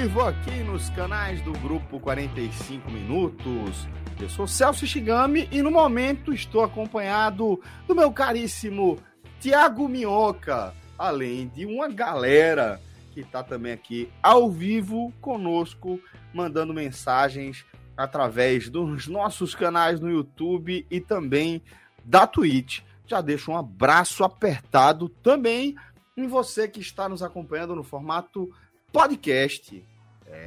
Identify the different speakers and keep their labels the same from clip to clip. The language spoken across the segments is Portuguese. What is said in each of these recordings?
Speaker 1: Aqui nos canais do Grupo 45 Minutos. Eu sou Celso Shigami e no momento estou acompanhado do meu caríssimo Tiago Minhoca, além de uma galera que está também aqui ao vivo conosco, mandando mensagens através dos nossos canais no YouTube e também da Twitch. Já deixo um abraço apertado também em você que está nos acompanhando no formato podcast.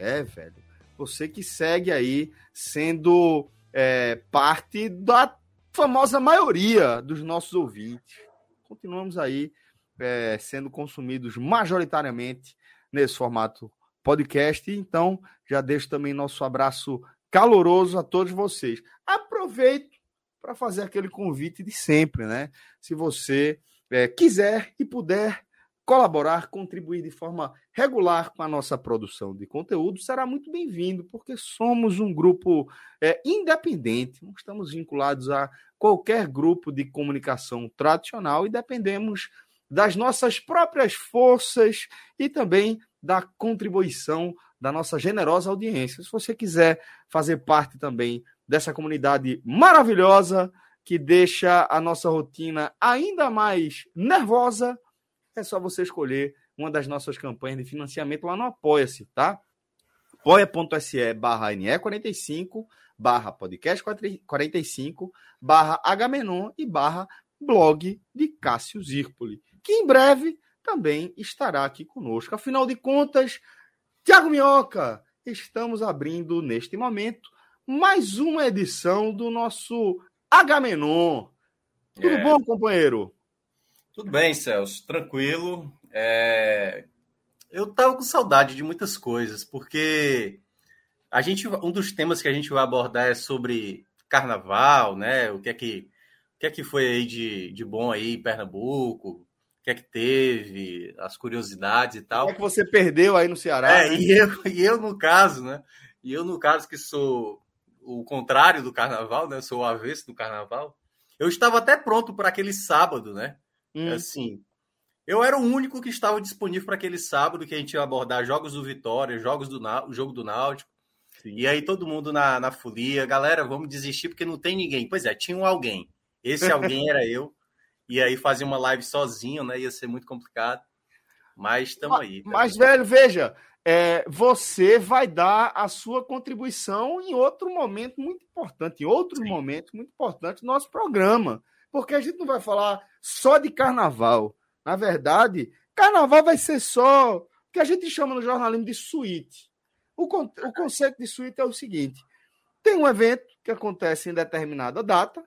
Speaker 1: É, velho. Você que segue aí sendo é, parte da famosa maioria dos nossos ouvintes. Continuamos aí é, sendo consumidos majoritariamente nesse formato podcast. Então, já deixo também nosso abraço caloroso a todos vocês. Aproveito para fazer aquele convite de sempre, né? Se você é, quiser e puder colaborar, contribuir de forma regular com a nossa produção de conteúdo, será muito bem-vindo, porque somos um grupo é, independente, não estamos vinculados a qualquer grupo de comunicação tradicional e dependemos das nossas próprias forças e também da contribuição da nossa generosa audiência. Se você quiser fazer parte também dessa comunidade maravilhosa que deixa a nossa rotina ainda mais nervosa, é só você escolher uma das nossas campanhas de financiamento lá no Apoia-se, tá? apoia.se barra NE45, barra podcast 45, barra Agamenon e barra blog de Cássio Zirpoli, que em breve também estará aqui conosco. Afinal de contas, Tiago Minhoca, estamos abrindo neste momento mais uma edição do nosso Agamenon. Tudo é. bom, companheiro?
Speaker 2: Tudo bem, Celso, tranquilo. É... Eu tava com saudade de muitas coisas, porque a gente, um dos temas que a gente vai abordar é sobre carnaval, né? O que é que, o que, é que foi aí de, de bom aí em Pernambuco, o que é que teve, as curiosidades e tal. O que
Speaker 1: é que você perdeu aí no Ceará?
Speaker 2: É, né? e, eu, e eu, no caso, né? E eu, no caso, que sou o contrário do carnaval, né? Sou o avesso do carnaval. Eu estava até pronto para aquele sábado, né? Hum. Assim, eu era o único que estava disponível para aquele sábado que a gente ia abordar jogos do Vitória, jogos do o jogo do Náutico. Sim. E aí todo mundo na, na folia, galera, vamos desistir porque não tem ninguém. Pois é, tinha um alguém. Esse alguém era eu. E aí fazer uma live sozinho, né? Ia ser muito complicado. Mas estamos aí.
Speaker 1: Mas, velho, veja, é, você vai dar a sua contribuição em outro momento muito importante, em outros Sim. momentos muito importantes do nosso programa porque a gente não vai falar só de carnaval. Na verdade, carnaval vai ser só o que a gente chama no jornalismo de suíte. O, o conceito de suíte é o seguinte: tem um evento que acontece em determinada data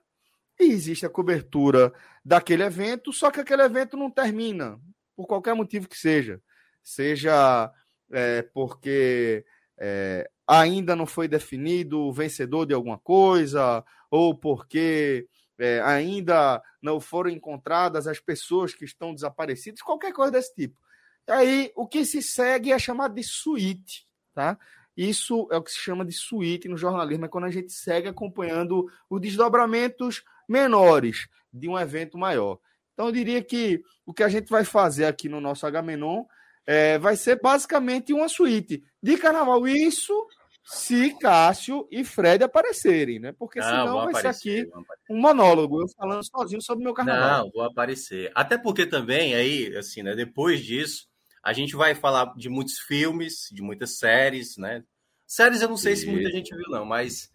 Speaker 1: e existe a cobertura daquele evento, só que aquele evento não termina, por qualquer motivo que seja. Seja é, porque é, ainda não foi definido o vencedor de alguma coisa, ou porque é, ainda não foram encontradas as pessoas que estão desaparecidas, qualquer coisa desse tipo. Aí o que se segue é chamado de suíte, tá? Isso é o que se chama de suíte no jornalismo, é quando a gente segue acompanhando os desdobramentos menores de um evento maior. Então eu diria que o que a gente vai fazer aqui no nosso Agamenon é, vai ser basicamente uma suíte de carnaval. Isso se Cássio e Fred aparecerem, né? Porque não, senão vai aparecer, ser aqui um monólogo, eu falando sozinho sobre o meu carnaval.
Speaker 2: Não, vou aparecer. Até porque também, aí, assim, né? Depois disso, a gente vai falar de muitos filmes, de muitas séries, né? Séries eu não sei Isso. se muita gente viu, não, mas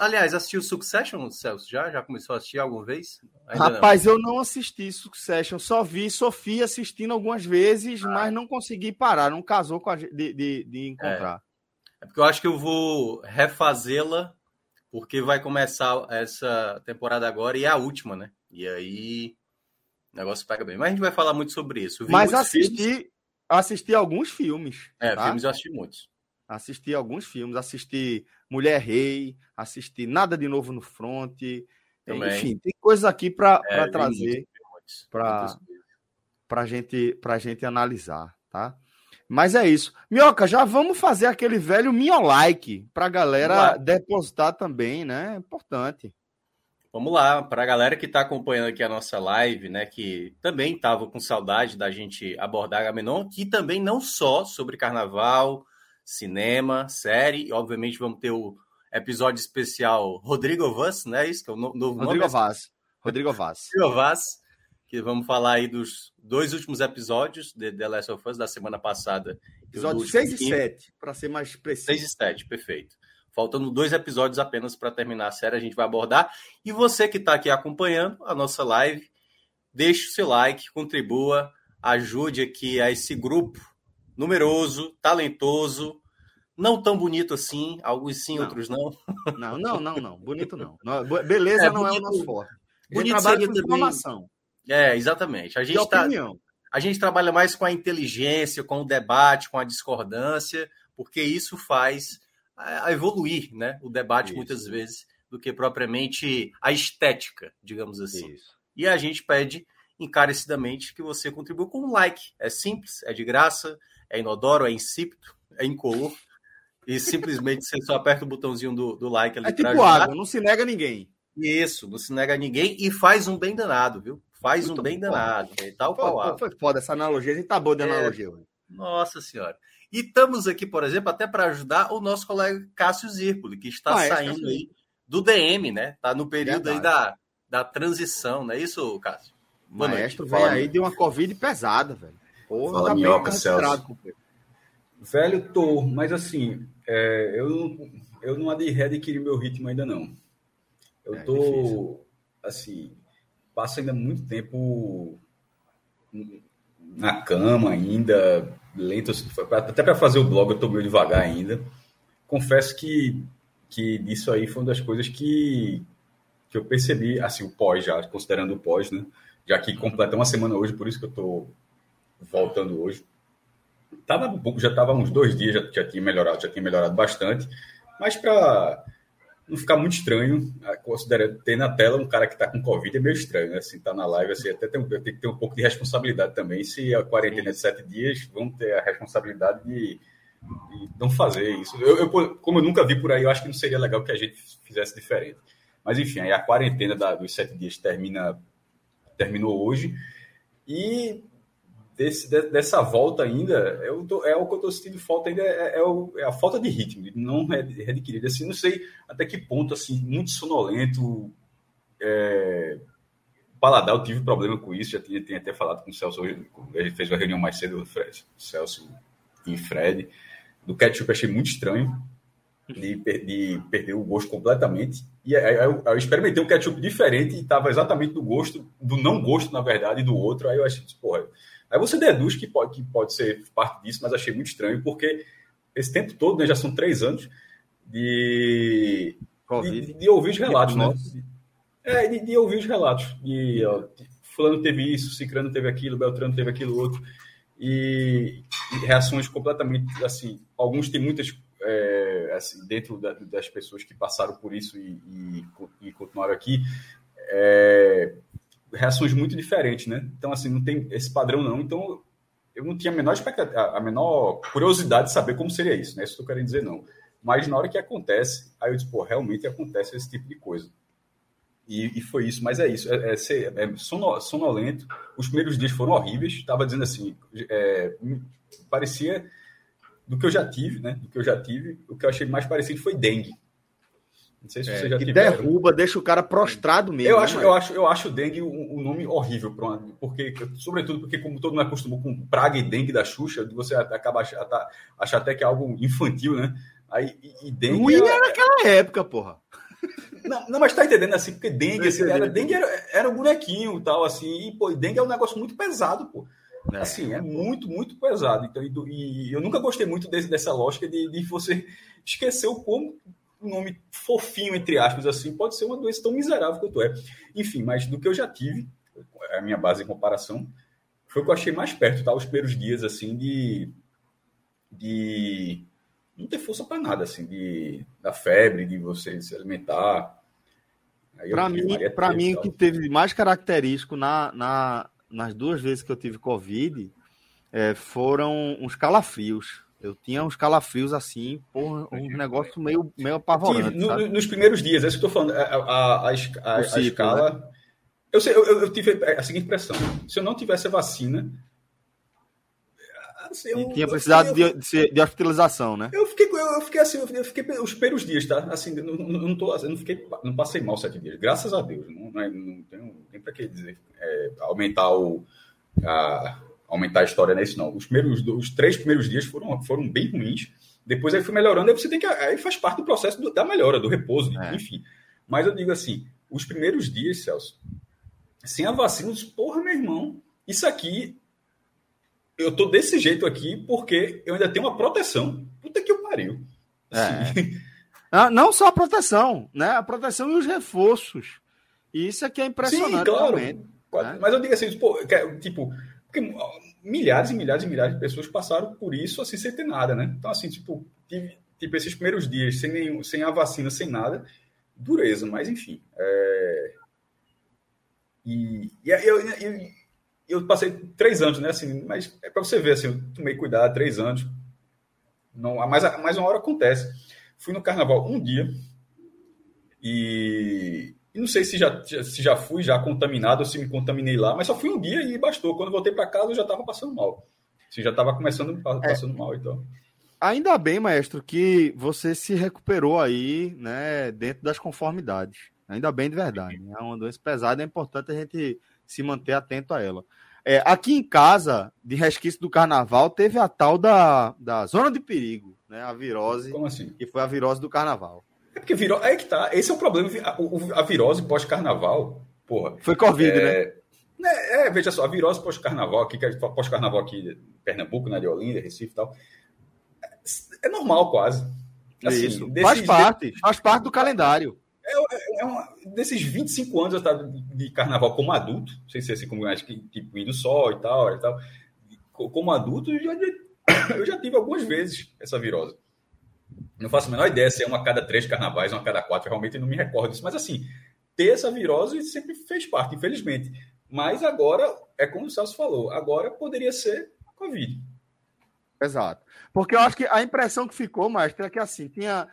Speaker 2: Aliás, assistiu Succession, Celso? Já? Já começou a assistir alguma vez?
Speaker 1: Ainda Rapaz, não. eu não assisti Succession, só vi Sofia assistindo algumas vezes, ah. mas não consegui parar, não casou com a de, de, de encontrar.
Speaker 2: É. é porque eu acho que eu vou refazê-la, porque vai começar essa temporada agora e é a última, né? E aí o negócio pega bem. Mas a gente vai falar muito sobre isso.
Speaker 1: Mas assisti, assisti alguns filmes.
Speaker 2: É, tá? filmes eu assisti muitos.
Speaker 1: Assisti alguns filmes, assisti Mulher Rei, assisti Nada de Novo no Front. Também. Enfim, tem coisas aqui para é, trazer para gente, a gente analisar, tá? Mas é isso. Minhoca, já vamos fazer aquele velho like para a galera depositar também, né? É importante.
Speaker 2: Vamos lá, para a galera que está acompanhando aqui a nossa live, né, que também estava com saudade da gente abordar a Gamenon, que também não só sobre carnaval, cinema, série, e obviamente vamos ter o episódio especial Rodrigo Vaz, né? Isso que é o novo
Speaker 1: Rodrigo nome. Vaz. Rodrigo Vaz.
Speaker 2: Rodrigo Vaz, que vamos falar aí dos dois últimos episódios de The Last of Us da semana passada.
Speaker 1: Episódio 6 e 7, para ser mais preciso.
Speaker 2: 6 e 7, perfeito. Faltando dois episódios apenas para terminar a série, a gente vai abordar. E você que está aqui acompanhando a nossa live, deixe o seu like, contribua, ajude aqui a esse grupo numeroso, talentoso, não tão bonito assim, alguns sim, não. outros não.
Speaker 1: Não, não, não, não. Bonito não. Beleza é, não bonito, é o nosso forte.
Speaker 2: Bonito trabalha com informação. É, exatamente. A gente tá, a gente trabalha mais com a inteligência, com o debate, com a discordância, porque isso faz a evoluir, né? O debate isso. muitas vezes do que propriamente a estética, digamos assim. Isso. E a gente pede encarecidamente que você contribua com um like. É simples, é de graça, é inodoro, é insípido, é incolor. E simplesmente você só aperta o botãozinho do, do like ali.
Speaker 1: É tipo água, não se nega a ninguém.
Speaker 2: Isso, não se nega a ninguém e faz um bem danado, viu? Faz Muito um bem bom. danado. Tal
Speaker 1: foi, qual foi foda essa analogia, a gente tá boa de é, analogia.
Speaker 2: Nossa senhora. E estamos aqui, por exemplo, até para ajudar o nosso colega Cássio Zirpoli, que está ah, é, saindo aí do DM, né? Tá no período Verdade. aí da, da transição, não é isso, Cássio?
Speaker 1: O maestro vem aí de uma Covid pesada, velho.
Speaker 2: Porra, Fala, tá minhoca, Celso.
Speaker 3: Velho, tô, mas assim, é, eu, não, eu não adquiri meu ritmo ainda não. Eu é, tô, assim, passo ainda muito tempo na cama ainda, lento, até para fazer o blog eu tô meio devagar ainda. Confesso que, que isso aí foi uma das coisas que, que eu percebi, assim, o pós já, considerando o pós, né? Já que completa uma semana hoje, por isso que eu tô voltando hoje. Tava, já estava uns dois dias, já, já tinha melhorado, já tinha melhorado bastante, mas para não ficar muito estranho, ah, considerando ter na tela um cara que está com Covid é meio estranho, né? Assim, tá na live, assim, até tem, tem que ter um pouco de responsabilidade também. Se a quarentena é de sete dias, vamos ter a responsabilidade de, de não fazer isso. Eu, eu, como eu nunca vi por aí, eu acho que não seria legal que a gente fizesse diferente. Mas enfim, aí a quarentena da, dos sete dias termina, terminou hoje. E desse, dessa volta ainda, eu tô, é o que eu estou sentindo falta ainda, é, é, o, é, a falta de ritmo, de não readquirir. Assim, não sei até que ponto, assim, muito sonolento. É, paladar, eu tive problema com isso, já tinha, tinha até falado com o Celso hoje, gente fez uma reunião mais cedo, o Fred, Celso e Fred. Do ketchup achei muito estranho, de, de perder o gosto completamente. E aí eu, eu, experimentei um ketchup diferente e estava exatamente do gosto, do não gosto, na verdade, do outro. Aí eu achei, porra, Aí você deduz que pode, que pode ser parte disso, mas achei muito estranho, porque esse tempo todo, né, já são três anos, de, de, de, ouvir os relatos, né? É, de, de, ouvir os relatos. De, ó, fulano teve isso, Cicrano teve aquilo, Beltrano teve aquilo outro. E, e reações completamente, assim, alguns têm muitas, é, assim, dentro da, das pessoas que passaram por isso e, e, e continuaram aqui, é, reações muito diferentes, né? Então, assim, não tem esse padrão, não. Então, eu não tinha a menor expectativa, a menor curiosidade de saber como seria isso, né? Isso que eu quero dizer, não. Mas na hora que acontece, aí eu disse, pô, realmente acontece esse tipo de coisa. E, e foi isso, mas é isso, é, é, é sonolento. Os primeiros dias foram horríveis, estava dizendo assim, é, parecia do que eu já tive, né? Do que eu já tive, o que eu achei mais parecido foi dengue.
Speaker 1: Não sei se é, você já tiveram. derruba, deixa o cara prostrado mesmo.
Speaker 3: Eu né, acho, eu acho, eu acho dengue um, um nome horrível, porque, sobretudo porque, como todo mundo acostumou com praga e dengue da Xuxa, você acaba achar, achar até que é algo infantil, né?
Speaker 1: Aí, e, e dengue. Ruim era naquela época, porra.
Speaker 3: Não, não, mas tá entendendo assim, porque dengue, assim, era, dengue era, era um bonequinho tal, assim, e pô, dengue é um negócio muito pesado, pô. É. Assim, é muito, muito pesado. Então, e, e eu nunca gostei muito desse, dessa lógica de, de você esquecer o como um nome fofinho, entre aspas, assim, pode ser uma doença tão miserável quanto é. Enfim, mas do que eu já tive, a minha base de comparação, foi o que eu achei mais perto, tá? Os primeiros dias, assim, de. de não ter força para nada, assim, de, da febre, de você se alimentar.
Speaker 1: Para mim, para mim que teve mais característico na, na, nas duas vezes que eu tive Covid é, foram uns calafrios. Eu tinha uns calafrios assim, porra, um negócio meio, meio apavorante.
Speaker 3: No, nos primeiros dias, é isso que eu estou falando, a, a, a, a, a escala. Né? Eu, sei, eu, eu, tive a seguinte impressão: se eu não tivesse a vacina.
Speaker 1: Assim, eu, tinha precisado de, de, de, hospitalização, né?
Speaker 3: Eu fiquei, eu fiquei assim, eu fiquei os primeiros dias, tá? Assim, não, não, tô, eu não, fiquei, não passei mal sete dias, graças a Deus. Não, não, é, não tenho nem para que dizer. É, aumentar o. A, aumentar a história nesse, não. Os, primeiros, os três primeiros dias foram, foram bem ruins. Depois aí foi melhorando, aí você tem que. Aí faz parte do processo do, da melhora, do repouso, é. enfim. Mas eu digo assim, os primeiros dias, Celso, sem a vacina, porra, meu irmão, isso aqui. Eu tô desse jeito aqui porque eu ainda tenho uma proteção. Puta que eu pariu.
Speaker 1: Assim. É. Não só a proteção, né? A proteção e os reforços. Isso aqui é impressionante. Sim, claro. Né?
Speaker 3: Mas eu digo assim, pô, tipo, porque milhares e milhares e milhares de pessoas passaram por isso assim sem ter nada, né? Então, assim, tipo, tive, tipo esses primeiros dias sem, nenhum, sem a vacina, sem nada, dureza, mas enfim. É... E, e eu, eu, eu, passei três anos, né? Assim, mas é para você ver, assim, eu tomei cuidado, três anos. Não, mais, mais uma hora acontece. Fui no carnaval um dia e e não sei se já, se já fui já contaminado ou se me contaminei lá, mas só fui um dia e bastou. Quando voltei para casa, eu já estava passando mal. Assim, já estava começando é. passando é. mal, então.
Speaker 1: Ainda bem, maestro, que você se recuperou aí, né, dentro das conformidades. Ainda bem de verdade. Né? É uma doença pesada, é importante a gente se manter atento a ela. É, aqui em casa, de resquício do carnaval, teve a tal da, da zona de perigo, né? A virose.
Speaker 3: Como assim?
Speaker 1: Que foi a virose do carnaval.
Speaker 3: É porque virou. Aí que tá. Esse é o problema. A, a virose pós-carnaval, porra.
Speaker 1: Foi Covid, é,
Speaker 3: né? É, é, veja só, a virose pós-carnaval aqui, é pós-carnaval aqui Pernambuco, né, de Olinda, Recife e tal. É, é normal quase.
Speaker 1: Assim, Isso. Desses, faz parte, de... faz parte do calendário.
Speaker 3: É, é uma, desses 25 anos eu estava de carnaval como adulto, não sei se é assim como acho que tipo, indo só e tal, e tal. Como adulto, eu já, eu já tive algumas vezes essa virose. Não faço a menor ideia se é uma a cada três carnavais, uma a cada quatro, realmente não me recordo disso. Mas assim, ter essa virose sempre fez parte, infelizmente. Mas agora, é como o Celso falou, agora poderia ser Covid.
Speaker 1: Exato. Porque eu acho que a impressão que ficou, Maestro, é que assim, tinha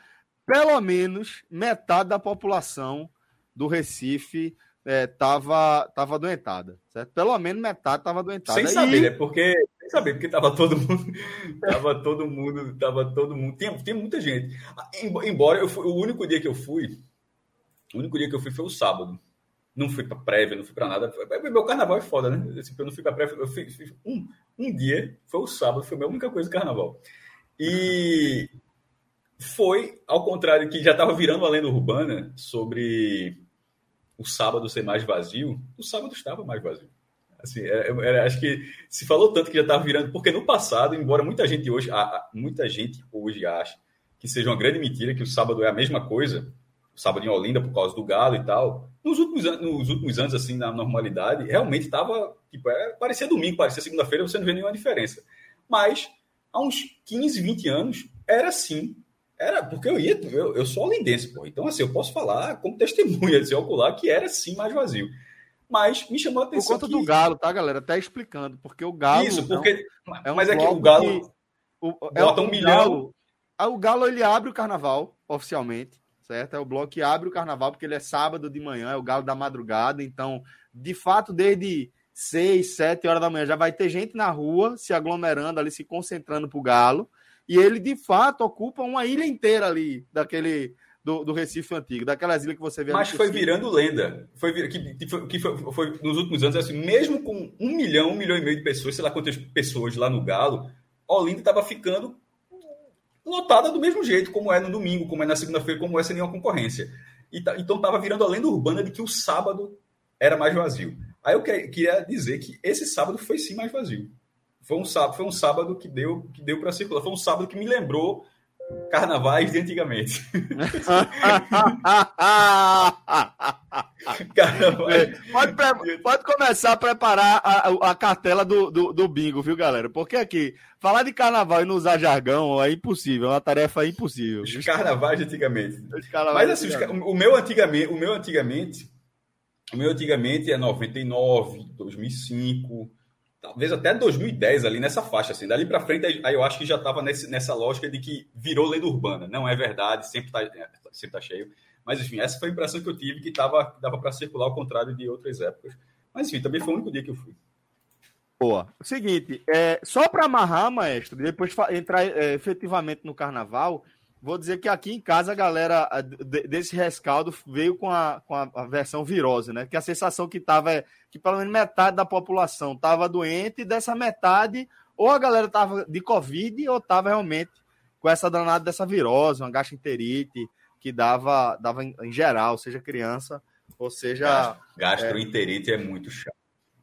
Speaker 1: pelo menos metade da população do Recife é, tava adoentada, certo? Pelo menos metade estava adoentada.
Speaker 3: Sem saber, e... né? Porque sem saber, porque tava todo mundo, tava todo mundo, tava todo mundo, tem, tem muita gente. Embora eu fui, o único dia que eu fui, o único dia que eu fui foi o sábado. Não fui para prévia, não fui para nada. Meu carnaval é foda, né? Tipo, eu não fui para prévia, eu fui, fui, um, um dia, foi o sábado, foi a minha única coisa do carnaval. E foi, ao contrário, que já estava virando a lenda urbana sobre o sábado ser mais vazio, o sábado estava mais vazio. Assim, é, é, é acho que se falou tanto que já estava virando, porque no passado, embora muita gente hoje, muita gente hoje ache que seja uma grande mentira, que o sábado é a mesma coisa, o sábado em Olinda por causa do Galo e tal. Nos últimos, nos últimos anos, assim, na normalidade, realmente estava, tipo, parecia domingo, parecia segunda-feira, você não vê nenhuma diferença. Mas, há uns 15, 20 anos, era assim era, porque eu ia, eu, eu sou olindense, pô. Então, assim, eu posso falar como testemunha de ocular que era sim mais vazio. Mas me chamou a atenção.
Speaker 1: Por conta que... do Galo, tá, galera? Até explicando, porque o Galo.
Speaker 3: Isso, porque. É um mas é que o Galo. Que, o, é bota um milhão.
Speaker 1: Galo, ah, o Galo ele abre o carnaval, oficialmente, certo? É o bloco que abre o carnaval, porque ele é sábado de manhã, é o Galo da madrugada. Então, de fato, desde 6, 7 horas da manhã já vai ter gente na rua se aglomerando ali, se concentrando pro Galo. E ele, de fato, ocupa uma ilha inteira ali, daquele. Do, do Recife antigo, daquelas ilhas que você vê.
Speaker 3: Mas foi virando lenda. Foi, que, que foi, foi, nos últimos anos, assim, mesmo com um milhão, um milhão e meio de pessoas, sei lá quantas pessoas lá no Galo, Olinda estava ficando lotada do mesmo jeito, como é no domingo, como é na segunda-feira, como é sem nenhuma concorrência. E, então estava virando a lenda urbana de que o sábado era mais vazio. Aí eu queria dizer que esse sábado foi sim mais vazio. Foi um sábado, foi um sábado que deu, que deu para circular. Foi um sábado que me lembrou carnavais de antigamente.
Speaker 1: carnavais. Pode, pode, começar a preparar a, a cartela do, do, do, bingo, viu, galera? Porque aqui, falar de carnaval e não usar jargão é impossível, é uma tarefa impossível.
Speaker 3: Os carnavais de antigamente. Carnavais Mas assim, antigamente. o meu antigamente, o meu antigamente, o meu antigamente é 99, 2005 talvez até 2010 ali nessa faixa, assim, dali para frente aí eu acho que já estava nessa lógica de que virou lenda urbana, não é verdade, sempre está é, sempre tá cheio, mas enfim, essa foi a impressão que eu tive que tava, dava para circular ao contrário de outras épocas, mas enfim, também foi o único dia que eu fui.
Speaker 1: Boa. Seguinte, é, só para amarrar, maestro, depois entrar é, efetivamente no carnaval, Vou dizer que aqui em casa a galera desse rescaldo veio com a, com a, versão virose, né? Que a sensação que tava é que pelo menos metade da população tava doente e dessa metade ou a galera tava de Covid ou tava realmente com essa danada dessa virose, uma gastroenterite que dava, dava em, geral, seja criança ou seja...
Speaker 3: Gastroenterite é, é muito chato.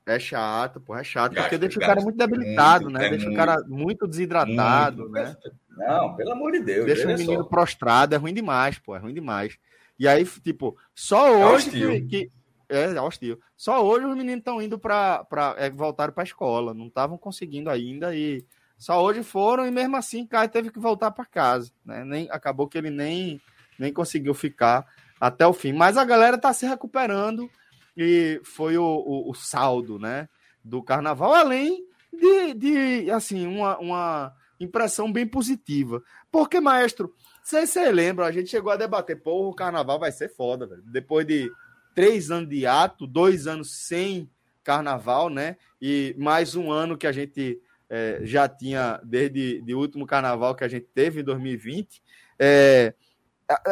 Speaker 1: É chato, pô, é chato, porque deixa o cara muito debilitado, muito, né? É deixa muito, o cara muito desidratado, muito, né?
Speaker 3: Não, pelo amor de Deus.
Speaker 1: Deixa o menino só. prostrado, é ruim demais, pô, é ruim demais. E aí, tipo, só é hoje que, que, É, hostil. Só hoje os meninos estão indo para. É, voltaram para a escola, não estavam conseguindo ainda e. Só hoje foram e mesmo assim Caio teve que voltar para casa, né? Nem, acabou que ele nem, nem conseguiu ficar até o fim. Mas a galera tá se recuperando e foi o, o, o saldo, né? Do carnaval, além de, de assim, uma, uma impressão bem positiva. Porque, maestro, você lembra, a gente chegou a debater, pô, o carnaval vai ser foda, velho. Depois de três anos de ato, dois anos sem carnaval, né? E mais um ano que a gente é, já tinha, desde o último carnaval que a gente teve em 2020. É,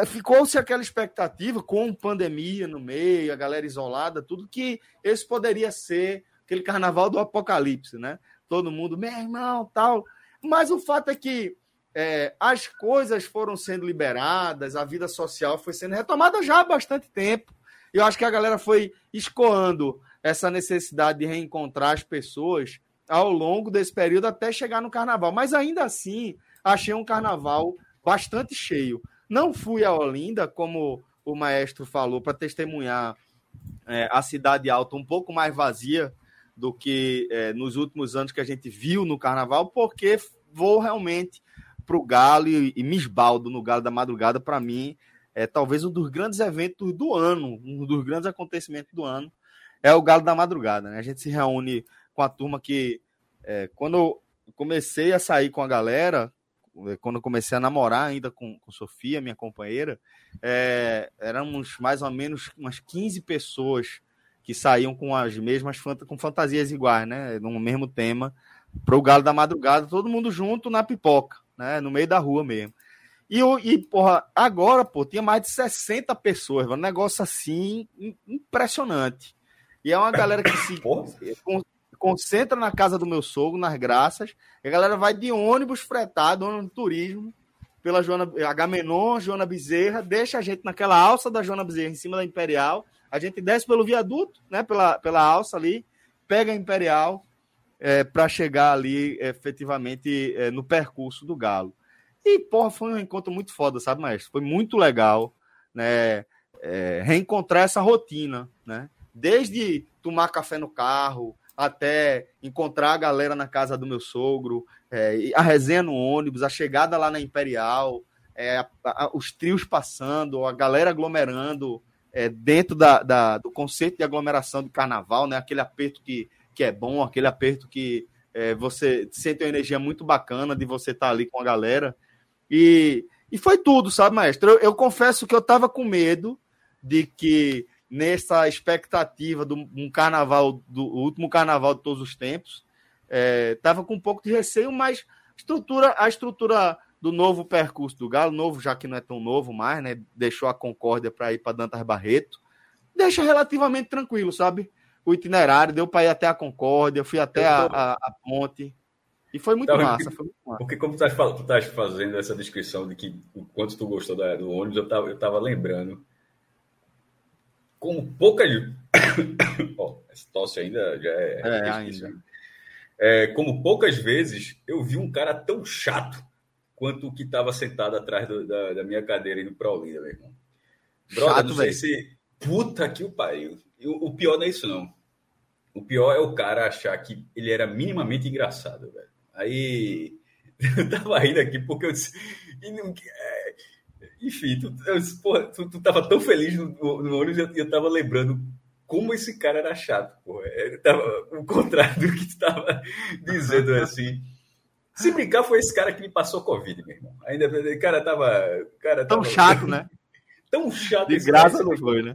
Speaker 1: Ficou-se aquela expectativa, com pandemia no meio, a galera isolada, tudo, que esse poderia ser aquele carnaval do apocalipse, né? Todo mundo, meu irmão, tal. Mas o fato é que é, as coisas foram sendo liberadas, a vida social foi sendo retomada já há bastante tempo. Eu acho que a galera foi escoando essa necessidade de reencontrar as pessoas ao longo desse período até chegar no carnaval. Mas ainda assim, achei um carnaval bastante cheio. Não fui a Olinda, como o maestro falou, para testemunhar é, a cidade alta um pouco mais vazia do que é, nos últimos anos que a gente viu no carnaval, porque vou realmente para o Galo e, e me esbaldo no Galo da Madrugada, para mim, é talvez um dos grandes eventos do ano, um dos grandes acontecimentos do ano, é o Galo da Madrugada. Né? A gente se reúne com a turma que, é, quando eu comecei a sair com a galera, é, quando eu comecei a namorar ainda com, com Sofia, minha companheira, é, éramos mais ou menos umas 15 pessoas que saíam com as mesmas com fantasias iguais, né? No mesmo tema, para o Galo da Madrugada, todo mundo junto na pipoca, né? No meio da rua mesmo. E, e porra, agora, pô, tinha mais de 60 pessoas, um negócio assim impressionante. E é uma galera que se concentra na casa do meu sogro, nas graças. a galera vai de ônibus fretado, ônibus de turismo, pela Joana Agamenon, Joana Bezerra, deixa a gente naquela alça da Joana Bezerra em cima da Imperial a gente desce pelo viaduto, né, pela, pela alça ali, pega a Imperial é, para chegar ali efetivamente é, no percurso do Galo. E, porra, foi um encontro muito foda, sabe, maestro? Foi muito legal, né? É, reencontrar essa rotina, né? Desde tomar café no carro, até encontrar a galera na casa do meu sogro, é, a resenha no ônibus, a chegada lá na Imperial, é, a, a, os trios passando, a galera aglomerando é, dentro da, da, do conceito de aglomeração do carnaval, né? Aquele aperto que, que é bom, aquele aperto que é, você sente uma energia muito bacana de você estar tá ali com a galera. E, e foi tudo, sabe, maestro? Eu, eu confesso que eu estava com medo de que nessa expectativa do um carnaval, do último carnaval de todos os tempos, estava é, com um pouco de receio, mas estrutura, a estrutura do novo percurso do Galo, novo já que não é tão novo mais, né? Deixou a Concórdia para ir para Dantas Barreto. Deixa relativamente tranquilo, sabe? O itinerário deu para ir até a Concórdia, fui até a, a, a, ponte. E foi muito então, massa, foi muito massa.
Speaker 3: Porque como tu estás fazendo essa descrição de que o quanto tu gostou do, do ônibus, eu estava eu tava lembrando como poucas. oh, esse tosse ainda já é. É, ainda. É, como poucas vezes eu vi um cara tão chato quanto o que estava sentado atrás do, da, da, minha cadeira indo para Olinda, meu irmão. Brother, chato, não sei véio. se. Puta que o pariu. O, o pior não é isso, não. O pior é o cara achar que ele era minimamente engraçado, velho. Aí eu tava rindo aqui porque eu disse. É, enfim, tu, eu, porra, tu, tu tava tão feliz no, no ônibus e eu, eu tava lembrando como esse cara era chato, porra. É, tava, o contrário do que tu tava dizendo assim. Se brincar, foi esse cara que me passou Covid, meu irmão. Ainda o cara tava. Cara
Speaker 1: tão chato, né?
Speaker 3: Tão chato.
Speaker 1: De graça não foi, né?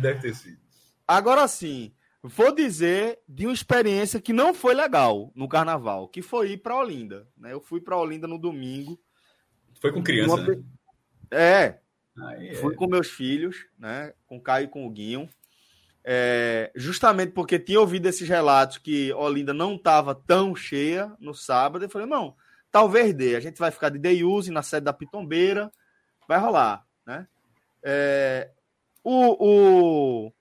Speaker 3: Deve ter sido.
Speaker 1: Agora sim, vou dizer de uma experiência que não foi legal no carnaval, que foi ir para Olinda. Né? Eu fui para Olinda no domingo.
Speaker 3: Foi com criança, uma... né?
Speaker 1: É. é. Fui com meus filhos, né? Com o Caio e com o Guinho. É, justamente porque tinha ouvido esses relatos que Olinda não estava tão cheia no sábado. Eu falei, não, talvez dê. A gente vai ficar de day use na sede da Pitombeira. Vai rolar, né? É, o, o,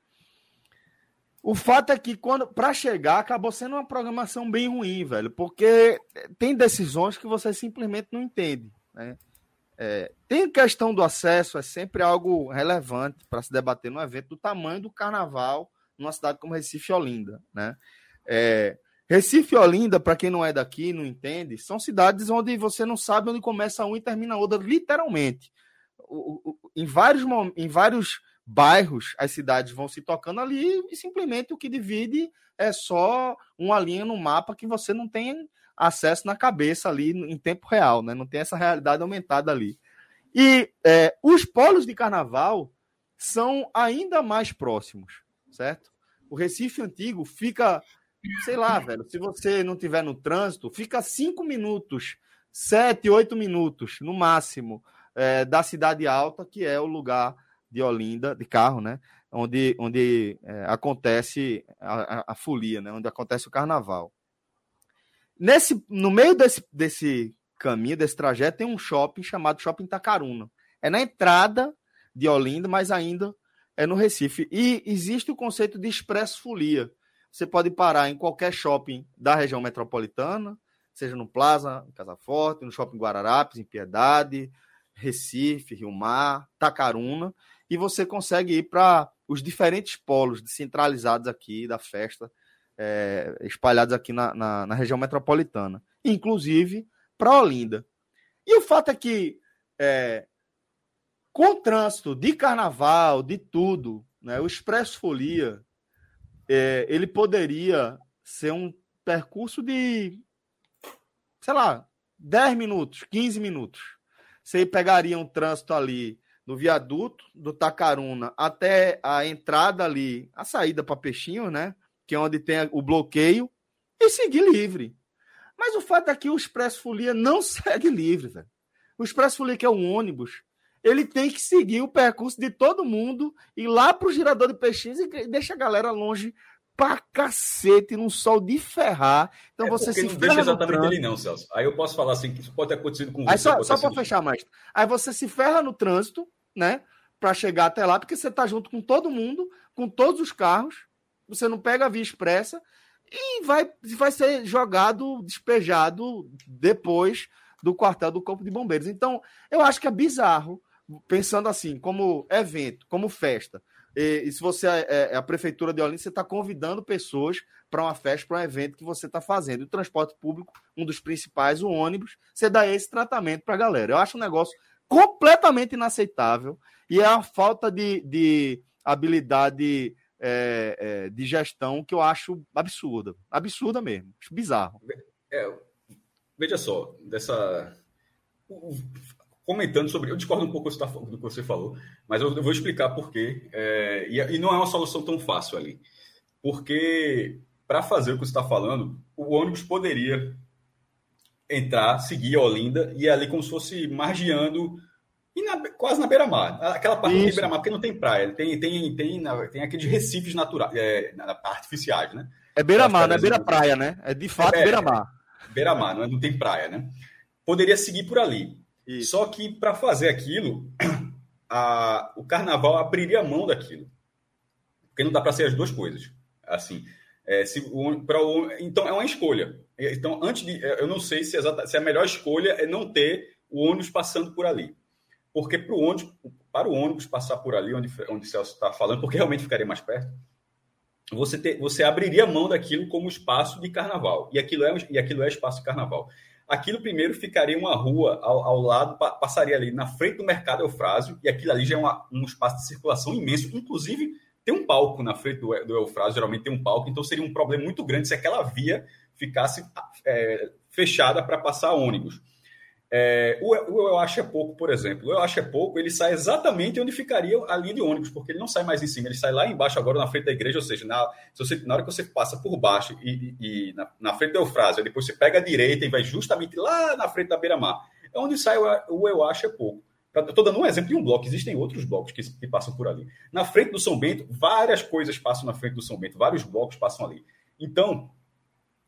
Speaker 1: o fato é que quando para chegar acabou sendo uma programação bem ruim, velho, porque tem decisões que você simplesmente não entende, né? É, tem questão do acesso, é sempre algo relevante para se debater no evento do tamanho do carnaval numa cidade como Recife e Olinda, né? É, Recife e Olinda, para quem não é daqui, não entende, são cidades onde você não sabe onde começa um e termina a outra, literalmente. O, o, em, vários, em vários bairros, as cidades vão se tocando ali e simplesmente o que divide é só uma linha no mapa que você não tem acesso na cabeça ali em tempo real, né? Não tem essa realidade aumentada ali. E é, os polos de carnaval são ainda mais próximos, certo? O Recife Antigo fica, sei lá, velho, se você não tiver no trânsito, fica cinco minutos, sete, oito minutos, no máximo, é, da Cidade Alta, que é o lugar de Olinda, de carro, né? Onde, onde é, acontece a, a, a, folia, né? Onde acontece o carnaval. Nesse, no meio desse, desse caminho, desse trajeto, tem um shopping chamado Shopping Tacaruna. É na entrada de Olinda, mas ainda é no Recife. E existe o conceito de expresso folia. Você pode parar em qualquer shopping da região metropolitana, seja no Plaza, em Casa Forte, no Shopping Guararapes, em Piedade, Recife, Rio Mar, Tacaruna, e você consegue ir para os diferentes polos descentralizados aqui da festa, é, espalhados aqui na, na, na, região metropolitana, inclusive para Olinda. E o fato é que, é, com o trânsito de carnaval, de tudo, né, o Expresso Folia, é, ele poderia ser um percurso de, sei lá, 10 minutos, 15 minutos. Você pegaria um trânsito ali no viaduto do Tacaruna até a entrada ali, a saída para Peixinho, né? Que é onde tem o bloqueio, e seguir livre. Mas o fato é que o Expresso Folia não segue livre, velho. O Expresso Folia, que é um ônibus, ele tem que seguir o percurso de todo mundo, ir lá pro girador de peixinhos e deixa a galera longe pra cacete, num sol de ferrar. Então é você se
Speaker 3: não deixa exatamente ele não, Celso. Aí eu posso falar assim, que isso pode ter acontecido com você.
Speaker 1: Aí só, só para fechar, mais. Aí você se ferra no trânsito, né? Para chegar até lá, porque você tá junto com todo mundo, com todos os carros, você não pega a via expressa e vai, vai ser jogado, despejado depois do quartel do Corpo de Bombeiros. Então, eu acho que é bizarro, pensando assim, como evento, como festa. E, e se você é, é, é a prefeitura de Olinda, você está convidando pessoas para uma festa, para um evento que você está fazendo. O transporte público, um dos principais, o ônibus, você dá esse tratamento para a galera. Eu acho um negócio completamente inaceitável e é a falta de, de habilidade é, é, de gestão que eu acho absurda. Absurda mesmo. Acho bizarro.
Speaker 3: É, veja só, dessa. Comentando sobre. Eu discordo um pouco do que você falou, mas eu vou explicar por quê. É, e, e não é uma solução tão fácil ali. Porque, para fazer o que você está falando, o ônibus poderia entrar, seguir a Olinda e ali como se fosse margeando e na, quase na beira-mar. Aquela parte Isso. beira-mar, porque não tem praia. Tem, tem, tem, tem aqueles recifes naturais, é, artificiais, né?
Speaker 1: É beira-mar, não é beira-praia, né? É de fato é, beira-mar.
Speaker 3: Beira-mar, não, é, não tem praia, né? Poderia seguir por ali. Isso. Só que para fazer aquilo, a, o carnaval abriria mão daquilo. Porque não dá para ser as duas coisas. Assim, é, se, o, o, então é uma escolha. Então, antes de. Eu não sei se, exata, se a melhor escolha é não ter o ônibus passando por ali. Porque para o ônibus, para o ônibus passar por ali, onde, onde o Celso está falando, porque realmente ficaria mais perto, você, ter, você abriria mão daquilo como espaço de carnaval. E aquilo é, e aquilo é espaço de carnaval. Aquilo primeiro ficaria uma rua ao, ao lado, passaria ali na frente do mercado Eufrásio, e aquilo ali já é uma, um espaço de circulação imenso. Inclusive, tem um palco na frente do, do Eufrásio, geralmente tem um palco, então seria um problema muito grande se aquela via ficasse é, fechada para passar ônibus. É, o, o Eu Acho é Pouco, por exemplo. O Eu Acho é Pouco, ele sai exatamente onde ficaria a linha de ônibus, porque ele não sai mais em cima, ele sai lá embaixo agora na frente da igreja, ou seja, na, você, na hora que você passa por baixo e, e, e na, na, frente do Eufrásio, depois você pega a direita e vai justamente lá na frente da beira-mar. É onde sai o, o Eu Acho é Pouco. Estou dando um exemplo de um bloco, existem outros blocos que, que passam por ali. Na frente do São Bento, várias coisas passam na frente do São Bento, vários blocos passam ali. Então,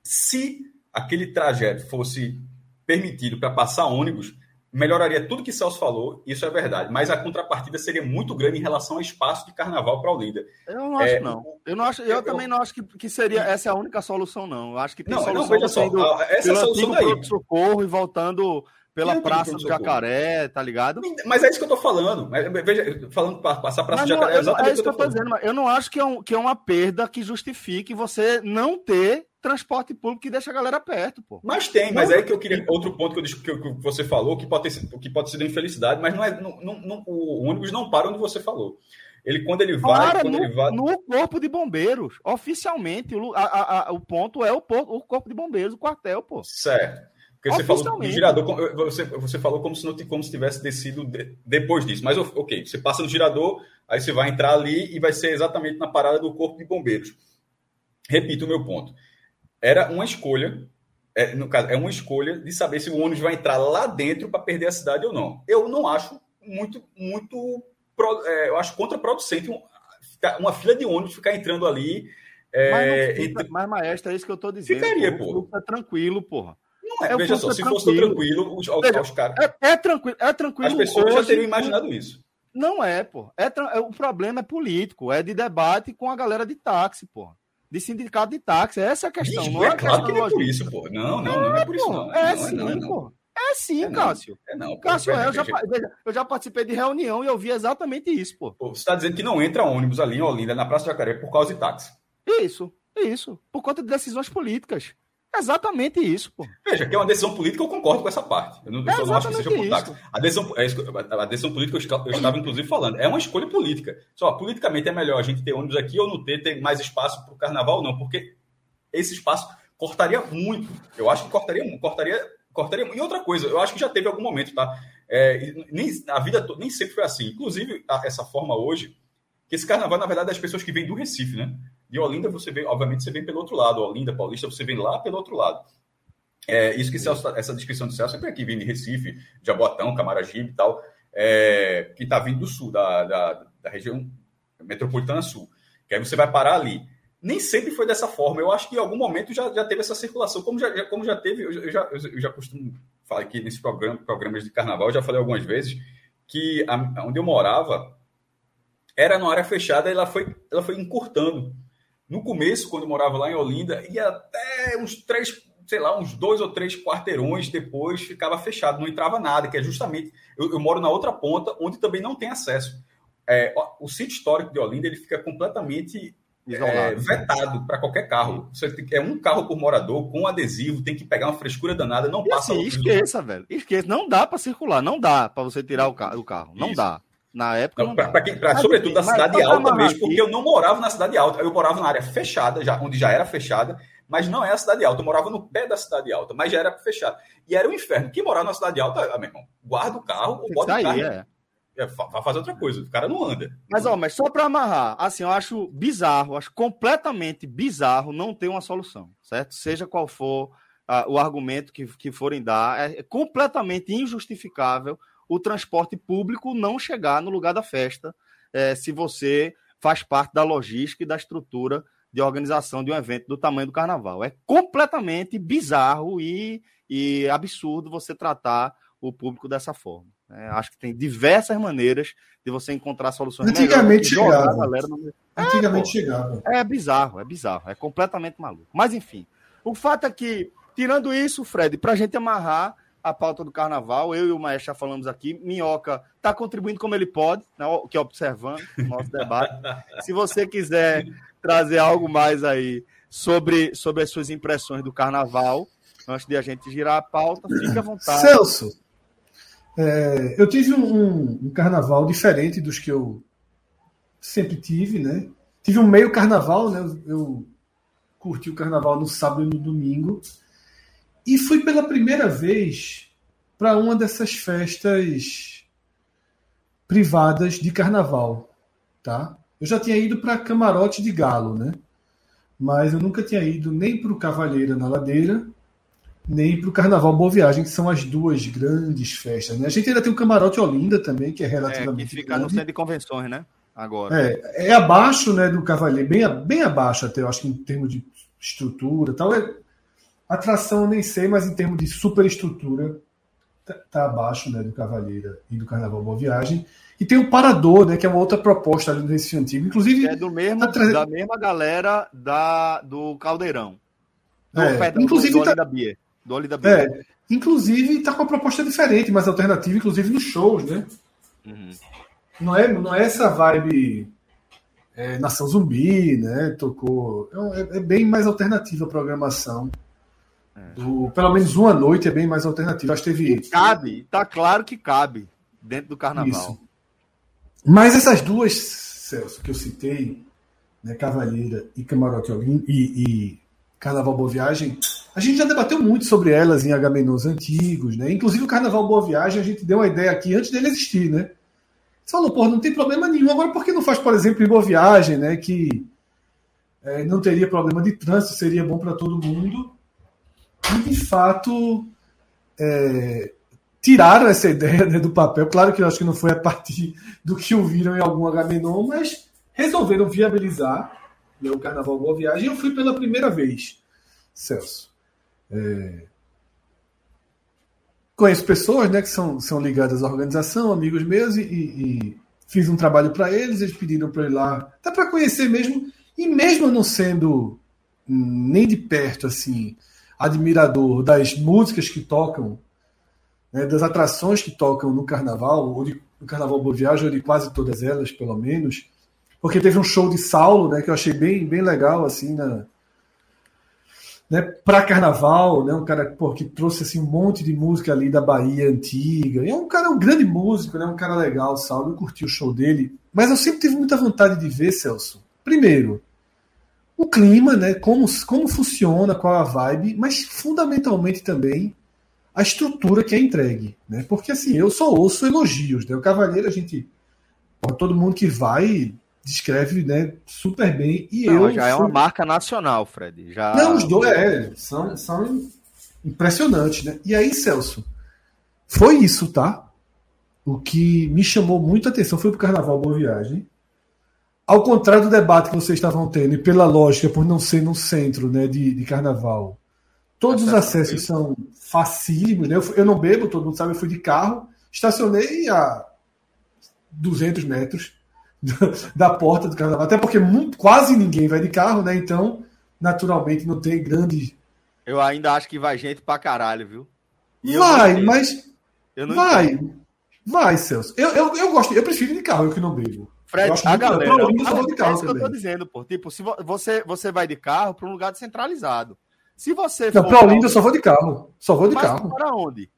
Speaker 3: se aquele trajeto fosse permitido para passar ônibus, melhoraria tudo que Celso falou, isso é verdade, mas a contrapartida seria muito grande em relação ao espaço de carnaval para Olinda.
Speaker 1: Eu não acho, é, não. Eu, não acho, eu, eu também não acho que, que seria essa é a única solução, não. Eu acho que tem
Speaker 3: não,
Speaker 1: solução
Speaker 3: não, veja só, essa é a solução daí.
Speaker 1: socorro e voltando pela Praça do Jacaré, tá ligado?
Speaker 3: Mas é isso que eu tô falando. Veja, falando para passar a Praça do Jacaré,
Speaker 1: é exatamente é isso que eu tô, dizendo. Eu não acho que é, um, que é uma perda que justifique você não ter transporte público que deixa a galera perto, pô.
Speaker 3: Mas tem, mas não, é que eu queria. Outro ponto que, eu, que, que você falou, que pode, ter, que pode ser de infelicidade, mas não é. Não, não, o ônibus não para onde você falou. Ele, quando ele vai. Quando
Speaker 1: no,
Speaker 3: ele vai...
Speaker 1: no corpo de bombeiros. Oficialmente, o, a, a, o ponto é o, o corpo de bombeiros, o quartel, pô.
Speaker 3: Certo. Porque você falou do girador, você, você falou como se não como se tivesse descido de, depois disso. Mas ok, você passa no girador, aí você vai entrar ali e vai ser exatamente na parada do corpo de bombeiros. Repito o meu ponto era uma escolha, é, no caso, é uma escolha de saber se o ônibus vai entrar lá dentro para perder a cidade ou não. Eu não acho muito, muito, é, eu acho contraproducente uma fila de ônibus ficar entrando ali.
Speaker 1: É, mas, fica, entre... mas, maestro, é isso que eu estou dizendo.
Speaker 3: Ficaria, pô.
Speaker 1: É tranquilo, porra.
Speaker 3: Não é, é veja só, se tranquilo. fosse tranquilo, os, Veja, caras.
Speaker 1: É, é, tranquilo, é tranquilo.
Speaker 3: As pessoas hoje, já teriam imaginado isso.
Speaker 1: Não é, pô. É, é, o problema é político, é de debate com a galera de táxi, porra de sindicato de táxi. Essa é a questão.
Speaker 3: Bicho, não é, é claro que não é por isso, pô. Não, não, não é por isso, não.
Speaker 1: É, sim, pô. É sim, é Cássio. É não. Pô, Cássio, é, eu, já, eu já participei de reunião e eu vi exatamente isso, pô.
Speaker 3: pô você está dizendo que não entra ônibus ali em Olinda, na Praça Jacaré, por causa de táxi.
Speaker 1: Isso, isso. Por conta de decisões políticas. Exatamente isso, pô.
Speaker 3: Veja, que é uma decisão política, eu concordo com essa parte. Eu não, eu é não acho que seja por táxi. A decisão, é a decisão política, eu estava inclusive falando, é uma escolha política. Só, politicamente é melhor a gente ter ônibus aqui ou não ter, ter mais espaço para o carnaval, não, porque esse espaço cortaria muito. Eu acho que cortaria, cortaria, cortaria. E outra coisa, eu acho que já teve algum momento, tá? É, nem, a vida nem sempre foi assim. Inclusive, a, essa forma hoje, que esse carnaval, na verdade, é das pessoas que vêm do Recife, né? De Olinda, você vem, obviamente, você vem pelo outro lado. Olinda, Paulista, você vem lá pelo outro lado. É, isso que Celso, tá, essa descrição do Celso é aqui, vindo de Recife, Jaboatão, Camaragibe e tal, é, que está vindo do sul, da, da, da região metropolitana sul. Que aí você vai parar ali nem sempre foi dessa forma. Eu acho que em algum momento já, já teve essa circulação, como já, como já teve, eu já, eu já costumo falar aqui nesses programa, programas de carnaval, eu já falei algumas vezes, que a, onde eu morava era numa área fechada e ela foi, ela foi encurtando. No começo, quando eu morava lá em Olinda, ia até uns três, sei lá, uns dois ou três quarteirões depois ficava fechado, não entrava nada, que é justamente. Eu, eu moro na outra ponta, onde também não tem acesso. É, o sítio histórico de Olinda ele fica completamente é, vetado para qualquer carro. Você tem, é um carro por morador, com adesivo, tem que pegar uma frescura danada, não e passa.
Speaker 1: Assim, esqueça, velho. Esqueça. Não dá para circular, não dá para você tirar o carro. O carro. Não Isso. dá. Na época. Não,
Speaker 3: pra, quem, pra, sobretudo da cidade alta mesmo, porque eu não morava na cidade alta. Eu morava na área fechada, já, onde já era fechada, mas não é a cidade alta. Eu morava no pé da cidade alta, mas já era fechado. E era um inferno. Quem morava na cidade alta, ah, meu irmão, guarda o carro ou bota o carro. É. É, vai fazer outra coisa. O cara não anda.
Speaker 1: Mas, ó, mas só para amarrar, assim, eu acho bizarro, acho completamente bizarro não ter uma solução, certo? Seja qual for uh, o argumento que, que forem dar, é, é completamente injustificável o transporte público não chegar no lugar da festa, é, se você faz parte da logística e da estrutura de organização de um evento do tamanho do carnaval. É completamente bizarro e, e absurdo você tratar o público dessa forma. É, acho que tem diversas maneiras de você encontrar soluções
Speaker 4: Antigamente chegava. No... Antigamente é, chegava.
Speaker 1: É bizarro, é bizarro, é completamente maluco. Mas enfim, o fato é que, tirando isso, Fred, para a gente amarrar a pauta do carnaval, eu e o Maestro já falamos aqui, Minhoca está contribuindo como ele pode, né, que é observando o nosso debate. Se você quiser trazer algo mais aí sobre, sobre as suas impressões do carnaval, antes de a gente girar a pauta, fique à vontade.
Speaker 4: Celso, é, eu tive um, um, carnaval diferente dos que eu sempre tive, né? Tive um meio carnaval, né? Eu curti o carnaval no sábado e no domingo. E fui pela primeira vez para uma dessas festas privadas de carnaval, tá? Eu já tinha ido para Camarote de Galo, né? Mas eu nunca tinha ido nem para o Cavalheira na Ladeira, nem para o Carnaval Boa Viagem, que são as duas grandes festas. Né? A gente ainda tem o Camarote Olinda também, que é relativamente. É, que
Speaker 1: fica grande. no centro de convenções, né? Agora.
Speaker 4: É, é abaixo né, do Cavaleiro, bem, bem abaixo até, eu acho que em termos de estrutura tal. É, atração eu nem sei, mas em termos de superestrutura, tá, tá abaixo né, do Cavaleira e do Carnaval Boa Viagem. E tem o Parador, né, que é uma outra proposta ali no Recife Antigo. Inclusive.
Speaker 1: É do mesmo, tá da mesma galera da, do Caldeirão.
Speaker 4: Do, é, inclusive, do, tá... Bia. Do Oli da Bia. É, inclusive está com uma proposta diferente, mais alternativa, inclusive nos shows, né? Uhum. Não, é, não é essa vibe é, Nação Zumbi, né? Tocou. É, é, bem mais alternativa a programação. Pelo menos uma noite é bem mais alternativa. Acho que teve.
Speaker 1: Cabe, tá claro que cabe dentro do carnaval. Isso.
Speaker 4: Mas essas duas, Celso, que eu citei, né, Cavalheira e Camarote e, e Carnaval Boa Viagem, a gente já debateu muito sobre elas em H-Menus antigos, né? Inclusive o Carnaval Boa Viagem, a gente deu uma ideia aqui antes dele existir, né? Você falou, pô, não tem problema nenhum. Agora, por que não faz, por exemplo, em Boa Viagem, né? Que é, não teria problema de trânsito, seria bom para todo mundo. E, de fato, é, tiraram essa ideia né, do papel. Claro que eu acho que não foi a partir do que ouviram em algum H-Menon, mas resolveram viabilizar né, o Carnaval Boa Viagem. Eu fui pela primeira vez, Celso. É... Conheço pessoas né, que são, são ligadas à organização, amigos meus, e, e fiz um trabalho para eles, eles pediram para ir lá, até para conhecer mesmo, e mesmo não sendo nem de perto assim admirador das músicas que tocam, né, das atrações que tocam no carnaval, ou de, no Carnaval Boa Viagem, ou de quase todas elas, pelo menos, porque teve um show de Saulo, né, que eu achei bem, bem legal, assim, na, né, para carnaval, né, um cara pô, que trouxe assim um monte de música ali da Bahia antiga. E é um cara, um grande músico, né, um cara legal, Saulo, eu curti o show dele, mas eu sempre tive muita vontade de ver, Celso. Primeiro, o clima, né, como, como funciona, qual a vibe, mas fundamentalmente também a estrutura que é entregue, né? Porque assim, eu só ouço elogios, né? O Cavaleiro a gente todo mundo que vai descreve né, super bem. E Não, eu
Speaker 1: já é uma marca nacional, Fred. Já...
Speaker 4: Não, os dois é, são, são impressionantes, né? E aí, Celso, foi isso, tá? O que me chamou muito a atenção foi pro Carnaval Boa Viagem. Ao contrário do debate que vocês estavam tendo, e pela lógica, por não ser no centro né, de, de carnaval, todos os acessos são facílimos, né? Eu, eu não bebo, todo mundo sabe, eu fui de carro, estacionei a 200 metros da porta do carnaval. Até porque muito, quase ninguém vai de carro, né? Então, naturalmente, não tem grande.
Speaker 1: Eu ainda acho que vai gente pra caralho, viu?
Speaker 4: E vai, mas. vai. Entendo. Vai, Celso. Eu, eu, eu gosto, eu prefiro de carro, eu que não bebo.
Speaker 1: Fred, a galera. É isso que eu tô dizendo, pô. Tipo, se você, você vai de carro para um lugar descentralizado. Se você
Speaker 4: não, for. Pra Olinda, eu só vou de carro. Só vou de Mas carro.
Speaker 1: Para onde?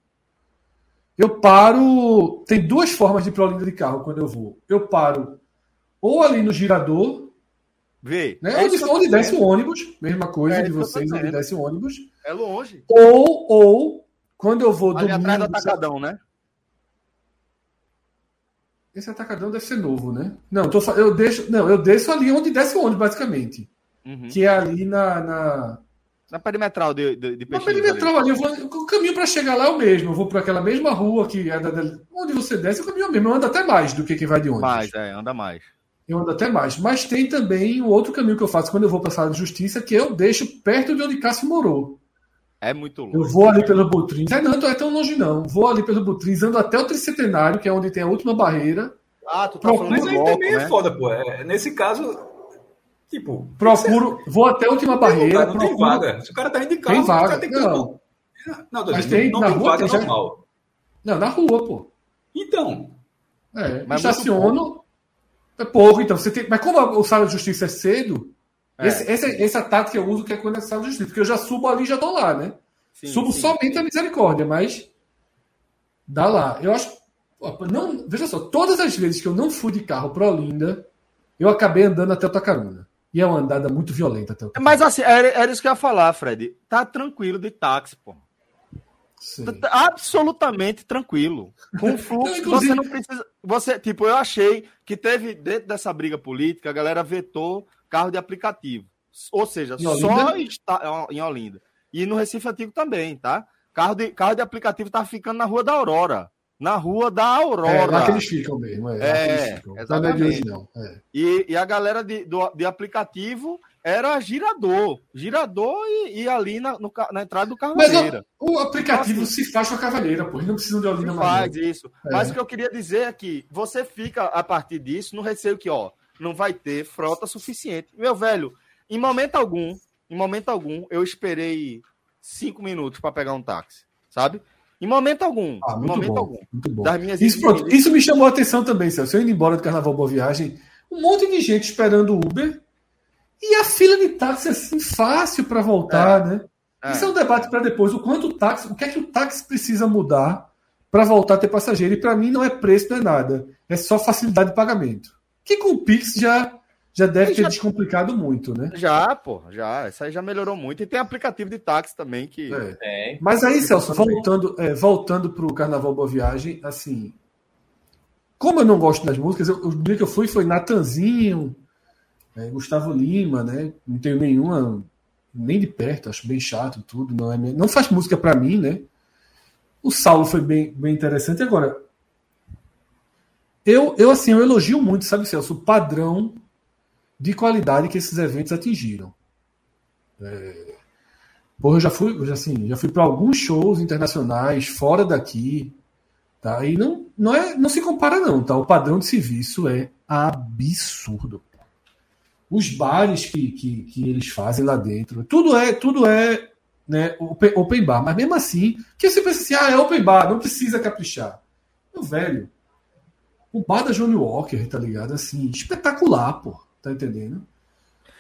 Speaker 4: Eu paro. Tem duas formas de ir pra Olinda de carro quando eu vou. Eu paro ou ali no girador.
Speaker 1: Vê.
Speaker 4: Né? É onde, onde desce o ônibus, mesma coisa é de vocês, onde desce o ônibus.
Speaker 1: É longe.
Speaker 4: Ou, ou quando eu vou
Speaker 1: ali domingo. atrás do atacadão, né?
Speaker 4: Esse atacadão deve ser novo, né? Não, tô, eu deixo, não, eu desço ali onde desce o ônibus, basicamente. Uhum. Que é ali na, na...
Speaker 1: Na perimetral de, de, de
Speaker 4: Na perimetral ali, vou, o caminho para chegar lá é o mesmo. Eu vou para aquela mesma rua que é da, onde você desce, o caminho é o mesmo. Eu ando até mais do que quem vai de ônibus.
Speaker 1: Mais, é, anda mais.
Speaker 4: Eu ando até mais. Mas tem também o outro caminho que eu faço quando eu vou para a sala de justiça, que eu deixo perto de onde Cássio morou.
Speaker 1: É muito longe.
Speaker 4: Eu vou ali pelo Butrins. É, não, não é tão longe, não. Vou ali pelo Butrins, ando até o Tricentenário, que é onde tem a última barreira.
Speaker 3: Ah, tu tá Procuro, falando Mas aí também é né? é foda, pô. É, nesse caso, tipo...
Speaker 4: Procuro, vou até a última barreira.
Speaker 3: Não tem vaga. Se o cara tá indicado,
Speaker 4: tem vaga.
Speaker 3: Tem
Speaker 4: que... Não,
Speaker 3: não, mas tem, não, na tem rua vaga tem normal.
Speaker 4: Já... Não, na rua, pô.
Speaker 3: Então.
Speaker 4: É, mas estaciono. É pouco, então. Você tem... Mas como o sala de justiça é cedo, é. Esse, esse, essa tática eu uso que é quando é de justiça, porque eu já subo ali e já dou lá, né? Sim, Subo sim. somente a misericórdia, mas dá lá. Eu acho. Não, veja só, todas as vezes que eu não fui de carro para Olinda, eu acabei andando até o Tacaruna. E é uma andada muito violenta até o
Speaker 1: Mas assim, era, era isso que eu ia falar, Fred. Tá tranquilo de táxi, pô. Sim. Tá, tá absolutamente tranquilo. Com fluxo, não, inclusive... você não precisa. Você, tipo, eu achei que teve, dentro dessa briga política, a galera vetou carro de aplicativo. Ou seja, só está em Olinda. E no Recife Antigo também, tá? Carro de, carro de aplicativo tá ficando na Rua da Aurora. Na Rua da Aurora. É,
Speaker 4: lá que eles ficam mesmo. É,
Speaker 1: é Não é hoje, não. É. E, e a galera de, do, de aplicativo era girador. Girador e, e ali na, no, na entrada do Carvalheira.
Speaker 4: Mas o, o aplicativo então, assim, se faz com a Cavaleira, pô. Não precisam de Olinda
Speaker 1: mais. Faz isso. É. Mas o que eu queria dizer é que você fica, a partir disso, no receio que, ó, não vai ter frota suficiente. Meu velho, em momento algum, em momento algum, eu esperei cinco minutos para pegar um táxi, sabe? Em momento algum.
Speaker 4: Ah,
Speaker 1: em momento
Speaker 4: bom, algum. Das minhas isso, pronto, isso me chamou a atenção também, Celso. Eu indo embora do Carnaval Boa Viagem, um monte de gente esperando Uber e a fila de táxi assim, fácil para voltar, é. né? É. Isso é um debate para depois. O quanto o táxi, o que é que o táxi precisa mudar para voltar a ter passageiro? E para mim não é preço, não é nada. É só facilidade de pagamento. Que com o Pix já já deve ter já... descomplicado muito, né?
Speaker 1: Já, pô, já. Isso aí já melhorou muito. E tem aplicativo de táxi também que. É.
Speaker 4: É. Mas aí, Celso, voltando, é, voltando para o Carnaval Boa Viagem, assim. Como eu não gosto das músicas, eu, o dia que eu fui foi Natanzinho, é, Gustavo Lima, né? Não tenho nenhuma, nem de perto, acho bem chato tudo. Não, é, não faz música para mim, né? O Saulo foi bem, bem interessante. Agora, eu, eu assim, eu elogio muito, sabe, Celso, o padrão de qualidade que esses eventos atingiram. É... Porra, eu já fui, já, assim, já fui para alguns shows internacionais fora daqui, tá? E não, não é, não se compara não, tá? O padrão de serviço é absurdo. Os bares que, que, que eles fazem lá dentro, tudo é, tudo é, né, open bar, mas mesmo assim, que você pensa assim, ah, é open bar, não precisa caprichar. Meu velho, o bar da Johnny Walker, tá ligado? Assim, espetacular, pô. Tá entendendo?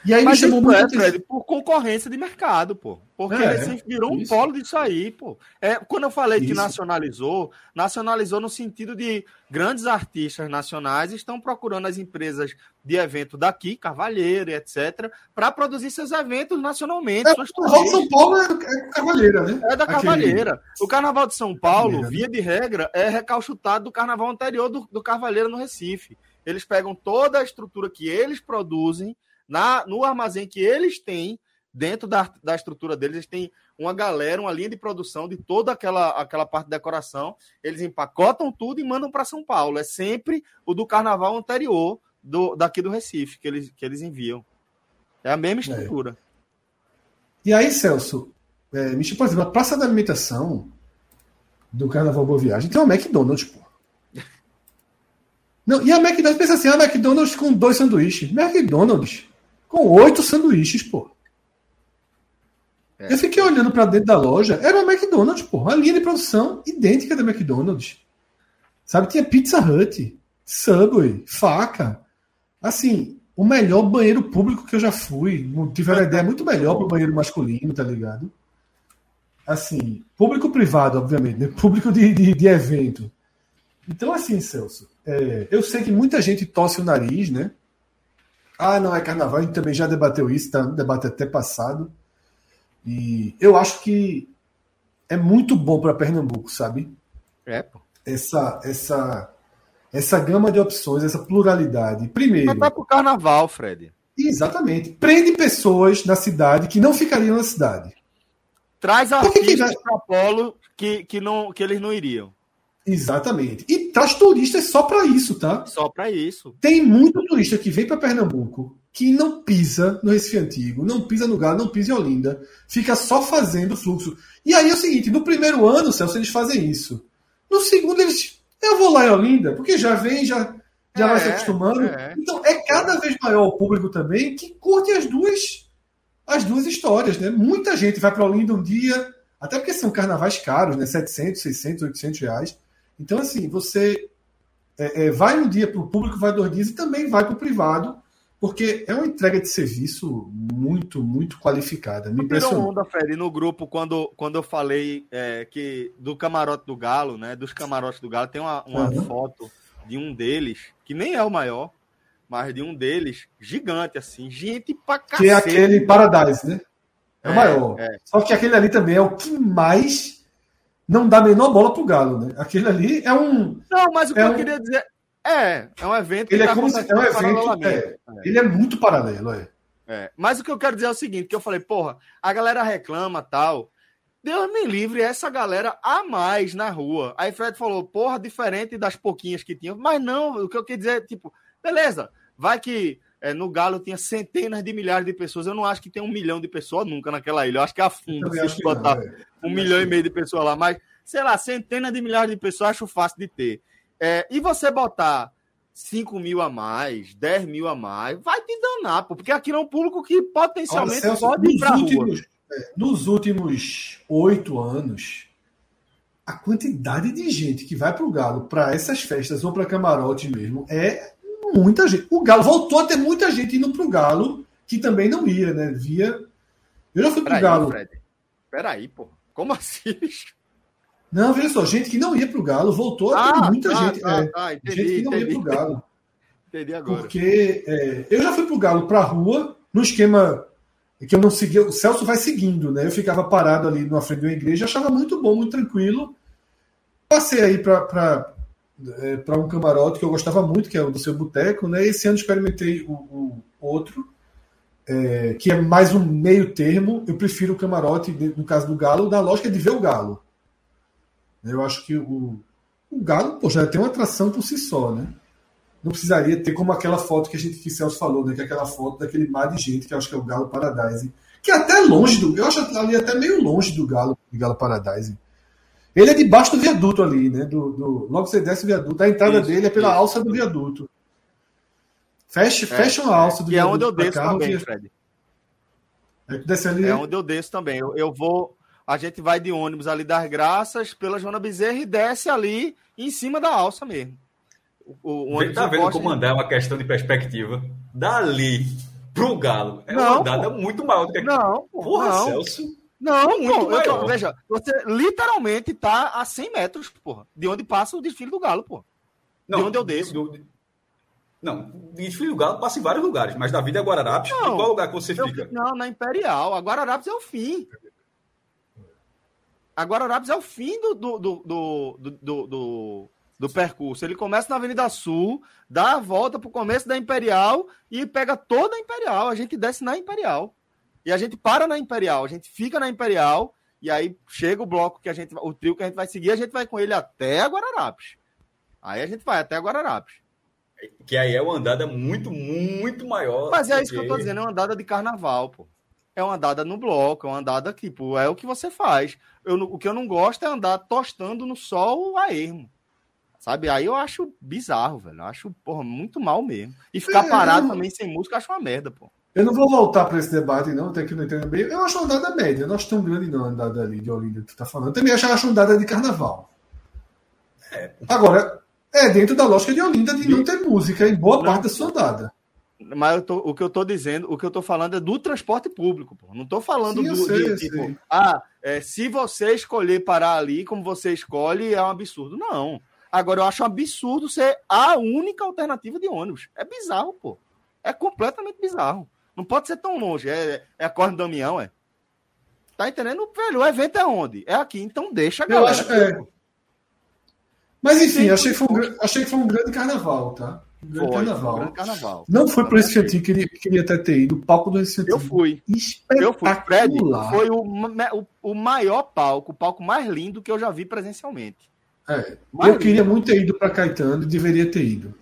Speaker 1: E aí Mas me chamou muito é, Fred, por concorrência de mercado, pô. Porque é, Recife virou isso. um polo disso aí, pô. É, quando eu falei isso. que nacionalizou, nacionalizou no sentido de grandes artistas nacionais estão procurando as empresas de evento daqui, Cavalheira, etc., para produzir seus eventos nacionalmente. É,
Speaker 4: o Carnaval de São Paulo é, é Cavalheira, né?
Speaker 1: É da Cavalheira. O Carnaval de São Paulo, via de regra, é recalchutado do carnaval anterior do, do Cavalheira no Recife. Eles pegam toda a estrutura que eles produzem na, no armazém que eles têm, dentro da, da estrutura deles, eles têm uma galera, uma linha de produção de toda aquela, aquela parte de decoração. Eles empacotam tudo e mandam para São Paulo. É sempre o do carnaval anterior do, daqui do Recife que eles, que eles enviam. É a mesma é. estrutura. É.
Speaker 4: E aí, Celso, é, por exemplo, a praça da alimentação do Carnaval Boa Viagem tem uma McDonald's, pô. Não, e a McDonald's pensa assim, a McDonald's com dois sanduíches. McDonald's com oito sanduíches, pô. É. Eu fiquei olhando para dentro da loja, era uma McDonald's, pô. Uma linha de produção idêntica da McDonald's. Sabe, tinha Pizza Hut, Subway, faca. Assim, o melhor banheiro público que eu já fui. Tiveram uma ideia muito melhor para o banheiro masculino, tá ligado? Assim, público privado, obviamente, né? Público de, de, de evento. Então, assim, Celso, é, eu sei que muita gente tosse o nariz, né? Ah, não é carnaval, a gente também já debateu isso, tá debate até passado. E eu acho que é muito bom para Pernambuco, sabe?
Speaker 1: É, pô.
Speaker 4: Essa, essa, essa gama de opções, essa pluralidade. Primeiro. Mas
Speaker 1: vai pro carnaval, Fred.
Speaker 4: Exatamente. Prende pessoas na cidade que não ficariam na cidade.
Speaker 1: Traz artistas para Polo que, que, não, que eles não iriam.
Speaker 4: Exatamente. E traz turistas só para isso, tá?
Speaker 1: Só para isso.
Speaker 4: Tem muito turista que vem para Pernambuco que não pisa no Recife Antigo, não pisa no Galo, não pisa em Olinda, fica só fazendo fluxo. E aí é o seguinte, no primeiro ano, Celso, eles fazem isso. No segundo, eles. Eu vou lá em Olinda, porque já vem, já, já é, vai se acostumando. É. Então, é cada vez maior o público também que curte as duas, as duas histórias, né? Muita gente vai para Olinda um dia, até porque são carnavais caros, né? 700, 600, 800 reais. Então, assim, você é, é, vai um dia para o público, vai dois dias e também vai para o privado porque é uma entrega de serviço muito, muito qualificada. Me impressionou. onda,
Speaker 1: Fred, no grupo, quando, quando eu falei é, que do camarote do Galo, né? Dos camarotes do Galo, tem uma, uma uhum. foto de um deles, que nem é o maior, mas de um deles, gigante, assim, gente pra cacete.
Speaker 4: Que é aquele Paradise, né? É, o é, maior. É. Só que aquele ali também é o que mais não dá a menor bola pro Galo, né? Aquele ali é um.
Speaker 1: Não, mas o que
Speaker 4: é
Speaker 1: eu um... queria dizer é, é um evento
Speaker 4: ele é tá como se, é um evento, é, é. Ele é muito paralelo, é.
Speaker 1: é. Mas o que eu quero dizer é o seguinte, que eu falei, porra, a galera reclama tal. Deus me livre essa galera a mais na rua. Aí Fred falou, porra, diferente das pouquinhas que tinham. Mas não, o que eu quero dizer é, tipo, beleza, vai que é, no Galo tinha centenas de milhares de pessoas. Eu não acho que tem um milhão de pessoas nunca naquela ilha. Eu acho que afunda se botar é. um milhão e meio de pessoas lá. Mas, sei lá, centenas de milhares de pessoas acho fácil de ter. É, e você botar 5 mil a mais, 10 mil a mais, vai te danar, pô, porque aqui é um público que potencialmente Olha, Celso, pode ir para
Speaker 4: últimos, é, Nos últimos oito anos, a quantidade de gente que vai para o Galo para essas festas ou para camarote mesmo é muita gente. O Galo voltou a ter muita gente indo para o Galo que também não ia, né? Via. Eu já fui para o Galo. Fred.
Speaker 1: Peraí, pô. Como assim?
Speaker 4: Não, veja só, gente que não ia para o Galo voltou a ter ah, muita tá, gente. Tá, é, tá, entendi, gente que não entendi. ia para o Galo.
Speaker 1: Entendi agora.
Speaker 4: Porque é, eu já fui para o Galo para a rua, no esquema que eu não seguia. O Celso vai seguindo, né? Eu ficava parado ali na frente de uma igreja, achava muito bom, muito tranquilo. Passei aí para é, para um camarote que eu gostava muito, que é o do seu boteco, né? Esse ano experimentei o, o outro, é, que é mais um meio termo. Eu prefiro o camarote, no caso do Galo, da lógica de ver o Galo. Eu acho que o, o Galo pô, já tem uma atração por si só, né? Não precisaria ter como aquela foto que a gente que Celso falou, né? Que é aquela foto daquele mar de gente, que eu acho que é o Galo Paradise. Que é até longe do. Eu acho ali até meio longe do Galo, do Galo Paradise. Ele é debaixo do viaduto ali, né? Do, do, logo você desce o viaduto. A entrada isso, dele é pela isso, alça do viaduto. Fecha, é, fecha uma alça do
Speaker 1: viaduto. é onde eu desço também, Fred.
Speaker 4: É, ali,
Speaker 1: é onde eu desço também. Eu, eu vou a gente vai de ônibus ali das Graças pela Joana Bezerra e desce ali em cima da alça mesmo.
Speaker 2: O, o tá vendo como andar é uma questão de perspectiva. Dali pro Galo é não, uma andada pô. muito maior do que
Speaker 1: aqui. Não,
Speaker 2: porra,
Speaker 1: não.
Speaker 2: Celso.
Speaker 1: Não, muito pô, tô, veja, você literalmente tá a 100 metros, porra, de onde passa o desfile do Galo, pô. Não, de onde eu desço. Do,
Speaker 2: não, desfile do Galo passa em vários lugares, mas da vida é Guararapes. Não, em qual lugar que você
Speaker 1: eu,
Speaker 2: fica?
Speaker 1: Não, na Imperial. A Guararapes é o fim. Agora, Arapes é o fim do, do, do, do, do, do, percurso. Ele começa na Avenida Sul, dá a volta para o começo da Imperial e pega toda a Imperial. A gente desce na Imperial. E a gente para na Imperial, a gente fica na Imperial e aí chega o bloco que a gente, o trio que a gente vai seguir, a gente vai com ele até a Guararapes. Aí a gente vai até a Guararapes.
Speaker 2: Que aí é uma andada muito, muito maior.
Speaker 1: Mas é isso que eu tô dizendo, é uma andada de carnaval, pô é uma andada no bloco, é uma andada tipo, é o que você faz. Eu, o que eu não gosto é andar tostando no sol a ermo. Sabe? Aí eu acho bizarro, velho. Eu acho, porra, muito mal mesmo. E ficar é, parado também sem música, eu acho uma merda, pô.
Speaker 4: Eu não vou voltar para esse debate, não, até que não entendo bem. Eu acho uma andada média, não acho tão grande, não, a andada ali de Olinda que tu tá falando. Eu também acho, acho uma andada de carnaval. É. Agora, é dentro da lógica de Olinda de não ter música em boa não. parte da sua andada.
Speaker 1: Mas tô, o que eu tô dizendo, o que eu tô falando é do transporte público, pô. Não tô falando Sim, do sei, de, tipo, ah, é, se você escolher parar ali como você escolhe, é um absurdo. Não. Agora eu acho um absurdo ser a única alternativa de ônibus. É bizarro, pô. É completamente bizarro. Não pode ser tão longe. É, é a Corne Damião, é. Tá entendendo? Velho, o evento é onde? É aqui, então deixa a
Speaker 4: galera. Eu acho, é... Mas enfim, achei que, foi um, achei que foi um grande carnaval, tá?
Speaker 1: Foi, carnaval. Grande carnaval.
Speaker 4: Não foi para esse que ele queria até ter ido. O palco do Recife
Speaker 1: Antigo. Eu fui. Eu fui. Fred foi o, o, o maior palco, o palco mais lindo que eu já vi presencialmente.
Speaker 4: É, eu queria muito ter ido para Caetano e deveria ter ido.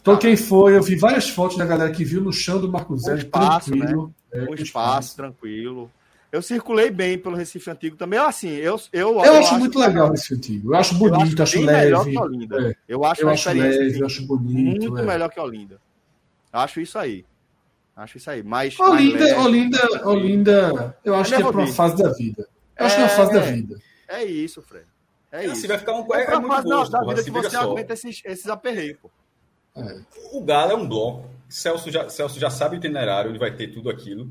Speaker 4: Então, quem foi, eu vi várias fotos da galera que viu no chão do Marco Zero, um
Speaker 1: espaço, tranquilo. Né? É, um espaço, tranquilo. Eu circulei bem pelo Recife Antigo também. Assim, eu, eu,
Speaker 4: eu, eu acho, acho muito legal o Recife Antigo. Eu acho bonito, eu acho, acho leve. Melhor que
Speaker 1: Olinda. É. Eu acho,
Speaker 4: eu acho leve, eu acho bonito.
Speaker 1: Muito é. melhor que Olinda. Acho isso aí. Acho isso aí. Mas,
Speaker 4: Olinda, mais Olinda, Olinda, eu acho que é para uma fase da vida. Eu acho que é uma fase da vida.
Speaker 1: É isso, Fred. É,
Speaker 3: é
Speaker 1: isso.
Speaker 3: vai ficar um é, é muito fase gosto,
Speaker 1: da vida que você aguenta esses, esses aperreios, pô.
Speaker 3: O Galo é um bloco. Celso já, Celso já sabe o itinerário, onde vai ter tudo aquilo.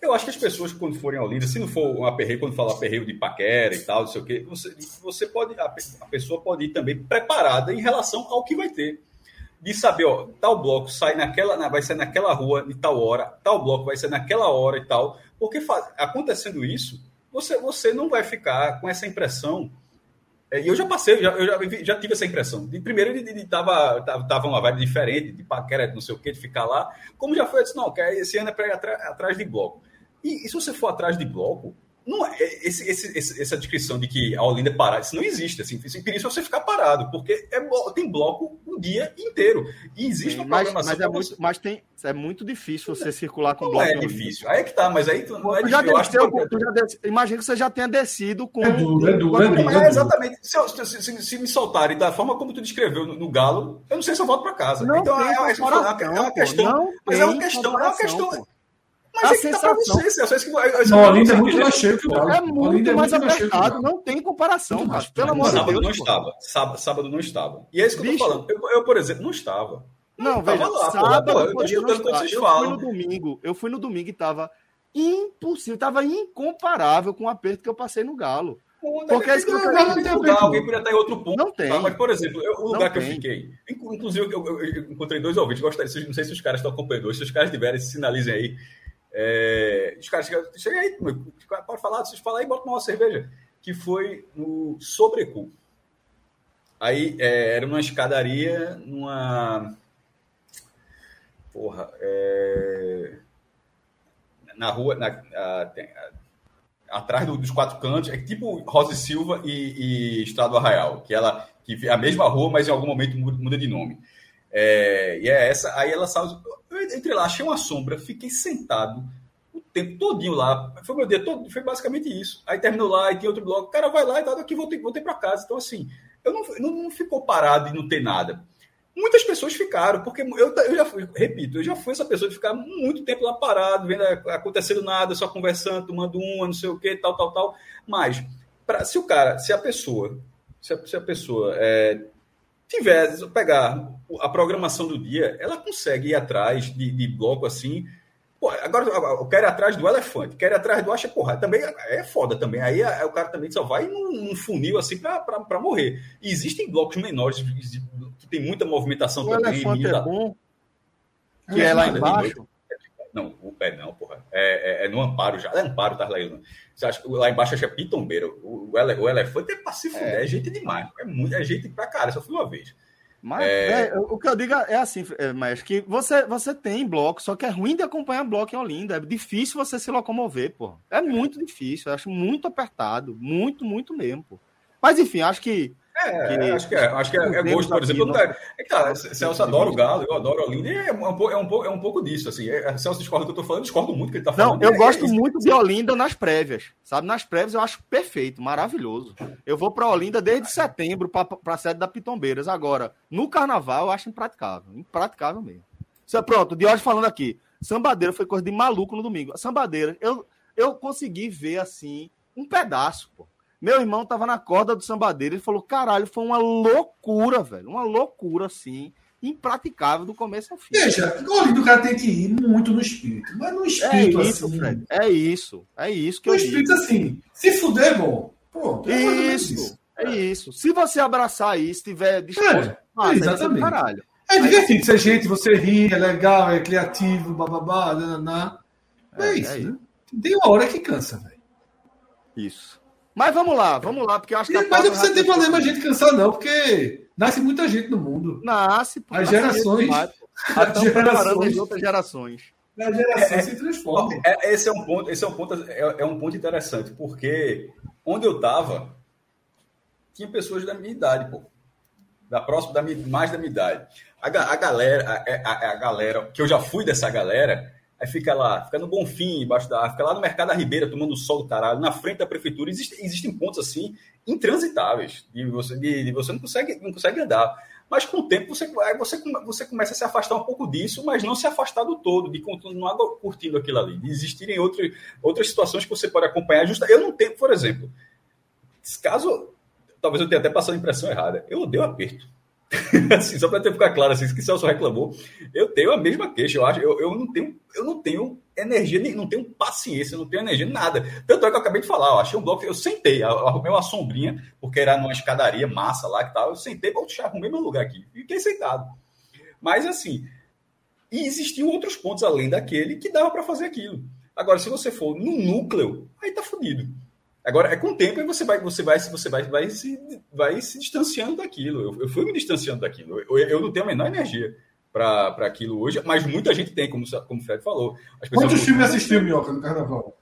Speaker 3: Eu acho que as pessoas, quando forem ao Olinda, se não for um aperreio, quando falar aperreio de paquera e tal, não sei o quê, você, você pode, a, a pessoa pode ir também preparada em relação ao que vai ter. De saber, ó, tal bloco sai naquela, vai ser naquela rua de tal hora, tal bloco vai ser naquela hora e tal. Porque faz, acontecendo isso, você, você não vai ficar com essa impressão e eu já passei, já, eu já, já, tive essa impressão. De primeiro, ele estava tava uma vibe diferente, de paquera, não sei o que, de ficar lá. Como já foi, eu disse, não, que esse ano é para ir atrás, atrás de bloco. E, e, se você for atrás de bloco, não é, esse, esse, esse, essa descrição de que a Olinda é parada, isso não existe. Assim, isso você ficar parado, porque é, tem bloco o dia inteiro. E existe Sim,
Speaker 1: uma programação. Mas, mas, é muito, mas tem, é muito difícil você circular com não bloco.
Speaker 3: Não é difícil. Aí é que tá, mas aí tu não é
Speaker 1: difícil. Já desceu, que... já desce, imagina que você já tenha descido com.
Speaker 4: É duro, é duro. É, duro,
Speaker 3: é, exatamente. Se, se, se, se, me soltarem da forma como tu descreveu no, no Galo, eu não sei se eu volto para casa.
Speaker 1: Não
Speaker 3: então
Speaker 1: é,
Speaker 3: é, é, uma questão. Mas é uma questão. É uma questão.
Speaker 1: Mas a é sensação. que tá pra você,
Speaker 4: Celso. É que, não, a Olinda é muito mais cheio que o Galo.
Speaker 1: É muito mais apertado, não tem comparação, cara. Pelo amor de Deus.
Speaker 3: Sábado não estava. Sábado, sábado não estava. E é isso que eu tô falando. Eu, eu, por exemplo, não estava.
Speaker 1: Não, veja, lá, sábado porra, eu escutando quando vocês eu falam. Fui no domingo, eu fui no domingo e tava impossível, tava incomparável com o aperto que eu passei no Galo.
Speaker 3: Porque é isso que eu quero Alguém podia estar em outro ponto.
Speaker 1: Não tem.
Speaker 3: Tá? Mas, por exemplo, eu, o lugar não que tem. eu fiquei. Inclusive, eu, eu, eu, encontrei dois ouvintes. Gostaria, não sei se os caras estão acompanhando. Se os caras tiverem, se sinalizem aí. É, os caras chegam, chega aí, pode falar, vocês falam aí, bota uma cerveja. Que foi no Sobrecu. Aí é, era uma escadaria, numa. Porra, é, na rua, na, a, a, atrás do, dos quatro cantos, é tipo Rosa e Silva e, e Arraial, que ela que é a mesma rua, mas em algum momento muda de nome. É, e é essa, aí ela saiu, eu entrei lá, achei uma sombra, fiquei sentado o tempo todinho lá. Foi meu dia todo, foi basicamente isso. Aí terminou lá, e tinha outro bloco, o cara vai lá e tal, daqui voltei, voltei para casa. Então, assim, eu não, não, não ficou parado e não ter nada. Muitas pessoas ficaram, porque eu, eu já fui, repito, eu já fui essa pessoa de ficar muito tempo lá parado, vendo acontecendo nada, só conversando, tomando uma, não sei o que, tal, tal, tal. Mas, pra, se o cara, se a pessoa, se a, se a pessoa é, tiver, pegar a programação do dia, ela consegue ir atrás de, de bloco assim. Pô, agora eu quero ir atrás do elefante, quero ir atrás do acha porra. Também é foda também. Aí é, o cara também só vai num, num funil assim para morrer. E existem blocos menores que tem muita movimentação
Speaker 1: o
Speaker 3: também.
Speaker 1: Elefante é bom. Que é, é lá embaixo.
Speaker 3: Não, o pé não, porra. É, é, é, no Amparo já. É Amparo, tá lá. Você acha, lá embaixo acho que é Pitombeiro. O, o, ele, o elefante é pra se fuder, é, é gente demais. É, muito, é gente pra cara, só fui uma vez.
Speaker 1: Mas é... o que eu digo é assim, mas que você, você tem bloco, só que é ruim de acompanhar bloco em Olinda. É difícil você se locomover, pô. É muito difícil, eu acho muito apertado. Muito, muito mesmo, pô. Mas enfim, acho que
Speaker 3: é, que, acho que é, acho que é, é gosto, por exemplo. Não, é, é tá, Celso adora o Galo, eu adoro a Olinda, e é um, é, um, é um pouco disso, assim. É, Celso discorda do que eu tô falando, discordo muito do que ele tá falando.
Speaker 1: Não, eu é, gosto muito de Olinda nas prévias, sabe? Nas prévias eu acho perfeito, maravilhoso. Eu vou para Olinda desde setembro para a sede da Pitombeiras. Agora, no carnaval eu acho impraticável, impraticável mesmo. Pronto, de hoje falando aqui. Sambadeira foi coisa de maluco no domingo. Sambadeira, eu, eu consegui ver assim um pedaço, pô. Meu irmão tava na corda do sambadeiro e falou: caralho, foi uma loucura, velho. Uma loucura, assim, impraticável do começo ao fim.
Speaker 4: Veja, o do cara tem que ir muito no espírito. Mas no espírito, é isso, assim. Fred,
Speaker 1: é isso. É isso que
Speaker 4: no
Speaker 1: eu
Speaker 4: espírito, digo. assim, se fuder, bom. Pô,
Speaker 1: é isso, isso. É isso. Se você abraçar isso, estiver disposto,
Speaker 4: é, ah, exatamente. Caralho. É divertido ser gente, você ri, é legal, é criativo, bababá, nananá. É, é isso. É né? Tem uma hora que cansa, velho.
Speaker 1: Isso. Mas vamos lá, vamos lá, porque eu acho que.
Speaker 4: Mas não precisa ter problema a gente cansar, não, porque nasce muita gente no mundo.
Speaker 1: Nasce,
Speaker 4: pô, As gerações.
Speaker 1: As gerações. outras gerações.
Speaker 4: As gerações é, se transformam.
Speaker 3: É, esse é um ponto, esse é um ponto, é, é um ponto interessante, porque onde eu estava tinha pessoas da minha idade, pô. Da próxima, da, mais da minha idade. A, a galera, a, a, a, galera, que eu já fui dessa galera, aí fica lá, fica no Bonfim, embaixo da fica lá no Mercado da Ribeira, tomando sol do caralho, na frente da prefeitura. Existe, existem pontos assim, intransitáveis, de você, de, você não consegue, não consegue andar. Mas com o tempo você, você, você começa a se afastar um pouco disso, mas não se afastar do todo, de continuar curtindo aquilo ali. De existirem outros, outras situações que você pode acompanhar. Justa, eu não tenho, por exemplo, caso. Talvez eu tenha até passado a impressão errada. Eu odeio aperto. assim, só para ficar claro, assim, que Celso reclamou, eu tenho a mesma queixa. Eu acho, eu, eu não tenho, eu não tenho energia, não tenho paciência, não tenho energia, nada. Tanto é que eu acabei de falar, eu achei um bloco, eu sentei, eu arrumei uma sombrinha, porque era numa escadaria massa lá que tal. Eu sentei, vou arrumei meu lugar aqui. Fiquei sentado. Mas assim, existiam outros pontos além daquele que dava para fazer aquilo. Agora, se você for no núcleo, aí tá fodido. Agora, é com o tempo e você vai, você vai, você vai, vai, se, vai se distanciando daquilo. Eu, eu fui me distanciando daquilo. Eu, eu não tenho a menor energia para aquilo hoje, mas muita gente tem, como, como o Fred falou.
Speaker 4: Quantos filmes assistiu, Minhoca, no Carnaval?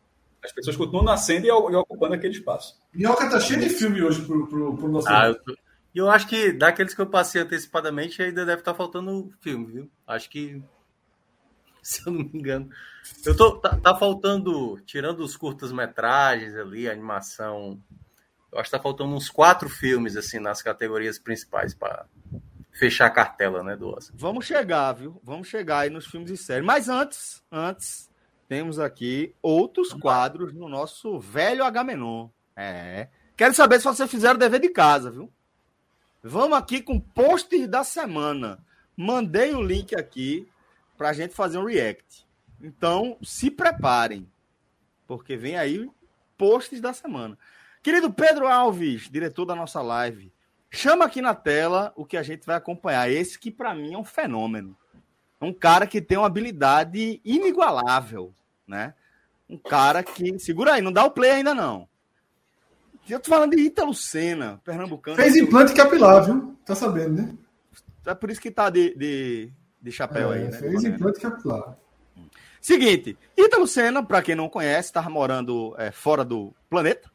Speaker 3: As pessoas continuam nascendo e, e ocupando aquele espaço.
Speaker 4: Minhoca tá cheio de filme hoje pro, pro, pro nosso.
Speaker 2: Ah, eu, eu acho que daqueles que eu passei antecipadamente ainda deve estar tá faltando filme, viu? Acho que se eu não me engano. Eu tô, tá, tá faltando, tirando os curtas-metragens ali, animação. Eu acho que tá faltando uns quatro filmes, assim, nas categorias principais para fechar a cartela, né, do Oscar.
Speaker 1: Vamos chegar, viu? Vamos chegar aí nos filmes e séries. Mas antes, antes, temos aqui outros quadros no nosso velho Agamenon. É. Quero saber se vocês fizeram o dever de casa, viu? Vamos aqui com pôster da semana. Mandei o link aqui para a gente fazer um react. Então, se preparem, porque vem aí posts da semana. Querido Pedro Alves, diretor da nossa live, chama aqui na tela o que a gente vai acompanhar. Esse que para mim é um fenômeno. É um cara que tem uma habilidade inigualável, né? Um cara que. Segura aí, não dá o play ainda não. Eu tô falando de Ítalo Senna, pernambucano.
Speaker 4: Fez implante capilar, viu? Tá sabendo, né?
Speaker 1: É por isso que tá de, de, de chapéu é, aí, né?
Speaker 4: Fez implante capilar.
Speaker 1: Seguinte, Ítalo Senna, para quem não conhece, estava morando é, fora do planeta.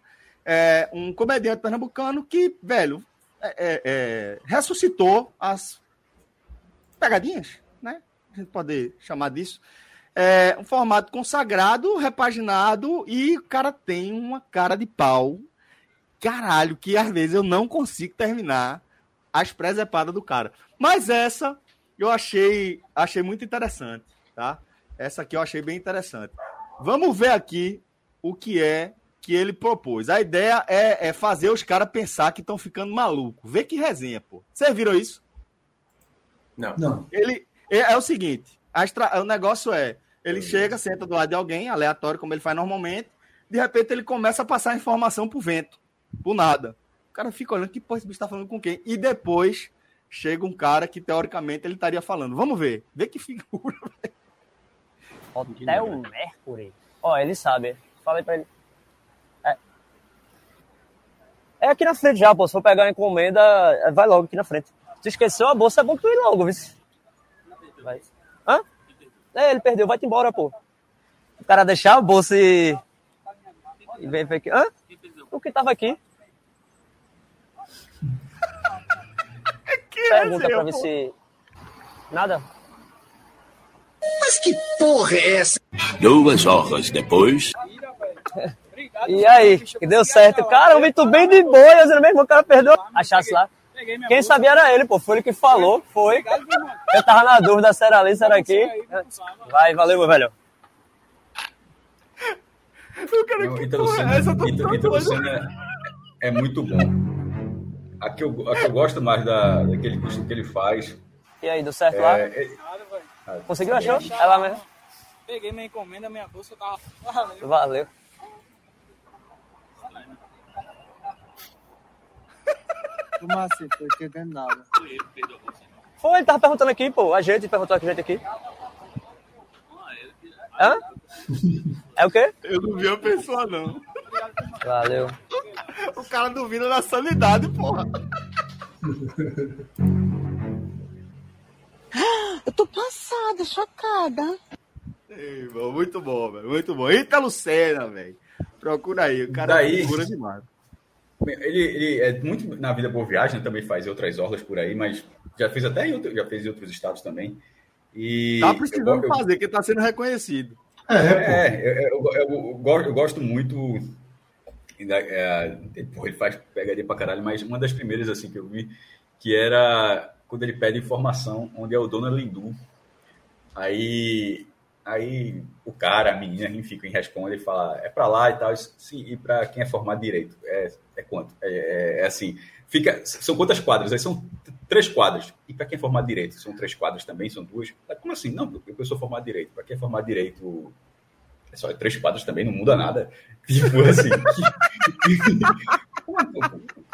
Speaker 1: É um comediante pernambucano que, velho, é, é, é, ressuscitou as pegadinhas, né? A gente pode chamar disso. É um formato consagrado, repaginado, e o cara tem uma cara de pau. Caralho, que às vezes eu não consigo terminar as presepadas do cara. Mas essa eu achei, achei muito interessante, tá? Essa aqui eu achei bem interessante. Vamos ver aqui o que é que ele propôs. A ideia é, é fazer os caras pensar que estão ficando malucos. Vê que resenha, pô. Vocês viram isso?
Speaker 2: Não.
Speaker 4: Não.
Speaker 1: Ele é, é o seguinte: extra, o negócio é, ele chega, senta do lado de alguém, aleatório, como ele faz normalmente, de repente ele começa a passar informação pro vento, por nada. O cara fica olhando que porra esse bicho tá falando com quem? E depois chega um cara que teoricamente ele estaria falando. Vamos ver. Vê que figura.
Speaker 5: Hotel Mercury. Ó, ele sabe. Falei pra ele. É. é aqui na frente já, pô. Se for pegar a encomenda, é, vai logo aqui na frente. Se esqueceu a bolsa, é bom que tu ir logo, viu? Vai. Hã? É, ele perdeu. Vai-te embora, pô. O cara deixar a bolsa e. E vem ver aqui. Hã? O que tava aqui? Pergunta pra ver se. Nada?
Speaker 6: Mas que porra é essa?
Speaker 7: Duas horas depois.
Speaker 5: E aí? Que deu certo. Cara, eu vi tu bem de boa, dizendo mesmo, o cara perdeu a chance lá. Quem sabia era ele, pô. Foi ele que falou, foi. Eu tava na dúvida se era ali, se era aqui. Vai, valeu, meu velho.
Speaker 1: O cara,
Speaker 3: Não,
Speaker 1: que porra
Speaker 3: Senna,
Speaker 1: é essa? Eu.
Speaker 3: Senna é, é muito bom. A que, eu, a que eu gosto mais da, daquele curso que ele faz
Speaker 5: E aí, deu certo lá?
Speaker 3: é, é-.
Speaker 5: Conseguiu, achou? É lá mesmo.
Speaker 8: Peguei minha encomenda, minha bolsa tava. Valeu.
Speaker 5: Valeu.
Speaker 8: Como assim? Tô entendendo nada.
Speaker 5: Foi, ele tava perguntando aqui, pô. A gente perguntou a gente aqui. Hã? É o quê?
Speaker 1: Eu não vi a pessoa, não.
Speaker 5: Valeu.
Speaker 1: O cara duvida da sanidade, porra.
Speaker 6: Eu tô passada, chocada.
Speaker 1: Ei, irmão, muito bom, velho. Muito bom. Ítalo Senna, velho. Procura aí. O cara
Speaker 3: Daí-
Speaker 1: é figura demais.
Speaker 3: Ele, ele é muito na vida boa viagem, também faz outras orlas por aí, mas já fez até em outro, já fez em outros estados também. E
Speaker 1: Tá precisando
Speaker 3: eu- eu-
Speaker 1: fazer, que tá sendo reconhecido.
Speaker 4: É, pô.
Speaker 3: É, eu, eu- eu gosto, eu gosto muito. É, porra, ele faz pegaria pra caralho, mas uma das primeiras assim que eu vi, que era quando ele pede informação, onde é o dono Lindu. Aí, aí o cara, a menina, enfim, quem responde, ele fala, é pra lá e tal. Sim, e pra quem é formado direito? É, é quanto? É, é- é assim. Fica, são quantas quadras? Aí são três quadras. E para quem é formado direito? São três quadras também? São duas? Como assim? Não, eu sou formado direito. Para quem é formado direito, só três quadras também, não muda nada. Tipo assim.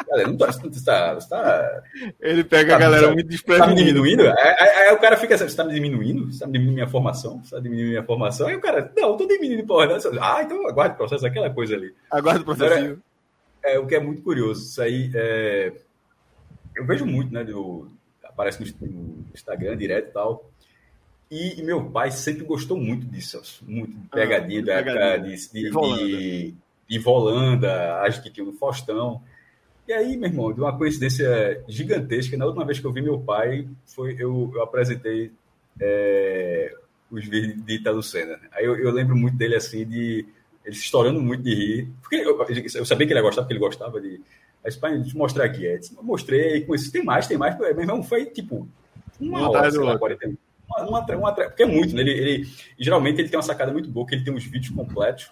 Speaker 3: Galera, não você tá, você tá,
Speaker 1: Ele pega a
Speaker 3: Tá,
Speaker 1: galera
Speaker 3: tá-
Speaker 1: muito
Speaker 3: tá me
Speaker 1: desprevenida.
Speaker 3: diminuindo? Aí, aí- aí o cara fica assim, você tá me diminuindo? Você tá me diminuindo minha formação? Você tá diminuindo minha formação? Aí o cara, não, eu tô diminuindo porra. não. Ah, então aguarde o processo, aquela coisa ali.
Speaker 1: Aguarda o processo.
Speaker 3: É, o que é muito curioso. Isso aí é... Eu vejo muito, né? Do... Aparece no no Instagram direto e tal. E, e meu pai sempre gostou muito disso, muito de pegadinha
Speaker 1: Ah, pegadinha.
Speaker 3: de, de,
Speaker 1: Volanda.
Speaker 3: de, de Volanda, acho que tinha no Faustão. E aí, meu irmão, de uma coincidência gigantesca, na última vez que eu vi meu pai, foi eu, eu apresentei é, os vídeos de Ita Lucena. Aí eu, eu lembro muito dele assim, de ele se estourando muito de rir. Porque eu, eu sabia que ele ia gostar, porque ele gostava de. Aí, pai, deixa eu mostrar aqui. Eu mostrei, com isso, tem mais, tem mais. Meu irmão, foi tipo uma
Speaker 1: Um
Speaker 3: hora, sei lá,
Speaker 1: outro.
Speaker 3: 40 minutos. Uma, atra- uma, atra- porque é muito, né? Ele, ele, geralmente ele tem uma sacada muito boa, que ele tem uns vídeos completos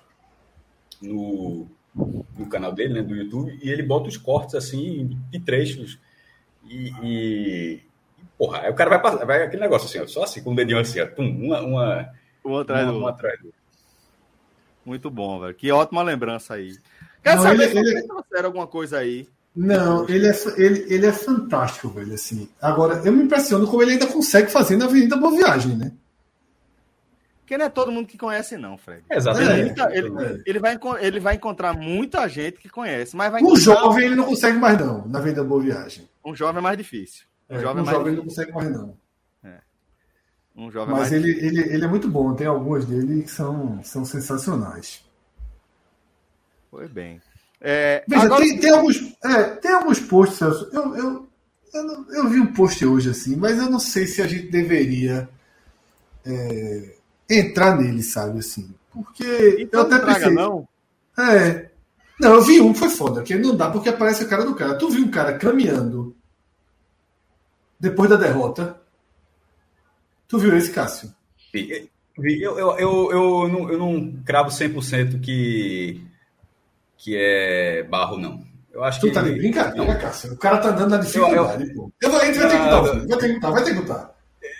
Speaker 3: no, no canal dele, né, do YouTube, e ele bota os cortes assim, de trechos. E, e- e, porra, aí o cara vai passar, vai aquele negócio assim, ó, só assim, com o dedinho assim, ó, tum, uma, uma,
Speaker 1: Um atrás
Speaker 3: uma,
Speaker 1: do
Speaker 3: uma atrás.
Speaker 1: Muito bom, velho. Que ótima lembrança aí. Quer
Speaker 4: Não,
Speaker 1: saber
Speaker 4: ele-
Speaker 1: se
Speaker 4: ele-
Speaker 1: trouxeram alguma coisa aí?
Speaker 4: Não, ele é, ele, ele é fantástico, velho. Assim. Agora, eu me impressiono como ele ainda consegue fazer na Avenida Boa Viagem, né?
Speaker 1: Porque não é todo mundo que conhece, não, Fred.
Speaker 3: É, exatamente.
Speaker 4: É,
Speaker 1: ele,
Speaker 4: é.
Speaker 1: ele vai, ele vai encontrar muita gente que conhece, mas vai encontrar
Speaker 4: jovem ele não consegue mais, não, na Avenida Boa Viagem.
Speaker 1: um jovem é mais difícil. Um
Speaker 4: É,
Speaker 1: jovem é mais
Speaker 4: jovem ele não consegue mais, não.
Speaker 1: Um jovem é
Speaker 4: Mas
Speaker 1: mais
Speaker 4: ele, ele, ele é muito bom, tem algumas dele que são, são sensacionais.
Speaker 1: Foi bem. É,
Speaker 4: Veja,
Speaker 1: agora-
Speaker 4: tem, tem alguns, é, tem alguns posts, Celso. Eu, eu, eu, eu vi um post hoje assim, mas eu não sei se a gente deveria é, entrar nele, sabe? Assim, porque
Speaker 1: Então
Speaker 4: eu até
Speaker 1: traga,
Speaker 4: pensei.
Speaker 1: não.
Speaker 4: É. Não, eu vi um que foi foda, que não dá porque aparece a cara do cara. Tu viu um cara caminhando depois da derrota? Tu viu esse, Cássio?
Speaker 3: Eu, eu, eu, eu, não, eu não cravo 100% que, que é barro, não. Eu acho
Speaker 4: Tu
Speaker 3: que.
Speaker 4: tá de brincadeira,
Speaker 3: Não.
Speaker 4: Cássio. O cara tá andando na dificuldade, pô. Eu vou, a gente vai ter que botar, o vídeo, vai ter que botar, vai ter que botar.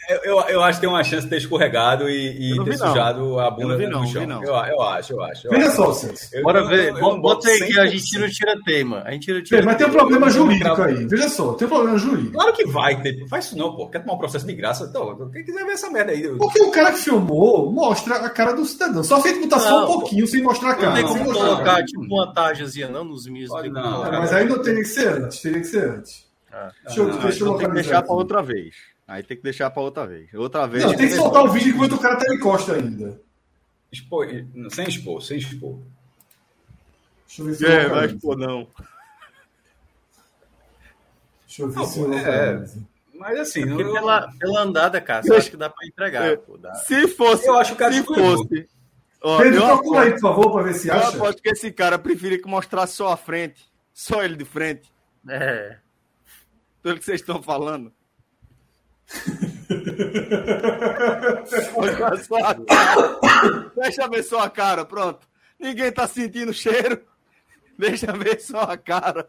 Speaker 3: Eu, eu, eu acho que tem uma chance de ter escorregado e, e
Speaker 1: Eu não
Speaker 3: ter
Speaker 1: vi, não.
Speaker 3: sujado a
Speaker 1: Eu
Speaker 3: bunda
Speaker 1: não vi,
Speaker 3: no
Speaker 1: não,
Speaker 3: chão.
Speaker 1: vi, não.
Speaker 3: Eu, eu acho, eu acho. eu
Speaker 4: Veja só, Celso.
Speaker 3: Eu-
Speaker 2: Bora
Speaker 3: eu-
Speaker 2: ver.
Speaker 3: eu não
Speaker 2: Bota aí que a
Speaker 3: 100%.
Speaker 2: gente tira o tira-tema. A gente tira o tira
Speaker 4: Mas tem um
Speaker 3: eu-
Speaker 4: problema
Speaker 3: eu- eu
Speaker 4: jurídico aí. Veja só, tem um problema jurídico.
Speaker 3: Claro que vai ter. Faz isso não, pô. Quer tomar um processo de graça? Então, quem quiser ver essa merda aí. eu-
Speaker 4: Porque o cara que filmou mostra a cara do cidadão. Só feito botar só um
Speaker 2: Não,
Speaker 4: pouquinho sem mostrar a
Speaker 2: Não
Speaker 4: cara.
Speaker 2: tem
Speaker 4: sem
Speaker 2: como
Speaker 4: a
Speaker 2: colocar tipo uma tajazinha não nos tem como
Speaker 3: não,
Speaker 4: Mas aí não teria que ser antes. Teria que ser antes.
Speaker 2: Ah.
Speaker 4: Deixa eu,
Speaker 3: Ah,
Speaker 4: deixa eu
Speaker 1: tem
Speaker 4: aqui.
Speaker 1: para outra vez. Aí tem que deixar para outra vez. Outra vez.
Speaker 4: Não, tem que soltar o vídeo enquanto o cara tá de costa ainda.
Speaker 3: Expor, sem expor, sem expor.
Speaker 4: Deixa eu ver se eu
Speaker 1: É, vai expor, não.
Speaker 4: Deixa eu ver
Speaker 3: Não,
Speaker 4: se eu
Speaker 3: pô,
Speaker 4: localizo.
Speaker 3: Mas assim,
Speaker 2: Porque
Speaker 3: não,
Speaker 2: pela, pela andada, cara, eu acho que dá pra entregar.
Speaker 1: É.
Speaker 2: Pô, dá.
Speaker 1: Se fosse.
Speaker 3: Eu acho que o cara
Speaker 1: se fosse. Ó,
Speaker 4: Pedro,
Speaker 1: eu
Speaker 4: procura aí, por favor, pra ver se
Speaker 1: eu
Speaker 4: acha.
Speaker 1: aposto que esse cara preferia que mostrasse só a frente. Só ele de frente.
Speaker 2: É.
Speaker 1: Pelo que vocês estão falando. Mostrar só a cara. Deixa ver só a cara, pronto. Ninguém tá sentindo o cheiro. Deixa ver só a cara.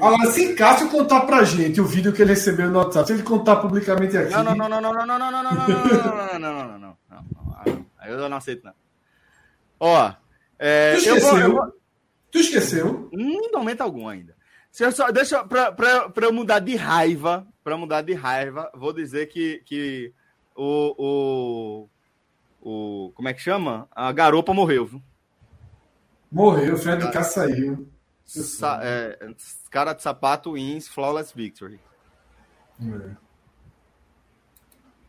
Speaker 4: Agora, se Cássio contar pra gente o vídeo que ele recebeu no WhatsApp, se ele contar publicamente aqui.
Speaker 1: Não, não, não, não, não, não, não, não, não, não, não, não, não, não, não, não, não, não. Eu não aceito, não. Ó, é,
Speaker 4: Tu
Speaker 1: eu vou,
Speaker 4: esqueceu?
Speaker 1: eu vou,
Speaker 4: Tu esqueceu?
Speaker 1: Em momento algum ainda. Se eu só, deixa pra, pra, pra eu mudar de raiva, pra mudar de raiva, vou dizer que, que o, o, o. Como é que chama? A garopa morreu, viu?
Speaker 4: Morreu, o Fred do Cássio saiu.
Speaker 1: Sa, é, cara de sapato wins flawless victory.
Speaker 4: É.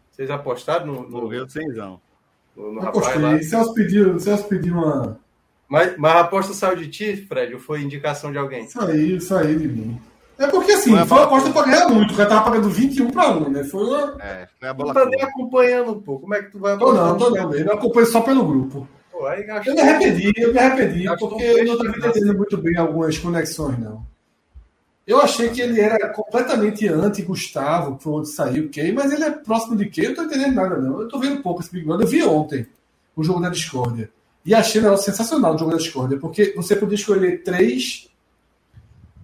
Speaker 2: Vocês apostaram no, no,
Speaker 1: Morreu cenzão.
Speaker 2: no, no rapaz lá?
Speaker 4: gostei. Celso pediu, Celso pediu uma,
Speaker 2: Mas, mas a aposta saiu de ti, Fred, ou foi indicação de alguém?
Speaker 4: Isso aí, isso aí de mim. É porque assim,
Speaker 1: Foi a
Speaker 4: foi uma aposta pra ganhar muito. O cara tava pagando 21 pra 1, né? Foi uma.
Speaker 1: É, foi a
Speaker 2: Tu
Speaker 1: bola
Speaker 2: tá nem acompanhando, pô. Como é que tu vai
Speaker 4: Tô não, tô não. Eu acompanho só pelo grupo.
Speaker 2: Pô, aí
Speaker 4: Eu
Speaker 2: gastou.
Speaker 4: me arrependi, eu me arrependi,
Speaker 2: Gastou
Speaker 4: porque eu não estava entendendo muito bem algumas conexões, não. Eu achei que ele era completamente anti-Gustavo, por onde saiu o mas ele é próximo de Key, eu não tô entendendo nada, não. Eu tô vendo pouco esse Big Brother. Eu vi ontem o jogo da Discórdia. E achei negócio sensacional o jogo da Discórdia, porque você podia escolher três,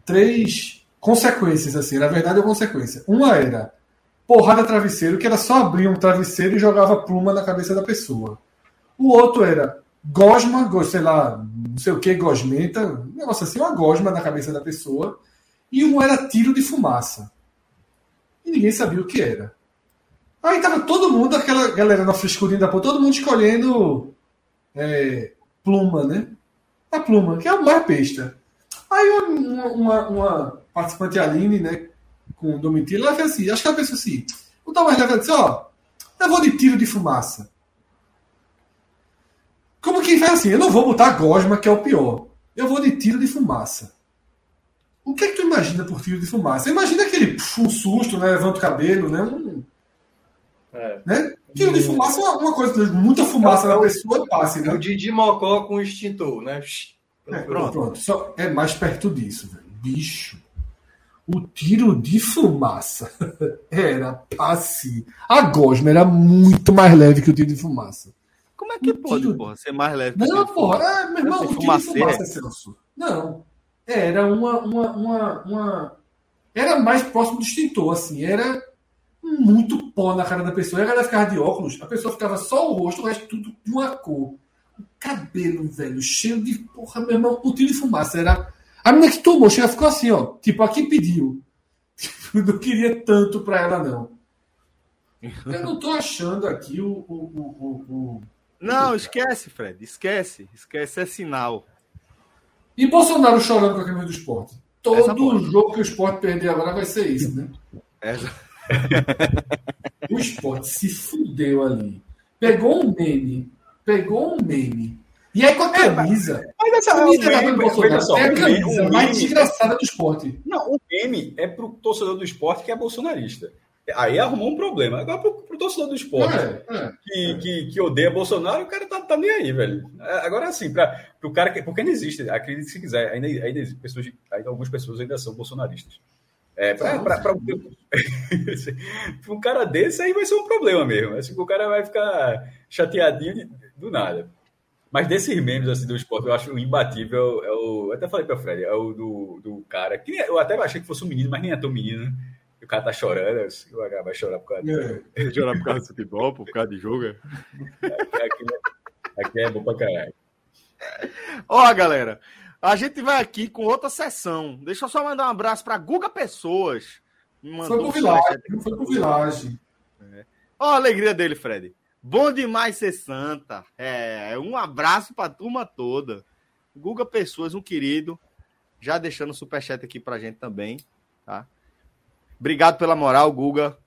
Speaker 4: três consequências, assim. Na verdade, é uma consequência. Uma era porrada travesseiro, que era só abrir um travesseiro e jogava pluma na cabeça da pessoa. O outro era gosma, go- sei lá, não sei o que, gosmenta, um negócio assim, uma gosma na cabeça da pessoa. E um era tiro de fumaça. E ninguém sabia o que era. Aí tava todo mundo, aquela galera na frescurinha da porra, todo mundo escolhendo é, pluma, né? A pluma, que é o mais besta. Aí uma, uma, uma participante Aline, né, com o Domitila, ela fez assim, acho que ela pensou assim, o tal mais leve, ela disse, ó, eu vou de tiro de fumaça. Como quem faz assim, eu não vou botar gosma, que é o pior. Eu vou de tiro de fumaça. O que é que tu imagina por tiro de fumaça? Imagina aquele um susto, né? Levanta o cabelo, né? Um,
Speaker 2: É.
Speaker 4: né? Tiro de fumaça é uma, coisa, muita fumaça na pessoa passe,
Speaker 2: É
Speaker 4: né?
Speaker 2: o Didi Mocó com extintor, né?
Speaker 4: É, pronto. pronto. Só é mais perto disso, velho. Bicho. O tiro de fumaça era passe. A gosma era muito mais leve que o tiro de fumaça.
Speaker 1: Como é que
Speaker 4: O
Speaker 1: pode,
Speaker 4: tiro-
Speaker 1: porra, ser mais leve? que
Speaker 4: Não,
Speaker 1: o tiro?
Speaker 4: porra, é, meu irmão, o tiro de fumaça, Celso. Não. Era uma, uma, uma, uma- Era mais próximo do extintor, assim. Era muito pó na cara da pessoa. E a galera ficava de óculos, a pessoa ficava só o rosto, o resto tudo de uma cor. O cabelo, velho, cheio de. Porra, meu irmão, o tiro de fumaça era. A menina que tomou, chega, ficou assim, ó. Tipo, a quem pediu. Eu não queria tanto pra ela, não. Eu não tô achando aqui o- o- o- o-.
Speaker 1: Não, esquece, Fred. Esquece. Esquece, é sinal.
Speaker 4: E Bolsonaro chorando com a camisa do esporte. Todo jogo que o esporte perder agora vai ser isso, né?
Speaker 1: Essa-
Speaker 4: O esporte se fudeu ali. Pegou um meme. Pegou um meme. E aí com a camisa.
Speaker 3: Mas essa
Speaker 4: camisa
Speaker 3: o
Speaker 4: da
Speaker 3: meme,
Speaker 4: Bolsonaro
Speaker 3: só,
Speaker 4: é a
Speaker 3: o meme-
Speaker 4: camisa
Speaker 3: o
Speaker 4: mais
Speaker 3: meme-
Speaker 4: desgraçada do esporte.
Speaker 3: Não, o meme é pro torcedor do esporte que é bolsonarista. Aí arrumou um problema. Agora pro, pro torcedor do esporte
Speaker 4: É, é.
Speaker 3: que, que, que odeia Bolsonaro, o cara tá, tá nem aí, velho. É, Agora assim, para pro cara que. Porque não existe, acredite se quiser, ainda, ainda existe pessoas, ainda algumas pessoas ainda são bolsonaristas. É, pra um cara desse aí vai ser um problema mesmo. Assim, o cara vai ficar chateadinho de- do nada. Mas desses memes assim, do esporte, eu acho o imbatível. É o, eu até falei pra Fred, é o do, do cara. Que eu até achei que fosse um menino, mas nem é tão menino, né? O cara tá chorando, eu sei, o cara vai chorar por causa disso.
Speaker 4: É.
Speaker 1: Chorar por causa do futebol, por causa de jogo. é.
Speaker 3: Aqui, aqui é bom pra caralho.
Speaker 1: Ó, galera, a gente vai aqui com outra sessão. Deixa eu só mandar um abraço pra Guga Pessoas.
Speaker 4: Foi pro Village.
Speaker 1: superchat.
Speaker 4: Foi pro Village.
Speaker 1: Ó a alegria dele, Fred. Bom demais ser santa. É, um abraço pra turma toda. Guga Pessoas, um querido. Já deixando o superchat aqui pra gente também, tá? Obrigado pela moral, Guga.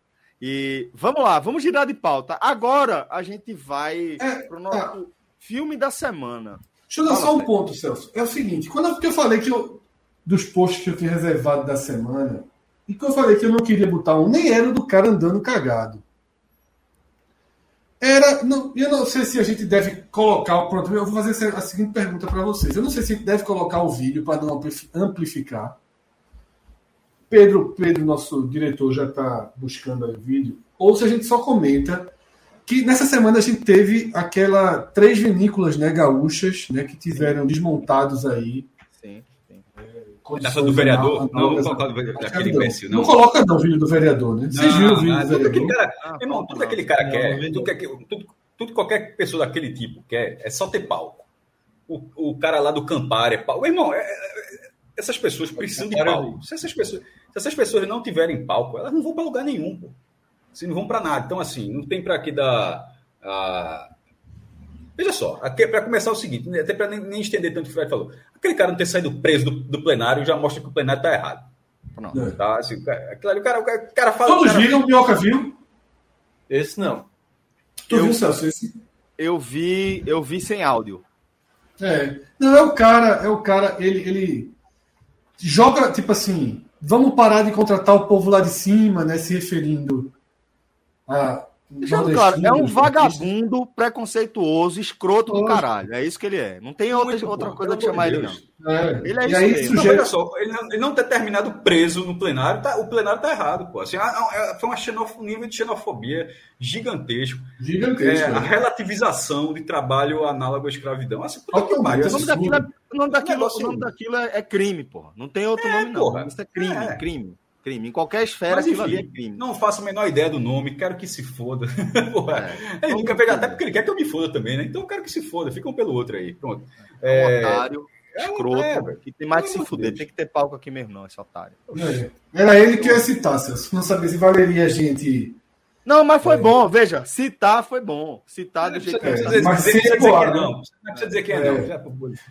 Speaker 1: E vamos lá, vamos girar de pauta. Agora a gente vai
Speaker 4: É,
Speaker 1: pro nosso
Speaker 4: tá.
Speaker 1: filme da semana.
Speaker 4: Deixa eu dar
Speaker 1: Fala,
Speaker 4: só um ponto, Celso. É o seguinte, quando eu, eu falei que eu, dos posts que eu tinha reservado da semana, e que eu falei que eu não queria botar um, nem era do cara andando cagado. Era. Não, eu não sei se a gente deve colocar. Pronto, eu vou fazer a seguinte pergunta para vocês. Eu não sei se a gente deve colocar o vídeo para não amplif- amplificar. Pedro, Pedro, nosso diretor, já está buscando o vídeo. Ou se a gente só comenta que nessa semana a gente teve aquela três vinícolas né, gaúchas né, que tiveram desmontados aí.
Speaker 1: Sim, sim.
Speaker 3: Essa do vereador? Não,
Speaker 4: análogas
Speaker 3: colocar do vereador,
Speaker 4: escravidão.
Speaker 3: aquele imbecil,
Speaker 4: Não
Speaker 3: não.
Speaker 4: coloca não o vídeo do vereador, né? Vocês viram o vídeo
Speaker 3: Ah,
Speaker 4: do
Speaker 3: tudo que aquele
Speaker 4: vereador?
Speaker 3: cara, meu irmão, tudo que aquele cara quer, tudo que, tudo, tudo que qualquer pessoa daquele tipo quer é só ter palco. O, o cara lá do Campari é palco. Irmão, é- é- essas pessoas precisam de palco. Se essas, pessoas, se essas pessoas não tiverem palco, elas não vão para lugar nenhum. Pô. Assim, não vão para nada. Então, assim, não tem para aqui dar. ah, Veja só, para começar é o seguinte, até para nem, nem estender tanto o que o Fred falou. Aquele cara não ter saído preso do, do plenário já mostra que o plenário está errado.
Speaker 1: Pronto.
Speaker 4: É.
Speaker 3: Tá? Assim, o cara, aquilo ali, o cara, o cara- o cara fala. o
Speaker 4: Todos
Speaker 3: cara-
Speaker 4: viram, o Minhoca viu?
Speaker 2: Esse não.
Speaker 4: Tu
Speaker 1: Eu-
Speaker 4: viu, Celso? Esse?
Speaker 1: Eu vi, eu vi sem áudio.
Speaker 4: É. Não, é o cara, é o cara, ele, ele joga, tipo assim, vamos parar de contratar o povo lá de cima, né? Se referindo
Speaker 1: Deixando claro, é um vagabundo preconceituoso, escroto do caralho. É isso que ele é. Não tem outra,
Speaker 3: Muito
Speaker 1: outra
Speaker 3: bom,
Speaker 1: coisa de chamar
Speaker 3: amor
Speaker 1: ele, não.
Speaker 4: É.
Speaker 1: Ele é
Speaker 4: e
Speaker 1: isso
Speaker 4: aí.
Speaker 3: Não, olha só, ele não, ele não ter terminado preso no plenário, tá- o plenário tá errado, pô. Assim, ah, é- foi um nível de xenofobia gigantesco.
Speaker 4: gigantesco.
Speaker 3: É, a
Speaker 4: né?
Speaker 3: relativização de trabalho análogo à escravidão. Assim, puta que pariu,
Speaker 1: O nome
Speaker 3: assim,
Speaker 1: daquilo, é, o nome daquilo, o nome daquilo é, é crime, porra. Não tem outro
Speaker 3: É,
Speaker 1: nome, não.
Speaker 3: porra.
Speaker 1: Isso é crime,
Speaker 3: É.
Speaker 1: crime, crime. Em qualquer esfera,
Speaker 3: Mas,
Speaker 1: aquilo ali é
Speaker 3: enfim,
Speaker 1: crime.
Speaker 3: não faço a menor ideia do nome, quero que se foda. Porra.
Speaker 1: É.
Speaker 3: Ele quer pegar, até porque ele quer que eu me foda também, né? Então eu quero que se foda, fica um pelo outro aí. Pronto.
Speaker 1: É um
Speaker 3: É,
Speaker 1: otário,
Speaker 3: é um-
Speaker 1: escroto,
Speaker 3: é, velho.
Speaker 1: que tem mais que se fuder.
Speaker 3: Deus.
Speaker 1: Tem que ter palco aqui mesmo, não, esse otário.
Speaker 4: É. Era ele que eu ia citar, Celso. Não sabia se valeria a gente.
Speaker 1: Não, mas foi
Speaker 4: É.
Speaker 1: bom, veja, citar foi bom. Citar do jeito que
Speaker 3: dizer,
Speaker 4: mas
Speaker 3: dizer-
Speaker 4: sem
Speaker 3: é não. Não precisa dizer quem é,
Speaker 4: É.
Speaker 3: não.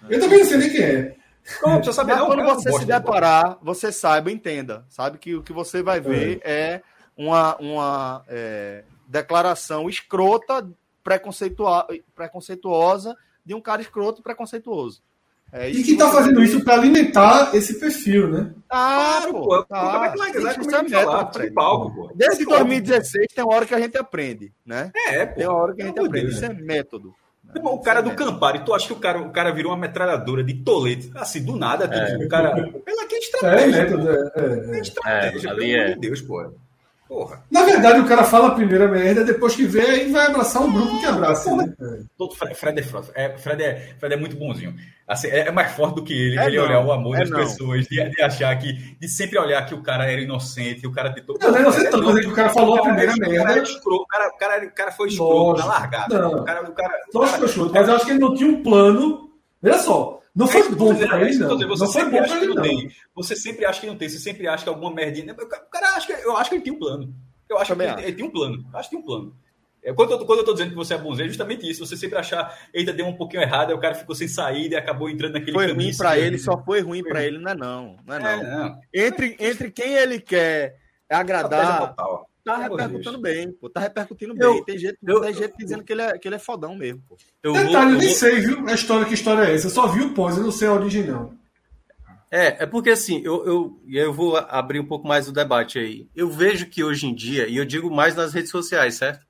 Speaker 4: Eu também não sei nem quem é.
Speaker 3: Não, precisa saber
Speaker 1: Mas
Speaker 3: não.
Speaker 1: quando você se deparar, você saiba, entenda. Sabe que o que você vai ver é, uma, uma é, declaração escrota, preconceitua- preconceituosa de um cara escroto e preconceituoso. É
Speaker 4: E que tá
Speaker 1: você
Speaker 4: fazendo
Speaker 1: vai
Speaker 4: isso para alimentar esse perfil, né?
Speaker 1: Ah,
Speaker 3: Claro,
Speaker 1: pô. tá.
Speaker 3: Como é que vai
Speaker 1: Tem
Speaker 3: vai
Speaker 1: que
Speaker 3: como é que
Speaker 1: método,
Speaker 3: palco, pô.
Speaker 1: Desde
Speaker 3: Palco.
Speaker 1: 2016 tem uma hora que a gente aprende, né?
Speaker 3: É, pô.
Speaker 1: Tem uma hora que a gente aprende. Isso é método.
Speaker 3: Irmão, O cara do Campari, tu acha que o cara, o cara virou uma metralhadora de tolete? Assim, do nada, tudo. o cara. Pela que
Speaker 4: É,
Speaker 3: estratégia.
Speaker 4: método. É, é,
Speaker 3: Que
Speaker 4: é.
Speaker 3: estratégia,
Speaker 2: É, ali
Speaker 3: pelo amor
Speaker 2: é.
Speaker 3: de Deus, pô. Porra.
Speaker 4: Na verdade, o cara fala a primeira merda, depois que vê, aí vai abraçar um grupo que abraça. Né? É.
Speaker 3: Todo Fred, Fred é, Fred, é, Fred, é, Fred é muito bonzinho. Assim, é, é mais forte do que ele.
Speaker 1: É
Speaker 3: ele
Speaker 1: não,
Speaker 3: olhar o amor
Speaker 1: é
Speaker 3: das
Speaker 1: não.
Speaker 3: pessoas, de, de achar que. De sempre olhar que o cara era inocente, o cara tentou.
Speaker 4: Não, não é inocente, não, mas é que o cara falou a primeira
Speaker 3: o cara
Speaker 4: merda.
Speaker 3: era escroto, o cara, o cara, o cara foi escroto na largada.
Speaker 4: Não.
Speaker 3: O cara, o cara, o cara-
Speaker 4: que eu chuto, mas eu acho que ele não tinha um plano. Veja só, não foi
Speaker 3: que
Speaker 4: bom pra ele,
Speaker 3: que
Speaker 4: não.
Speaker 3: Você
Speaker 4: Não foi
Speaker 3: sempre
Speaker 4: bom
Speaker 3: acha
Speaker 4: pra
Speaker 3: que
Speaker 4: ele,
Speaker 3: não tem. Você sempre acha que não tem. Você sempre acha que alguma merdinha. O cara acha que, eu acho que ele tinha um plano. Eu acho que
Speaker 1: Também
Speaker 3: ele,
Speaker 1: acho.
Speaker 3: ele tinha um plano. Eu acho que tem um plano. É, quando, eu, quando eu tô dizendo que você é bonzinho, é justamente isso. Você sempre achar, eita, deu um pouquinho errado, aí o cara ficou sem saída e acabou entrando naquele
Speaker 1: Foi
Speaker 3: caminho
Speaker 1: ruim pra ele, só foi ruim pra ele, não é não. Não é
Speaker 3: É,
Speaker 1: não.
Speaker 3: não.
Speaker 1: Entre, entre quem ele quer agradar,
Speaker 3: total.
Speaker 1: Tá repercutindo bem, pô. Tá repercutindo
Speaker 2: Eu-
Speaker 1: bem. Tem gente,
Speaker 2: eu-
Speaker 1: tem gente dizendo que ele, é, que ele é fodão mesmo, pô.
Speaker 2: Eu vou,
Speaker 4: Detalhe, eu
Speaker 2: eu
Speaker 4: nem
Speaker 2: vou-
Speaker 4: sei, viu? A história, que história é essa? Eu só vi o pós, eu não sei a original.
Speaker 2: É, é porque assim, eu, eu, e aí eu vou abrir um pouco mais o debate aí. Eu vejo que hoje em dia, e eu digo mais nas redes sociais, certo?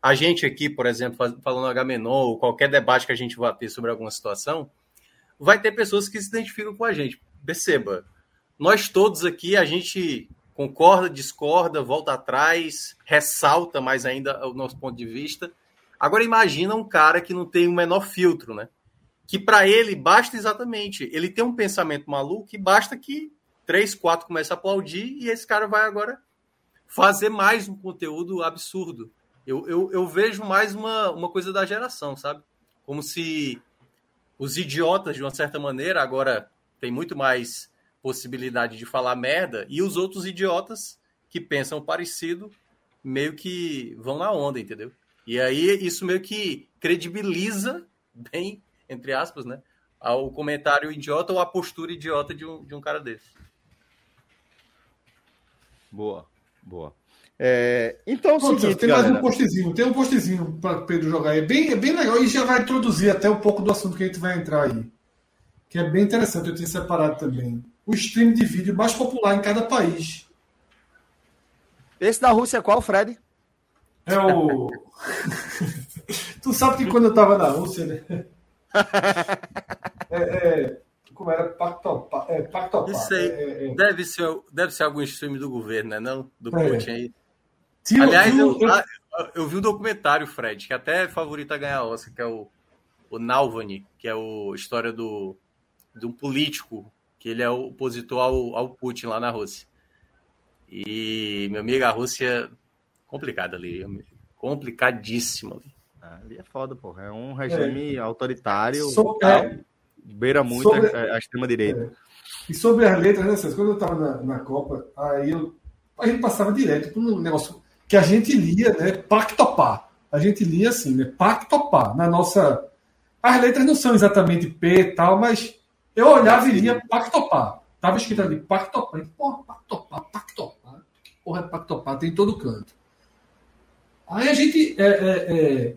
Speaker 2: A gente aqui, por exemplo, falando H-Menon, ou qualquer debate que a gente vá ter sobre alguma situação, vai ter pessoas que se identificam com a gente. Perceba, nós todos aqui, a gente concorda, discorda, volta atrás, ressalta mais ainda o nosso ponto de vista. Agora imagina um cara que não tem o menor filtro, né? que para ele basta exatamente, ele tem um pensamento maluco e basta que três, quatro comecem a aplaudir e esse cara vai agora fazer mais um conteúdo absurdo. Eu, eu, eu vejo mais uma, uma coisa da geração, sabe? Como se os idiotas, de uma certa maneira, agora tem muito mais possibilidade de falar merda e os outros idiotas que pensam parecido meio que vão na onda, entendeu? E aí isso meio que credibiliza bem entre aspas, né? Ao comentário idiota ou a postura idiota de um, de um cara desse.
Speaker 1: Boa, boa. É, então é
Speaker 4: Pronto,
Speaker 1: seguinte,
Speaker 4: tem mais
Speaker 1: galera.
Speaker 4: um postzinho, tem um postzinho para Pedro jogar. É bem, é bem legal e já vai introduzir até um pouco do assunto que a gente vai entrar aí. Que é bem interessante, eu tinha separado também. O stream de vídeo mais popular em cada país.
Speaker 1: Esse da Rússia é qual, Fred?
Speaker 4: É o. tu sabe que quando eu tava na Rússia, né? É, é, como era? Pactopá. É, Pactopá.
Speaker 2: Isso aí
Speaker 4: É, é,
Speaker 2: deve, ser, deve ser algum stream do governo, né? Não? Do
Speaker 4: É.
Speaker 2: Putin aí.
Speaker 4: tinha-
Speaker 2: Aliás,
Speaker 4: tinha-
Speaker 2: eu, ah, eu vi um documentário, Fred, que até é favorito a ganhar Oscar, que é o, o Nalvani, que é o história do, de um político, que ele é opositor ao, ao Putin lá na Rússia. E, meu amigo, a Rússia complicada ali, complicadíssima ali.
Speaker 1: Ah, ali é foda, porra. É um regime autoritário.
Speaker 4: So- é.
Speaker 1: Beira muito
Speaker 4: Sobre-
Speaker 1: a, a extrema-direita.
Speaker 4: E sobre as letras, né, César? Quando eu estava na, na Copa, aí eu, a gente passava direto por um negócio que a gente lia, né? Pactopá. A gente lia assim, né? Pactopá. Na nossa. As letras não são exatamente P e tal, mas eu olhava e lia Pactopá. Tava escrito ali, Pactopá. E, Porra, Pactopá, Pactopá. Que porra é Pactopá? Tem em todo canto. Aí a gente é, é, é,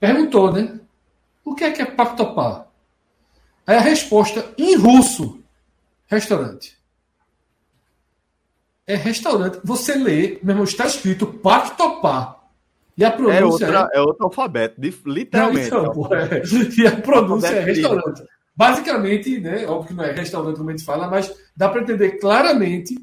Speaker 4: perguntou, né? O que é que é Paktopar? Aí a resposta em russo, restaurante. É restaurante. Você lê, meu irmão, está escrito Paktopar. E a
Speaker 1: É,
Speaker 4: pronúncia
Speaker 1: outra, é outro alfabeto, de-
Speaker 4: Não,
Speaker 1: literalmente.
Speaker 4: então, é. E a pronúncia é restaurante. Basicamente, né? Óbvio que não é restaurante como a gente fala, mas dá para entender claramente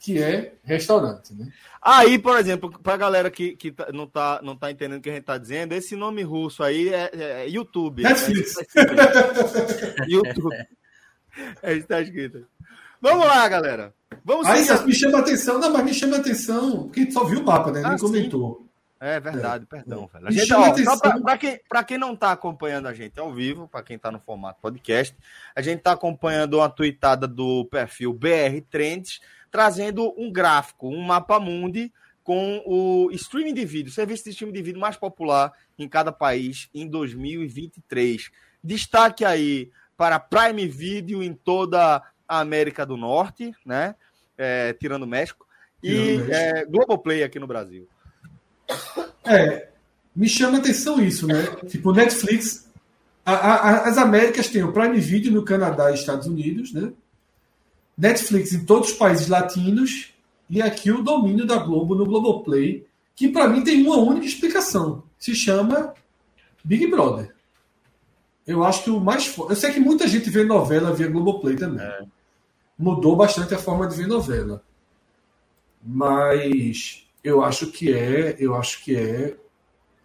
Speaker 4: que é restaurante, né?
Speaker 1: Aí, por exemplo, pra galera que, que tá- não, tá, não tá entendendo o que a gente tá dizendo, esse nome russo aí é, é YouTube.
Speaker 4: Netflix.
Speaker 1: É, YouTube. É isso que tá escrito. Vamos lá, galera. Vamos
Speaker 4: Aí me chama a atenção, não, mas me chama a atenção, porque a gente só viu o mapa, né?
Speaker 1: Ah,
Speaker 4: Nem
Speaker 1: sim. É verdade, perdão, velho. A gente, ó, só pra, pra quem, pra quem não tá acompanhando a gente ao vivo, pra quem tá no formato podcast, a gente tá acompanhando uma tweetada do perfil BR Trends, trazendo um gráfico, um mapa mundi com o streaming de vídeo, serviço de streaming de vídeo mais popular em cada país em 2023. Destaque aí para Prime Video em toda a América do Norte, né? É, tirando o México. E
Speaker 4: Tirando o México.
Speaker 1: é, Globoplay aqui no Brasil.
Speaker 4: É, me chama a atenção isso, né? Tipo, Netflix. a- a- as Américas têm o Prime Video no Canadá e Estados Unidos, né? Netflix em todos os países latinos e aqui o domínio da Globo no Globoplay, que para mim tem uma única explicação. Se chama Big Brother. Eu acho que o mais forte. Eu sei que muita gente vê novela via Globoplay também. Mudou bastante a forma de ver novela. Mas eu acho que é, eu acho que é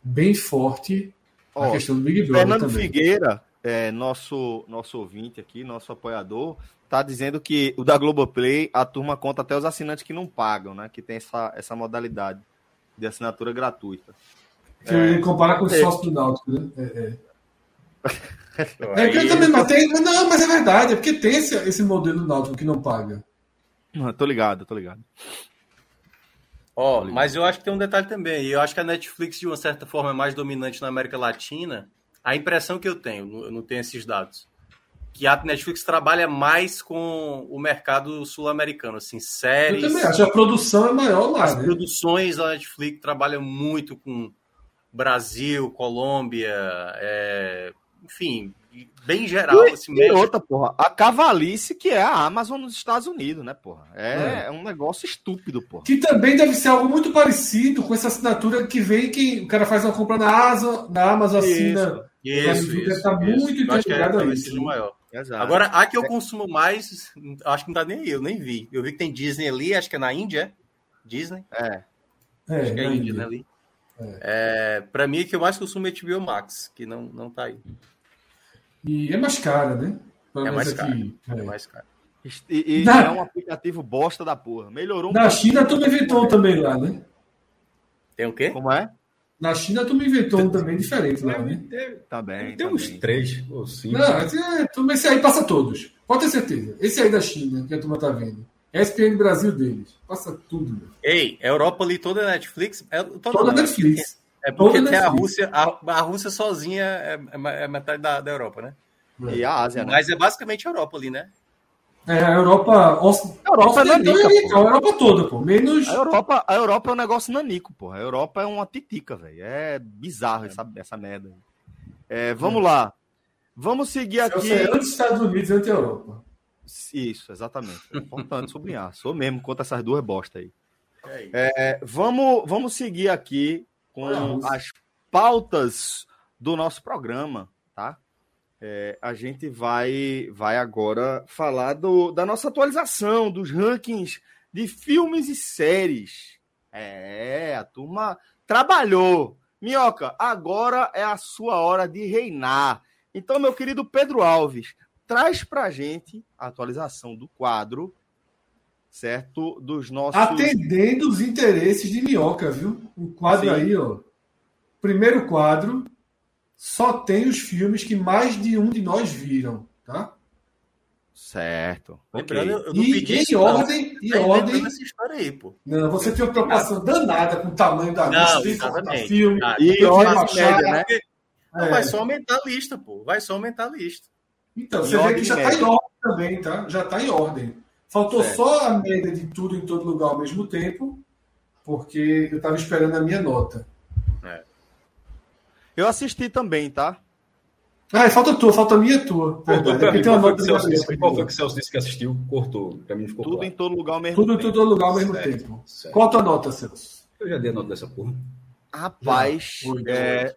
Speaker 4: bem forte a
Speaker 1: Ó,
Speaker 4: questão do Big Brother
Speaker 1: Fernando
Speaker 4: também.
Speaker 1: Figueira, é, nosso, nosso ouvinte aqui, nosso apoiador, tá dizendo que o da Globoplay, a turma conta até os assinantes que não pagam, né? Que tem essa, essa modalidade de assinatura gratuita.
Speaker 4: Que compara com o
Speaker 1: É.
Speaker 4: sócio do Náutico, né? É, é. É que eu também mas tem, mas não, mas é verdade, é porque tem esse, esse modelo do Náutico que não paga.
Speaker 1: Ah, Tô ligado, tô ligado.
Speaker 2: Ó,
Speaker 1: Olha.
Speaker 2: mas eu acho que tem um detalhe também. Eu acho que a Netflix, de uma certa forma, é mais dominante na América Latina. A impressão que eu tenho, eu não tenho esses dados, que a Netflix trabalha mais com o mercado sul-americano, assim,
Speaker 4: Eu
Speaker 2: séries.
Speaker 4: também acho, a produção é maior lá,
Speaker 2: As
Speaker 4: né?
Speaker 2: produções da Netflix trabalham muito com Brasil, Colômbia, é, enfim, bem geral. assim,
Speaker 1: E
Speaker 2: México.
Speaker 1: outra, porra, a cavalice que é a Amazon nos Estados Unidos, né, porra? É, é um negócio estúpido, porra.
Speaker 4: Que também deve ser algo muito parecido com essa assinatura que vem que o cara faz uma compra na Amazon, na Amazon assina.
Speaker 2: Isso,
Speaker 4: Deve
Speaker 2: isso,
Speaker 4: estar
Speaker 2: isso.
Speaker 4: muito
Speaker 2: que é,
Speaker 4: interligado a isso, né?
Speaker 2: maior.
Speaker 1: Exato.
Speaker 2: Agora, a que eu consumo mais, acho que não tá nem aí, eu nem vi. Eu vi que tem Disney ali, acho que é na Índia, é? Disney,
Speaker 1: é.
Speaker 4: É,
Speaker 2: acho que é Índia,
Speaker 4: Índia.
Speaker 2: né, ali. É, pra mim, o que eu mais consumo é HBO Max, que não, não tá aí.
Speaker 4: E é mais cara, né?
Speaker 2: É mais caro.
Speaker 4: aqui.
Speaker 2: É
Speaker 4: É.
Speaker 2: mais caro.
Speaker 1: E, e
Speaker 4: Na-
Speaker 1: é um aplicativo bosta da porra. Melhorou um
Speaker 4: Na
Speaker 1: pouco.
Speaker 4: China, tu me inventou um também lá, né?
Speaker 2: Tem o quê?
Speaker 1: Como é?
Speaker 4: Na China, tu me inventou um também diferente lá, né?
Speaker 1: Tá bem.
Speaker 3: Tem
Speaker 1: tá
Speaker 3: uns
Speaker 1: bem.
Speaker 3: três ou cinco.
Speaker 4: Não, esse, é, tu- esse aí passa todos. Pode ter certeza. Esse aí da China, que a turma tá vendo. ESPN Brasil deles. Passa tudo. meu.
Speaker 2: Ei, a Europa ali toda é Netflix? É, toda
Speaker 4: Netflix.
Speaker 2: É porque tem a. Rússia, a, a Rússia sozinha é, é- é metade da, da Europa, né?
Speaker 1: E a Ásia, né?
Speaker 2: Mas é basicamente a Europa ali, né?
Speaker 4: É, a Europa. Os,
Speaker 1: A Europa é
Speaker 4: Ocidental
Speaker 1: nanica,
Speaker 4: e Oriental, a Europa toda, pô. Menos.
Speaker 1: A Europa, a Europa é um negócio nanico, porra. A Europa é uma titica, velho. É bizarro essa, essa merda. aí. É, vamos lá. Vamos seguir aqui.
Speaker 4: sei, antes dos Estados Unidos e antes da Europa.
Speaker 1: Isso, exatamente. É importante sublinhar. Sou mesmo contra essas duas bostas aí.
Speaker 2: É.
Speaker 1: É, vamos, vamos seguir aqui com as pautas do nosso programa, tá? É, a gente vai, vai agora falar do, da nossa atualização dos rankings de filmes e séries. É, a turma trabalhou. Minhoca, agora é a sua hora de reinar. Então, meu querido Pedro Alves, traz pra gente a atualização do quadro, certo? Dos nossos.
Speaker 4: Atendendo os interesses de Minhoca, viu? O quadro
Speaker 1: Sim.
Speaker 4: aí, ó. Primeiro quadro. Só tem os filmes que mais de um de nós viram, tá?
Speaker 1: Certo.
Speaker 2: Lembrando,
Speaker 1: ok.
Speaker 2: eu não
Speaker 4: E
Speaker 2: pedi
Speaker 4: em
Speaker 2: isso, não.
Speaker 4: ordem, em
Speaker 2: Tá inventando
Speaker 4: ordem.
Speaker 2: essa história aí, pô.
Speaker 4: Não, você tem uma preocupação danada com o tamanho da
Speaker 2: Não,
Speaker 4: lista,
Speaker 2: exatamente.
Speaker 4: filme.
Speaker 2: Ah,
Speaker 1: E
Speaker 4: eu
Speaker 1: ordem média, né?
Speaker 2: Porque- não,
Speaker 4: É.
Speaker 2: Vai só aumentar a lista, pô. Vai só aumentar a lista.
Speaker 4: Então,
Speaker 1: Em
Speaker 4: você vê
Speaker 1: ordem
Speaker 4: que já está em
Speaker 1: média.
Speaker 4: ordem também, tá? Já está em ordem. Faltou
Speaker 1: Certo.
Speaker 4: só a média de tudo em todo lugar ao mesmo tempo, porque eu estava esperando a minha nota.
Speaker 1: Eu assisti também, tá?
Speaker 4: Ah, falta tua, falta a minha e tua. Verdade.
Speaker 3: pra
Speaker 4: Aqui
Speaker 3: mim.
Speaker 4: tem uma
Speaker 3: Qual foi
Speaker 4: nota
Speaker 3: que o Celso
Speaker 4: de
Speaker 3: disse- qual foi que o Celso disse que assistiu? Cortou. Pra mim ficou
Speaker 1: Tudo
Speaker 3: claro.
Speaker 1: em todo lugar ao mesmo
Speaker 4: Tudo em
Speaker 1: tempo.
Speaker 4: todo lugar ao mesmo
Speaker 3: Certo,
Speaker 4: tempo.
Speaker 3: certo.
Speaker 4: Qual a tua nota, Celso?
Speaker 3: Eu já dei a nota dessa porra.
Speaker 1: Rapaz,
Speaker 4: Já,
Speaker 1: é,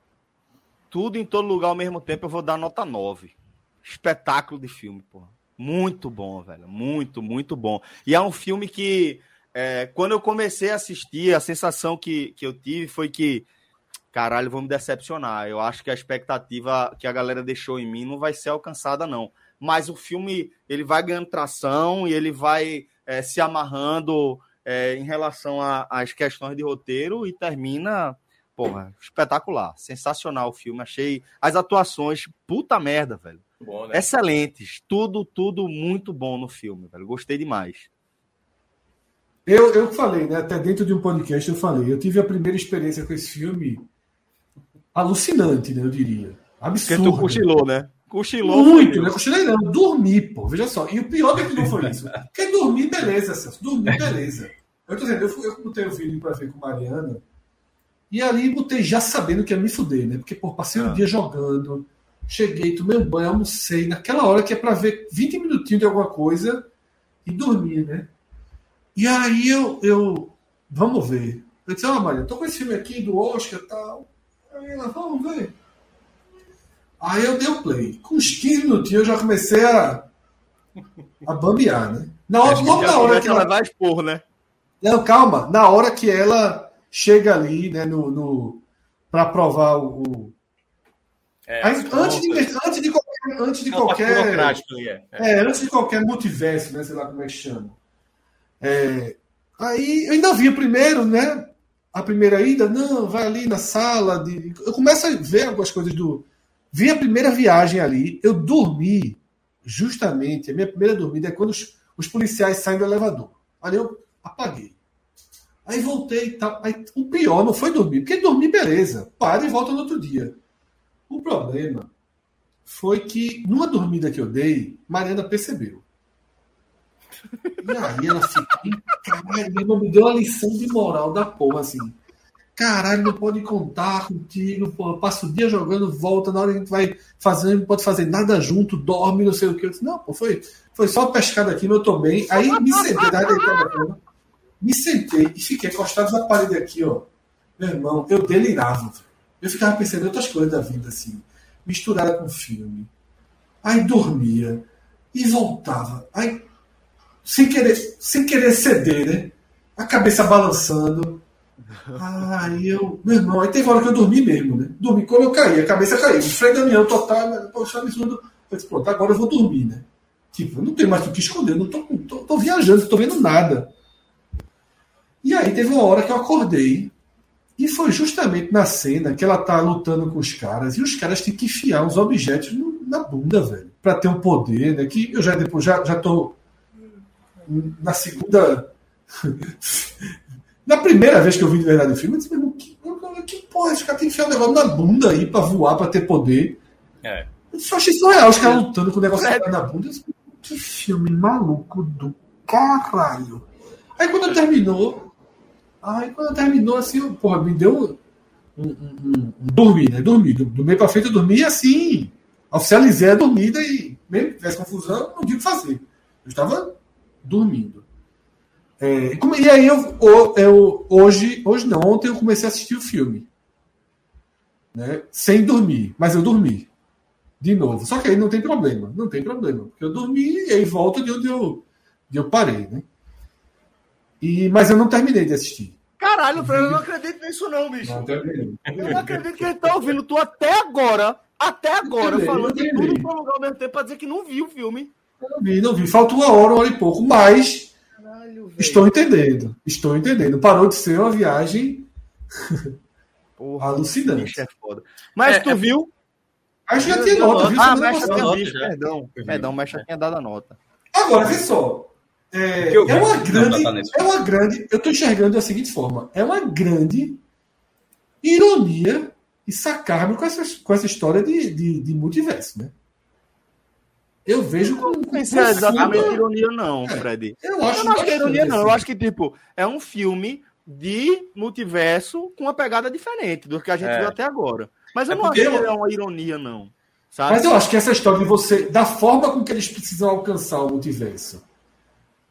Speaker 1: tudo em todo lugar ao mesmo tempo, eu vou dar nota 9. Espetáculo de filme, porra. Muito bom, velho. Muito, muito bom. E é um filme que, é, quando eu comecei a assistir, a sensação que, que eu tive foi que, caralho, vou me decepcionar. Eu acho que a expectativa que a galera deixou em mim não vai ser alcançada, não. Mas o filme, ele vai ganhando tração e ele vai é, se amarrando é, em relação às questões de roteiro e termina Porra, espetacular. Sensacional o filme. Achei as atuações, puta merda, velho.
Speaker 2: Bom, né?
Speaker 1: Excelentes. Tudo, tudo muito bom no filme, velho. Gostei demais.
Speaker 4: Eu, eu falei, né? Até dentro de um podcast eu falei. Eu tive a primeira experiência com esse filme alucinante, né? Eu diria.
Speaker 1: Porque
Speaker 4: Absurdo.
Speaker 1: tu cochilou, né? Cochilou.
Speaker 4: Muito, né? Cochilei não, dormi, pô. Veja só. E o pior é que não foi isso. Porque dormir, beleza, Celso. Dormir, beleza. Eu tô dizendo, eu, fui, eu botei o vídeo pra ver com Mariana. E ali botei já sabendo que ia me fuder, né? Porque, pô, passei o dia jogando. Cheguei, tomei um banho, almocei. Naquela hora que é pra ver 20 minutinhos de alguma coisa e dormir, né? E aí eu, eu vamos ver. Eu disse, ó, Maria, tô com esse filme aqui do Oscar e tal. Aí ela, vamos ver. Aí eu dei o play. Com uns 15 minutinhos eu já comecei a, a bambear, né? Na hora, logo na hora que ela,
Speaker 1: vai expor, né?
Speaker 4: não, calma. Na hora que ela chega ali, né, no, no para provar o.
Speaker 2: É,
Speaker 4: Aí, antes, de, antes de qualquer, antes de
Speaker 2: é
Speaker 4: qualquer,
Speaker 2: ali, é. É.
Speaker 4: antes de qualquer multiverso, né, sei lá como é que chama. É, aí eu ainda vi primeiro, né? A primeira ida, não, vai ali na sala. De... Eu começo a ver algumas coisas do. Vi a primeira viagem ali, eu dormi, justamente, a minha primeira dormida é quando os, os policiais saem do elevador. Ali eu apaguei. Aí voltei e tal. Aí, o pior não foi dormir, porque dormir, beleza. Para e volta no outro dia. O problema foi que, numa dormida que eu dei, Mariana percebeu. E aí ela ficou. Caralho, meu irmão, me deu uma lição de moral da porra, assim. Caralho, não pode contar contigo, pô. Passa o dia jogando, volta, na hora que a gente vai fazer, não pode fazer nada junto, dorme, não sei o que. Eu disse, não, pô, foi, foi só pescada aqui, mas eu tô bem. Aí me sentei, deitado na cama, me sentei e fiquei encostado na parede aqui, ó. Meu irmão, eu delirava. Eu ficava pensando em outras coisas da vida, assim, misturada com filme. Aí dormia e voltava. Aí, sem querer, sem querer ceder, né? A cabeça balançando. Aí eu, meu irmão, aí teve hora que eu dormi mesmo, né? Dormi quando eu caí, a cabeça caiu. Freio total, poxa, absurdo. Eu disse, pronto, agora eu vou dormir, né? Tipo, eu não tenho mais o que esconder, não tô, tô, tô viajando, não tô vendo nada. E aí teve uma hora que eu acordei e foi justamente na cena que ela tá lutando com os caras e os caras têm que enfiar uns objetos no- na bunda, velho, Pra ter um poder, né? Que eu já depois já, já tô na segunda na primeira vez que eu vi de verdade o filme, eu disse, meu que, que porra, esse cara tem que enfiar um negócio na bunda aí pra voar, pra ter poder.
Speaker 2: É.
Speaker 4: Eu só achei surreal os caras lutando com o negócio na bunda. Eu disse, que filme maluco do caralho. Aí quando terminou, aí quando terminou, assim, eu, porra, me deu um, um, um, um dormir, né? Dormi. Do, do meio pra frente eu dormi assim, oficializei a dormida e, mesmo que tivesse confusão, não tinha o que fazer. Eu estava dormindo. É, e aí eu, eu hoje, hoje não, ontem eu comecei a assistir o filme. Né? Sem dormir, mas eu dormi. De novo. Só que aí não tem problema. Não tem problema. Porque eu dormi e aí volto de onde eu, de eu parei, né? E, mas eu não terminei de assistir.
Speaker 1: Caralho, Fred, eu não acredito nisso, não, bicho.
Speaker 4: Não terminei.
Speaker 1: Eu não acredito que ele tá ouvindo tu até agora. Até agora,
Speaker 4: Entendi,
Speaker 1: falando de
Speaker 4: entendi.
Speaker 1: tudo pro lugar ao mesmo tempo pra dizer que não viu o filme.
Speaker 4: Não vi, não vi. Falta uma hora, uma hora e pouco. Mas
Speaker 1: Caralho, velho.
Speaker 4: estou entendendo. Estou entendendo. Parou de ser uma viagem
Speaker 1: Porra,
Speaker 4: alucinante.
Speaker 1: bicho é foda. Mas
Speaker 2: É,
Speaker 1: tu
Speaker 2: é-
Speaker 1: viu?
Speaker 4: Acho que já tinha nota, viu?
Speaker 1: Ah, Mecha
Speaker 4: passada.
Speaker 1: tinha
Speaker 2: nota
Speaker 1: visto,
Speaker 2: já.
Speaker 1: perdão. Perdão, Mecha tinha dado a nota.
Speaker 4: Agora, vê só. É,
Speaker 3: eu
Speaker 4: é uma grande. É uma grande. Eu estou enxergando da seguinte forma: é uma grande ironia e sarcasmo com essa, com essa história de, de, de multiverso, né? Eu vejo com. com
Speaker 1: Não sei se é exatamente ironia, não,
Speaker 4: É.
Speaker 1: Fred.
Speaker 4: Eu acho,
Speaker 1: Eu não acho que é ironia, não. Eu acho que, tipo, é um filme de multiverso com uma pegada diferente do que a gente
Speaker 2: É.
Speaker 1: viu até agora. Mas eu
Speaker 2: É
Speaker 1: não acho
Speaker 2: porque
Speaker 1: que
Speaker 4: eu-
Speaker 1: é uma ironia, não. Sabe?
Speaker 4: Mas eu acho que essa história de você, da forma com que eles precisam alcançar o multiverso,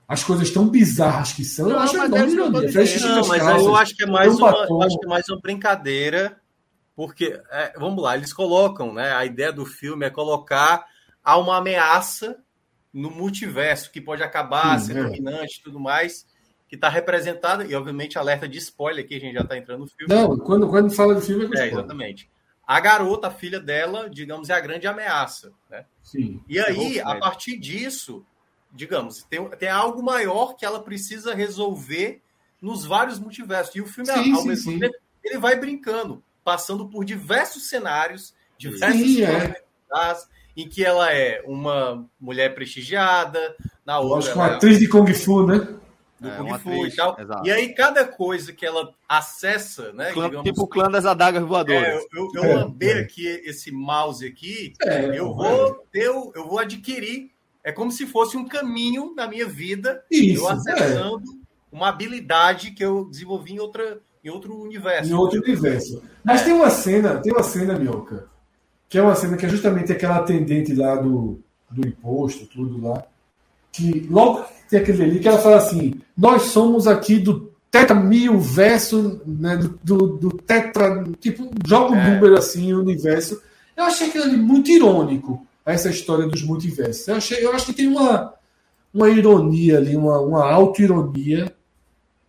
Speaker 4: as coisas tão bizarras que são, eu
Speaker 1: Não,
Speaker 4: acho enorme
Speaker 1: é eu
Speaker 4: ironia.
Speaker 1: dizendo.
Speaker 4: Fecha
Speaker 2: Não,
Speaker 4: as
Speaker 2: mas eu acho que é mais
Speaker 4: um
Speaker 2: uma,
Speaker 4: batom.
Speaker 2: eu acho que é mais uma brincadeira, porque é, vamos lá, eles colocam, né? A ideia do filme é colocar há uma ameaça no multiverso que pode acabar,
Speaker 4: Sim,
Speaker 2: ser
Speaker 4: é.
Speaker 2: dominante e tudo mais, que está representada, e obviamente alerta de spoiler aqui, a gente já está entrando no filme.
Speaker 4: Não, quando, quando fala do filme é com
Speaker 2: É,
Speaker 4: spoiler.
Speaker 2: exatamente. A garota, a filha dela, digamos, é a grande ameaça, né?
Speaker 4: Sim.
Speaker 2: E aí, a partir disso, digamos, tem, tem algo maior que ela precisa resolver nos vários multiversos. E o filme,
Speaker 4: Sim,
Speaker 2: ao
Speaker 4: sim,
Speaker 2: mesmo
Speaker 4: sim.
Speaker 2: tempo, ele vai brincando, passando por diversos cenários, diversas
Speaker 4: Sim, é.
Speaker 2: em que ela é uma mulher prestigiada, na outra
Speaker 4: Lógico,
Speaker 2: ela
Speaker 4: uma
Speaker 2: é
Speaker 4: atriz de Kung Fu, né?
Speaker 2: do
Speaker 1: É,
Speaker 2: Kung Fu
Speaker 1: atriz,
Speaker 2: e tal.
Speaker 1: exato.
Speaker 2: E aí, cada coisa que ela acessa, né,
Speaker 1: Clã-
Speaker 2: digamos,
Speaker 1: tipo o clã das adagas voadoras.
Speaker 2: é, eu, eu, eu
Speaker 4: É,
Speaker 2: lambei
Speaker 4: é.
Speaker 2: aqui esse mouse aqui,
Speaker 4: É,
Speaker 2: eu
Speaker 4: pô,
Speaker 2: vou ter, o- eu vou adquirir. É como se fosse um caminho na minha vida,
Speaker 4: Isso,
Speaker 2: eu
Speaker 4: é.
Speaker 2: acessando uma habilidade que eu desenvolvi em outra, em outro universo.
Speaker 4: Em outro universo. Mas tem uma cena, tem uma cena, Mioca, que é uma cena que é justamente aquela atendente lá do, do imposto, tudo lá, que logo tem aquele ali que ela fala assim: nós somos aqui do Tetra Mil verso, né, do, do, do Tetra, tipo, joga um
Speaker 2: É.
Speaker 4: número assim, o universo. Eu achei aquilo ali muito irônico, essa história dos multiversos. Eu, achei, eu acho que tem uma, uma ironia ali, uma, uma auto-ironia,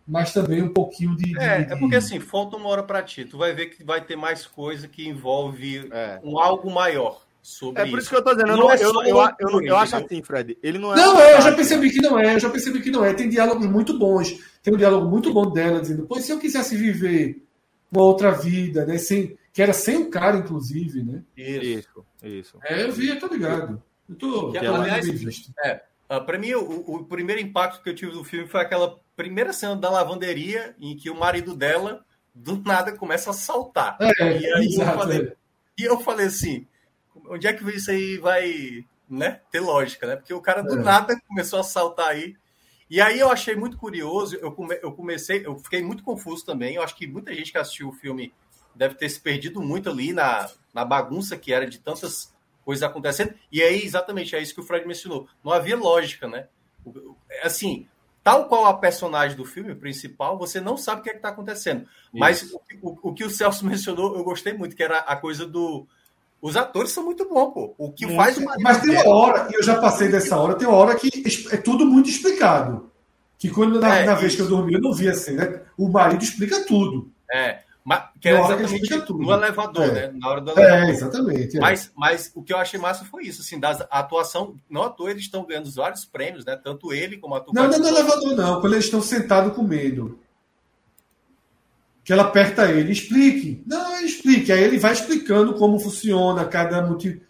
Speaker 4: mas também um pouquinho de. de-
Speaker 2: É, é
Speaker 4: de-
Speaker 2: porque assim, falta uma hora para ti. Tu vai ver que vai ter mais coisa que envolve
Speaker 1: É.
Speaker 2: um algo maior sobre
Speaker 1: É por isso que eu tô dizendo. Eu,
Speaker 2: Não
Speaker 1: não,
Speaker 2: é
Speaker 1: eu,
Speaker 2: só
Speaker 1: eu, eu, eu, acho assim, Fred. Ele não é.
Speaker 4: Não, é, eu já percebi que não é, eu já percebi que não é. Tem diálogos muito bons. Tem um diálogo muito bom dela dizendo, pô, se eu quisesse viver uma outra vida, né? Sem, que era sem o cara, inclusive, né?
Speaker 2: isso.
Speaker 1: Isso.
Speaker 4: É, eu vi, eu tô ligado. Eu tô,
Speaker 2: Que,
Speaker 4: tô
Speaker 2: aliás,
Speaker 4: visto.
Speaker 2: Ah, para mim, o, o primeiro impacto que eu tive do filme foi aquela primeira cena da lavanderia em que o marido dela do nada começa a saltar.
Speaker 4: É,
Speaker 2: e aí eu
Speaker 4: exato.
Speaker 2: falei,
Speaker 4: é.
Speaker 2: E eu falei assim, onde é que isso aí vai né, ter lógica, né? Porque o cara do
Speaker 4: É.
Speaker 2: nada começou a saltar aí. E aí eu achei muito curioso, eu, come- eu comecei, eu fiquei muito confuso também. Eu acho que muita gente que assistiu o filme deve ter se perdido muito ali na, na bagunça que era de tantas coisas acontecendo. E aí, exatamente, é isso que o Fred mencionou. Não havia lógica, né? Assim, tal qual a personagem do filme principal, você não sabe o que é está acontecendo. Mas o, o- o que o Celso mencionou, eu gostei muito, que era a coisa do. Os atores são muito bons, pô. O que faz marido
Speaker 4: Mas tem uma hora, e eu já passei dessa hora, tem uma hora que é tudo muito explicado. Que quando na,
Speaker 2: É,
Speaker 4: na vez
Speaker 2: isso.
Speaker 4: que eu dormi, eu não vi assim, né? O marido explica tudo.
Speaker 2: É, mas, que
Speaker 4: Na
Speaker 2: era exatamente
Speaker 4: tudo.
Speaker 2: no elevador,
Speaker 4: É.
Speaker 2: né? Na hora do
Speaker 4: É,
Speaker 2: elevador.
Speaker 4: exatamente. é.
Speaker 2: Mas, mas o que eu achei massa foi isso, assim, das, a atuação, não à toa eles estão ganhando vários prêmios, né? Tanto ele como a
Speaker 4: Não, não é no elevador, não. Quando eles estão sentados com medo. Que ela aperta ele, explique. Não, ele explique. Aí ele vai explicando como funciona cada motivo.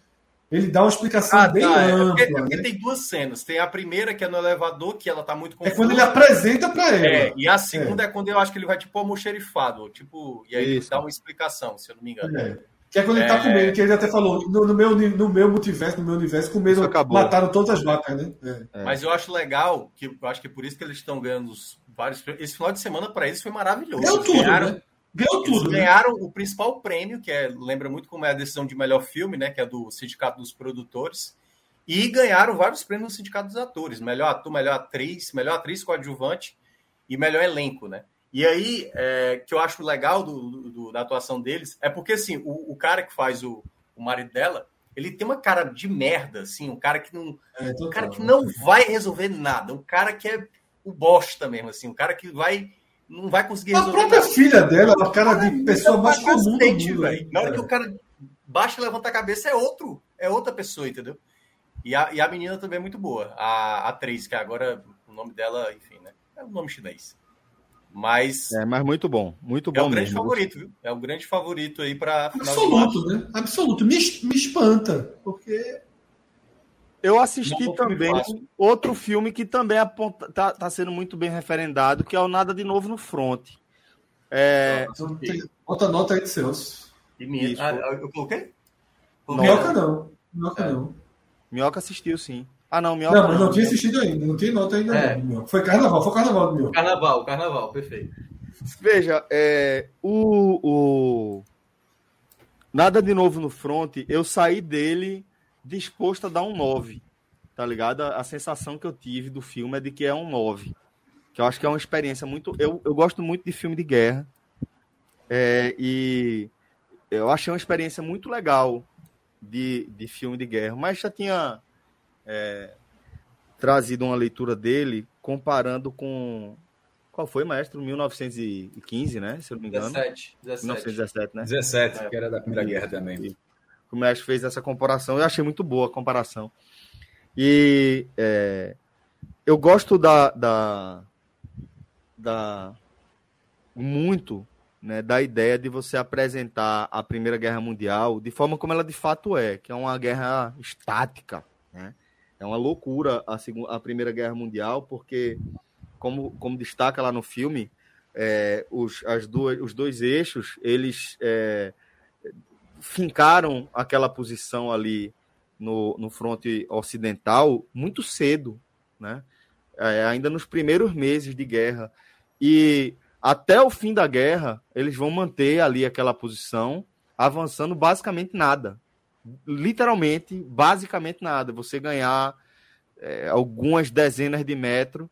Speaker 4: Ele dá uma explicação
Speaker 2: Ah,
Speaker 4: bem
Speaker 2: tá, é
Speaker 4: ampla.
Speaker 2: porque, é porque
Speaker 4: né?
Speaker 2: tem duas cenas. Tem a primeira, que é no elevador, que ela tá muito
Speaker 4: É
Speaker 2: confusa.
Speaker 4: quando ele apresenta para ela.
Speaker 2: É, e a segunda é. quando eu acho que ele vai tipo almoxerifado, tipo, e aí ele
Speaker 1: Isso.
Speaker 2: dá uma explicação, se eu não me engano.
Speaker 4: É. Que é quando ele tá
Speaker 2: É.
Speaker 4: com medo, que ele até falou, no, no meu, no meu multiverso, no meu universo, com medo,
Speaker 1: Isso acabou.
Speaker 4: mataram todas as vacas, né? É.
Speaker 1: É.
Speaker 2: Mas eu acho legal, que eu acho que é por isso que eles estão ganhando os vários. Esse final de semana para eles foi maravilhoso. Eles
Speaker 4: tudo,
Speaker 2: ganharam,
Speaker 4: né? Ganhou
Speaker 2: eles
Speaker 4: tudo, né?
Speaker 2: ganharam o principal prêmio, que é, lembra muito como é a decisão de melhor filme, né? Que é do Sindicato dos Produtores. E ganharam vários prêmios no Sindicato dos Atores. Melhor ator, melhor atriz, melhor atriz coadjuvante e melhor elenco, né? E aí, é, que eu acho legal do, do- da atuação deles, é porque, assim, o, o cara que faz o, o marido dela, ele tem uma cara de merda, assim, um cara que não,
Speaker 4: É,
Speaker 2: um cara que não vai resolver nada, um cara que é o bosta mesmo, assim, um cara que vai não vai conseguir
Speaker 4: A
Speaker 2: resolver
Speaker 4: própria
Speaker 2: nada.
Speaker 4: filha dela, a cara de pessoa mais comum do mundo.
Speaker 2: velho. Na hora
Speaker 4: né?
Speaker 2: que o cara baixa e levanta a cabeça, é outro, é outra pessoa, entendeu? E a, e a menina também é muito boa, a atriz, que agora o nome dela, enfim, né? É um nome chinês. Mas
Speaker 1: É, mas muito bom. Muito
Speaker 2: é
Speaker 1: bom
Speaker 2: o grande
Speaker 1: mesmo.
Speaker 2: favorito, viu? É o grande favorito aí para
Speaker 4: Absoluto, né? Absoluto. Me, me espanta, porque
Speaker 1: Eu assisti
Speaker 2: Não
Speaker 1: também outro filme que também aponta, tá, tá sendo muito bem referendado, que é o Nada de Novo no Front. É,
Speaker 4: tem- bota nota aí de Celso.
Speaker 2: E minha,
Speaker 1: Isso.
Speaker 2: ah, eu coloquei?
Speaker 4: Minhoca não. Minhoca
Speaker 2: É.
Speaker 4: não.
Speaker 1: Minhoca assistiu, sim. Ah, não, Minhoca
Speaker 4: Não, mas não tinha assistido ainda. Não tem nota ainda.
Speaker 2: É.
Speaker 4: Não. Foi carnaval, foi carnaval do Minhoca.
Speaker 2: Carnaval, carnaval, perfeito.
Speaker 1: Veja, é, o, o, Nada de novo no front, eu saí dele disposto a dar um 9. Tá ligado? A, a sensação que eu tive do filme é de que é um 9. Que eu acho que é uma experiência muito. Eu, eu gosto muito de filme de guerra. É, e eu achei uma experiência muito legal de, de filme de guerra. Mas já tinha é, trazido uma leitura dele comparando com. Qual foi, maestro? 1915, né? Se eu não me engano.
Speaker 2: 17. 17.
Speaker 1: 1917, né?
Speaker 3: 17, que era da Primeira Guerra também.
Speaker 1: O mestre fez essa comparação. Eu achei muito boa a comparação. E é, eu gosto da, da, da muito né, da ideia de você apresentar a Primeira Guerra Mundial de forma como ela de fato é, que é uma guerra estática. Né? É uma loucura a, segunda, a Primeira Guerra Mundial, porque, como, como destaca lá no filme, é, os, as duas, os dois eixos, eles é, fincaram aquela posição ali no, no fronte ocidental muito cedo, né? É, ainda nos primeiros meses de guerra. E até o fim da guerra, eles vão manter ali aquela posição, avançando basicamente nada. Literalmente, basicamente nada. Você ganhar é, algumas dezenas de metros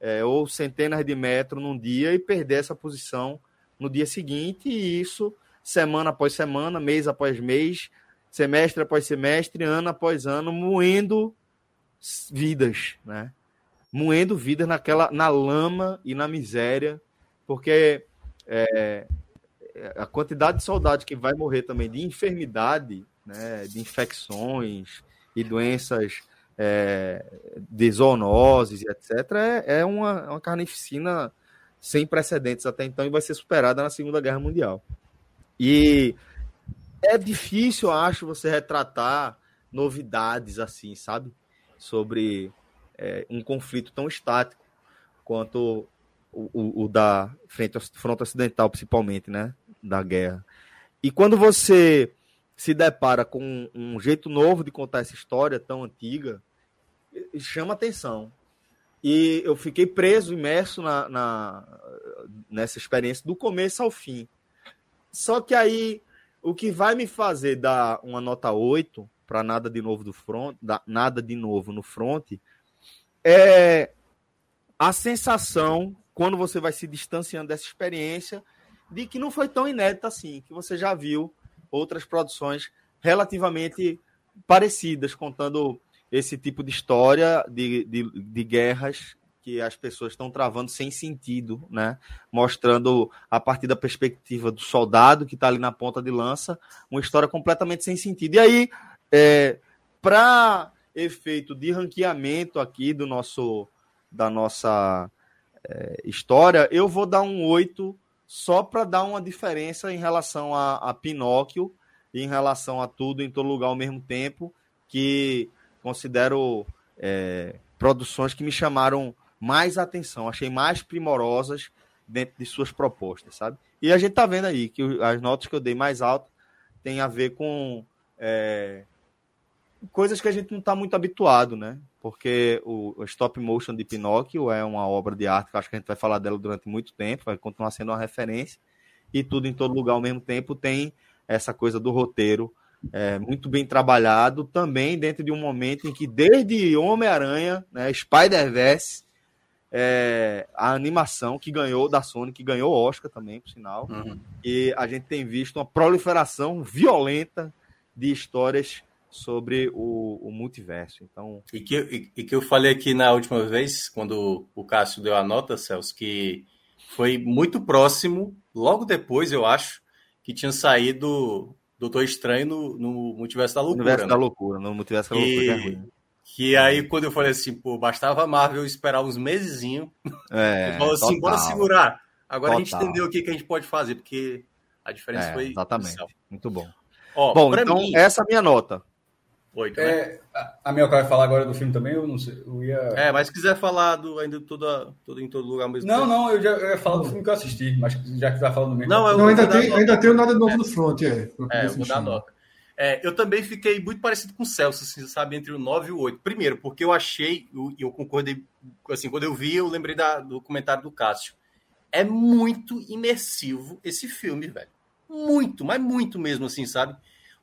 Speaker 1: é, ou centenas de metros num dia e perder essa posição no dia seguinte, e isso semana após semana, mês após mês, semestre após semestre, ano após ano, moendo vidas, né? Moendo vidas naquela, na lama e na miséria, porque é, a quantidade de soldados que vai morrer também de enfermidade, né, de infecções e doenças é, de zoonoses, etc., é, é uma, uma carnificina sem precedentes até então e vai ser superada na Segunda Guerra Mundial. E é difícil, acho, você retratar novidades assim, sabe? Sobre é, um conflito tão estático quanto o, o, o da frente, fronte ocidental, principalmente, né? Da guerra. E quando você se depara com um, jeito novo de contar essa história tão antiga, chama atenção. E eu fiquei preso, imerso na, na, nessa experiência do começo ao fim. Só que aí, o que vai me fazer dar uma nota 8 para nada de novo do front, nada de novo no front, é a sensação, quando você vai se distanciando dessa experiência, de que não foi tão inédita assim, que você já viu outras produções relativamente parecidas, contando esse tipo de história de, de, de guerras que as pessoas estão travando sem sentido, né? Mostrando a partir da perspectiva do soldado que está ali na ponta de lança, uma história completamente sem sentido. E aí, é, para efeito de ranqueamento aqui do nosso da nossa é, história, eu vou dar um 8 só para dar uma diferença em relação a, a Pinóquio e em relação a tudo em todo lugar ao mesmo tempo, que considero é, produções que me chamaram mais atenção, achei mais primorosas dentro de suas propostas, sabe? E a gente tá vendo aí que as notas que eu dei mais altas tem a ver com é, coisas que a gente não está muito habituado, né? Porque o, o, stop motion de Pinóquio é uma obra de arte que acho que a gente vai falar dela durante muito tempo, vai continuar sendo uma referência e tudo em todo lugar ao mesmo tempo tem essa coisa do roteiro é, muito bem trabalhado também dentro de um momento em que desde Homem-Aranha, né, Spider-Verse é, a animação que ganhou da Sony, que ganhou Oscar também, por sinal. Uhum. E a gente tem visto uma proliferação violenta de histórias sobre o, o multiverso. Então...
Speaker 2: E que, e, e, que eu falei aqui na última vez, quando o Cássio deu a nota, Celso, que foi muito próximo, logo depois, eu acho, que tinha saído Doutor Estranho no, no Multiverso da Loucura.
Speaker 1: Multiverso né? da Loucura, no Multiverso da Loucura. É
Speaker 2: ruim. Que aí, quando eu falei assim, pô, bastava a Marvel esperar uns mesezinhos. É, falou assim, total. bora segurar. Agora total. a gente entendeu o que, que a gente pode fazer, porque a diferença é, foi.
Speaker 1: Exatamente. Inicial. Muito bom. Ó, bom, então, mim... essa é a minha nota.
Speaker 3: Oito, é, a, a minha vai falar agora do filme também, eu não sei. Eu ia...
Speaker 2: É, mas se quiser falar do, ainda toda, todo, em todo lugar mesmo.
Speaker 3: Não, tempo. não, eu já eu ia falar do filme que eu assisti, mas já que você tá falando mesmo.
Speaker 4: Não, eu não ainda, tem, ainda tem o nada novo é. no front, é.
Speaker 2: É, vou dar nota. É, eu também fiquei muito parecido com o Celso, assim, sabe, entre o 9 e o 8. Primeiro, porque eu achei, e eu, eu, concordei, assim, quando eu vi, eu lembrei da, do comentário do Cássio. É muito imersivo esse filme, velho. muito, mas muito mesmo, assim, sabe?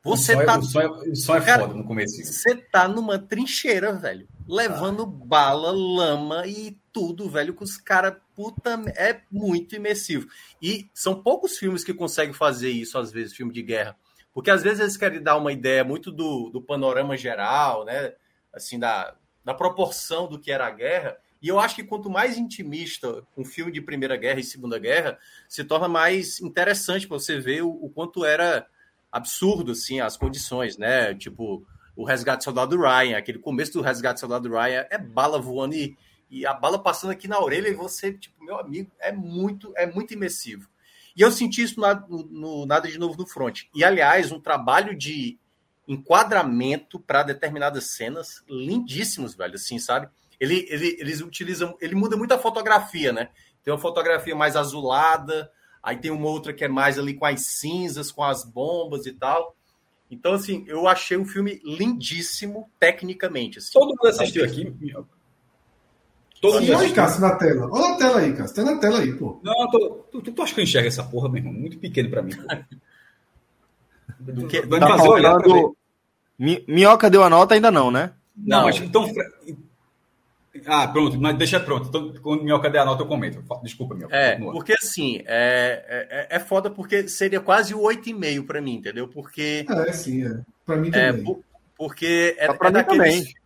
Speaker 2: Você
Speaker 3: o som
Speaker 2: tá.
Speaker 3: É, o som é, o som é
Speaker 2: Cara,
Speaker 3: foda no começo.
Speaker 2: Você tá numa trincheira, velho. Levando bala, lama e tudo, velho, que os caras, puta, é muito imersivo. E são poucos filmes que conseguem fazer isso, às vezes, filme de guerra. Porque às vezes eles querem dar uma ideia muito do, do panorama geral, né? Assim, da, da proporção do que era a guerra. E eu acho que quanto mais intimista um filme de Primeira Guerra e Segunda Guerra, se torna mais interessante para você ver o, o quanto era absurdo, assim, as condições, né? Tipo, o Resgate do Soldado Ryan, aquele começo do Resgate do Soldado Ryan é bala voando e, e a bala passando aqui na orelha e você, tipo, meu amigo, é muito, é muito imersivo. E eu senti isso no, no, no Nada de Novo no Front. E, aliás, um trabalho de enquadramento para determinadas cenas lindíssimos, velho, assim, sabe? Ele, ele, eles utilizam, ele muda muito a fotografia, né? Tem uma fotografia mais azulada, aí tem uma outra que é mais ali com as cinzas, com as bombas e tal. Então, assim, eu achei um filme lindíssimo tecnicamente. Assim.
Speaker 3: Todo mundo assistiu aqui,
Speaker 4: Todo Sim, olha, Cássio, na tela. Olha na tela aí, Cássio. Tá na tela aí, pô.
Speaker 3: Não, tô, tu, tu, tu acha que eu enxergo essa porra, meu irmão? Muito pequeno pra mim. Pô.
Speaker 1: Do que, tá fazer olhar do... Minhoca deu a nota ainda não, né?
Speaker 3: Não, não mas então... Ah, pronto, mas deixa pronto. Então, quando Minhoca der a nota, eu comento. Desculpa, Minhoca.
Speaker 2: É, continua. porque assim, é, é, é foda porque seria quase o 8,5 pra mim, entendeu? Porque...
Speaker 4: É, sim, é. Pra mim também. É,
Speaker 2: porque é,
Speaker 1: pra é daqueles... Também.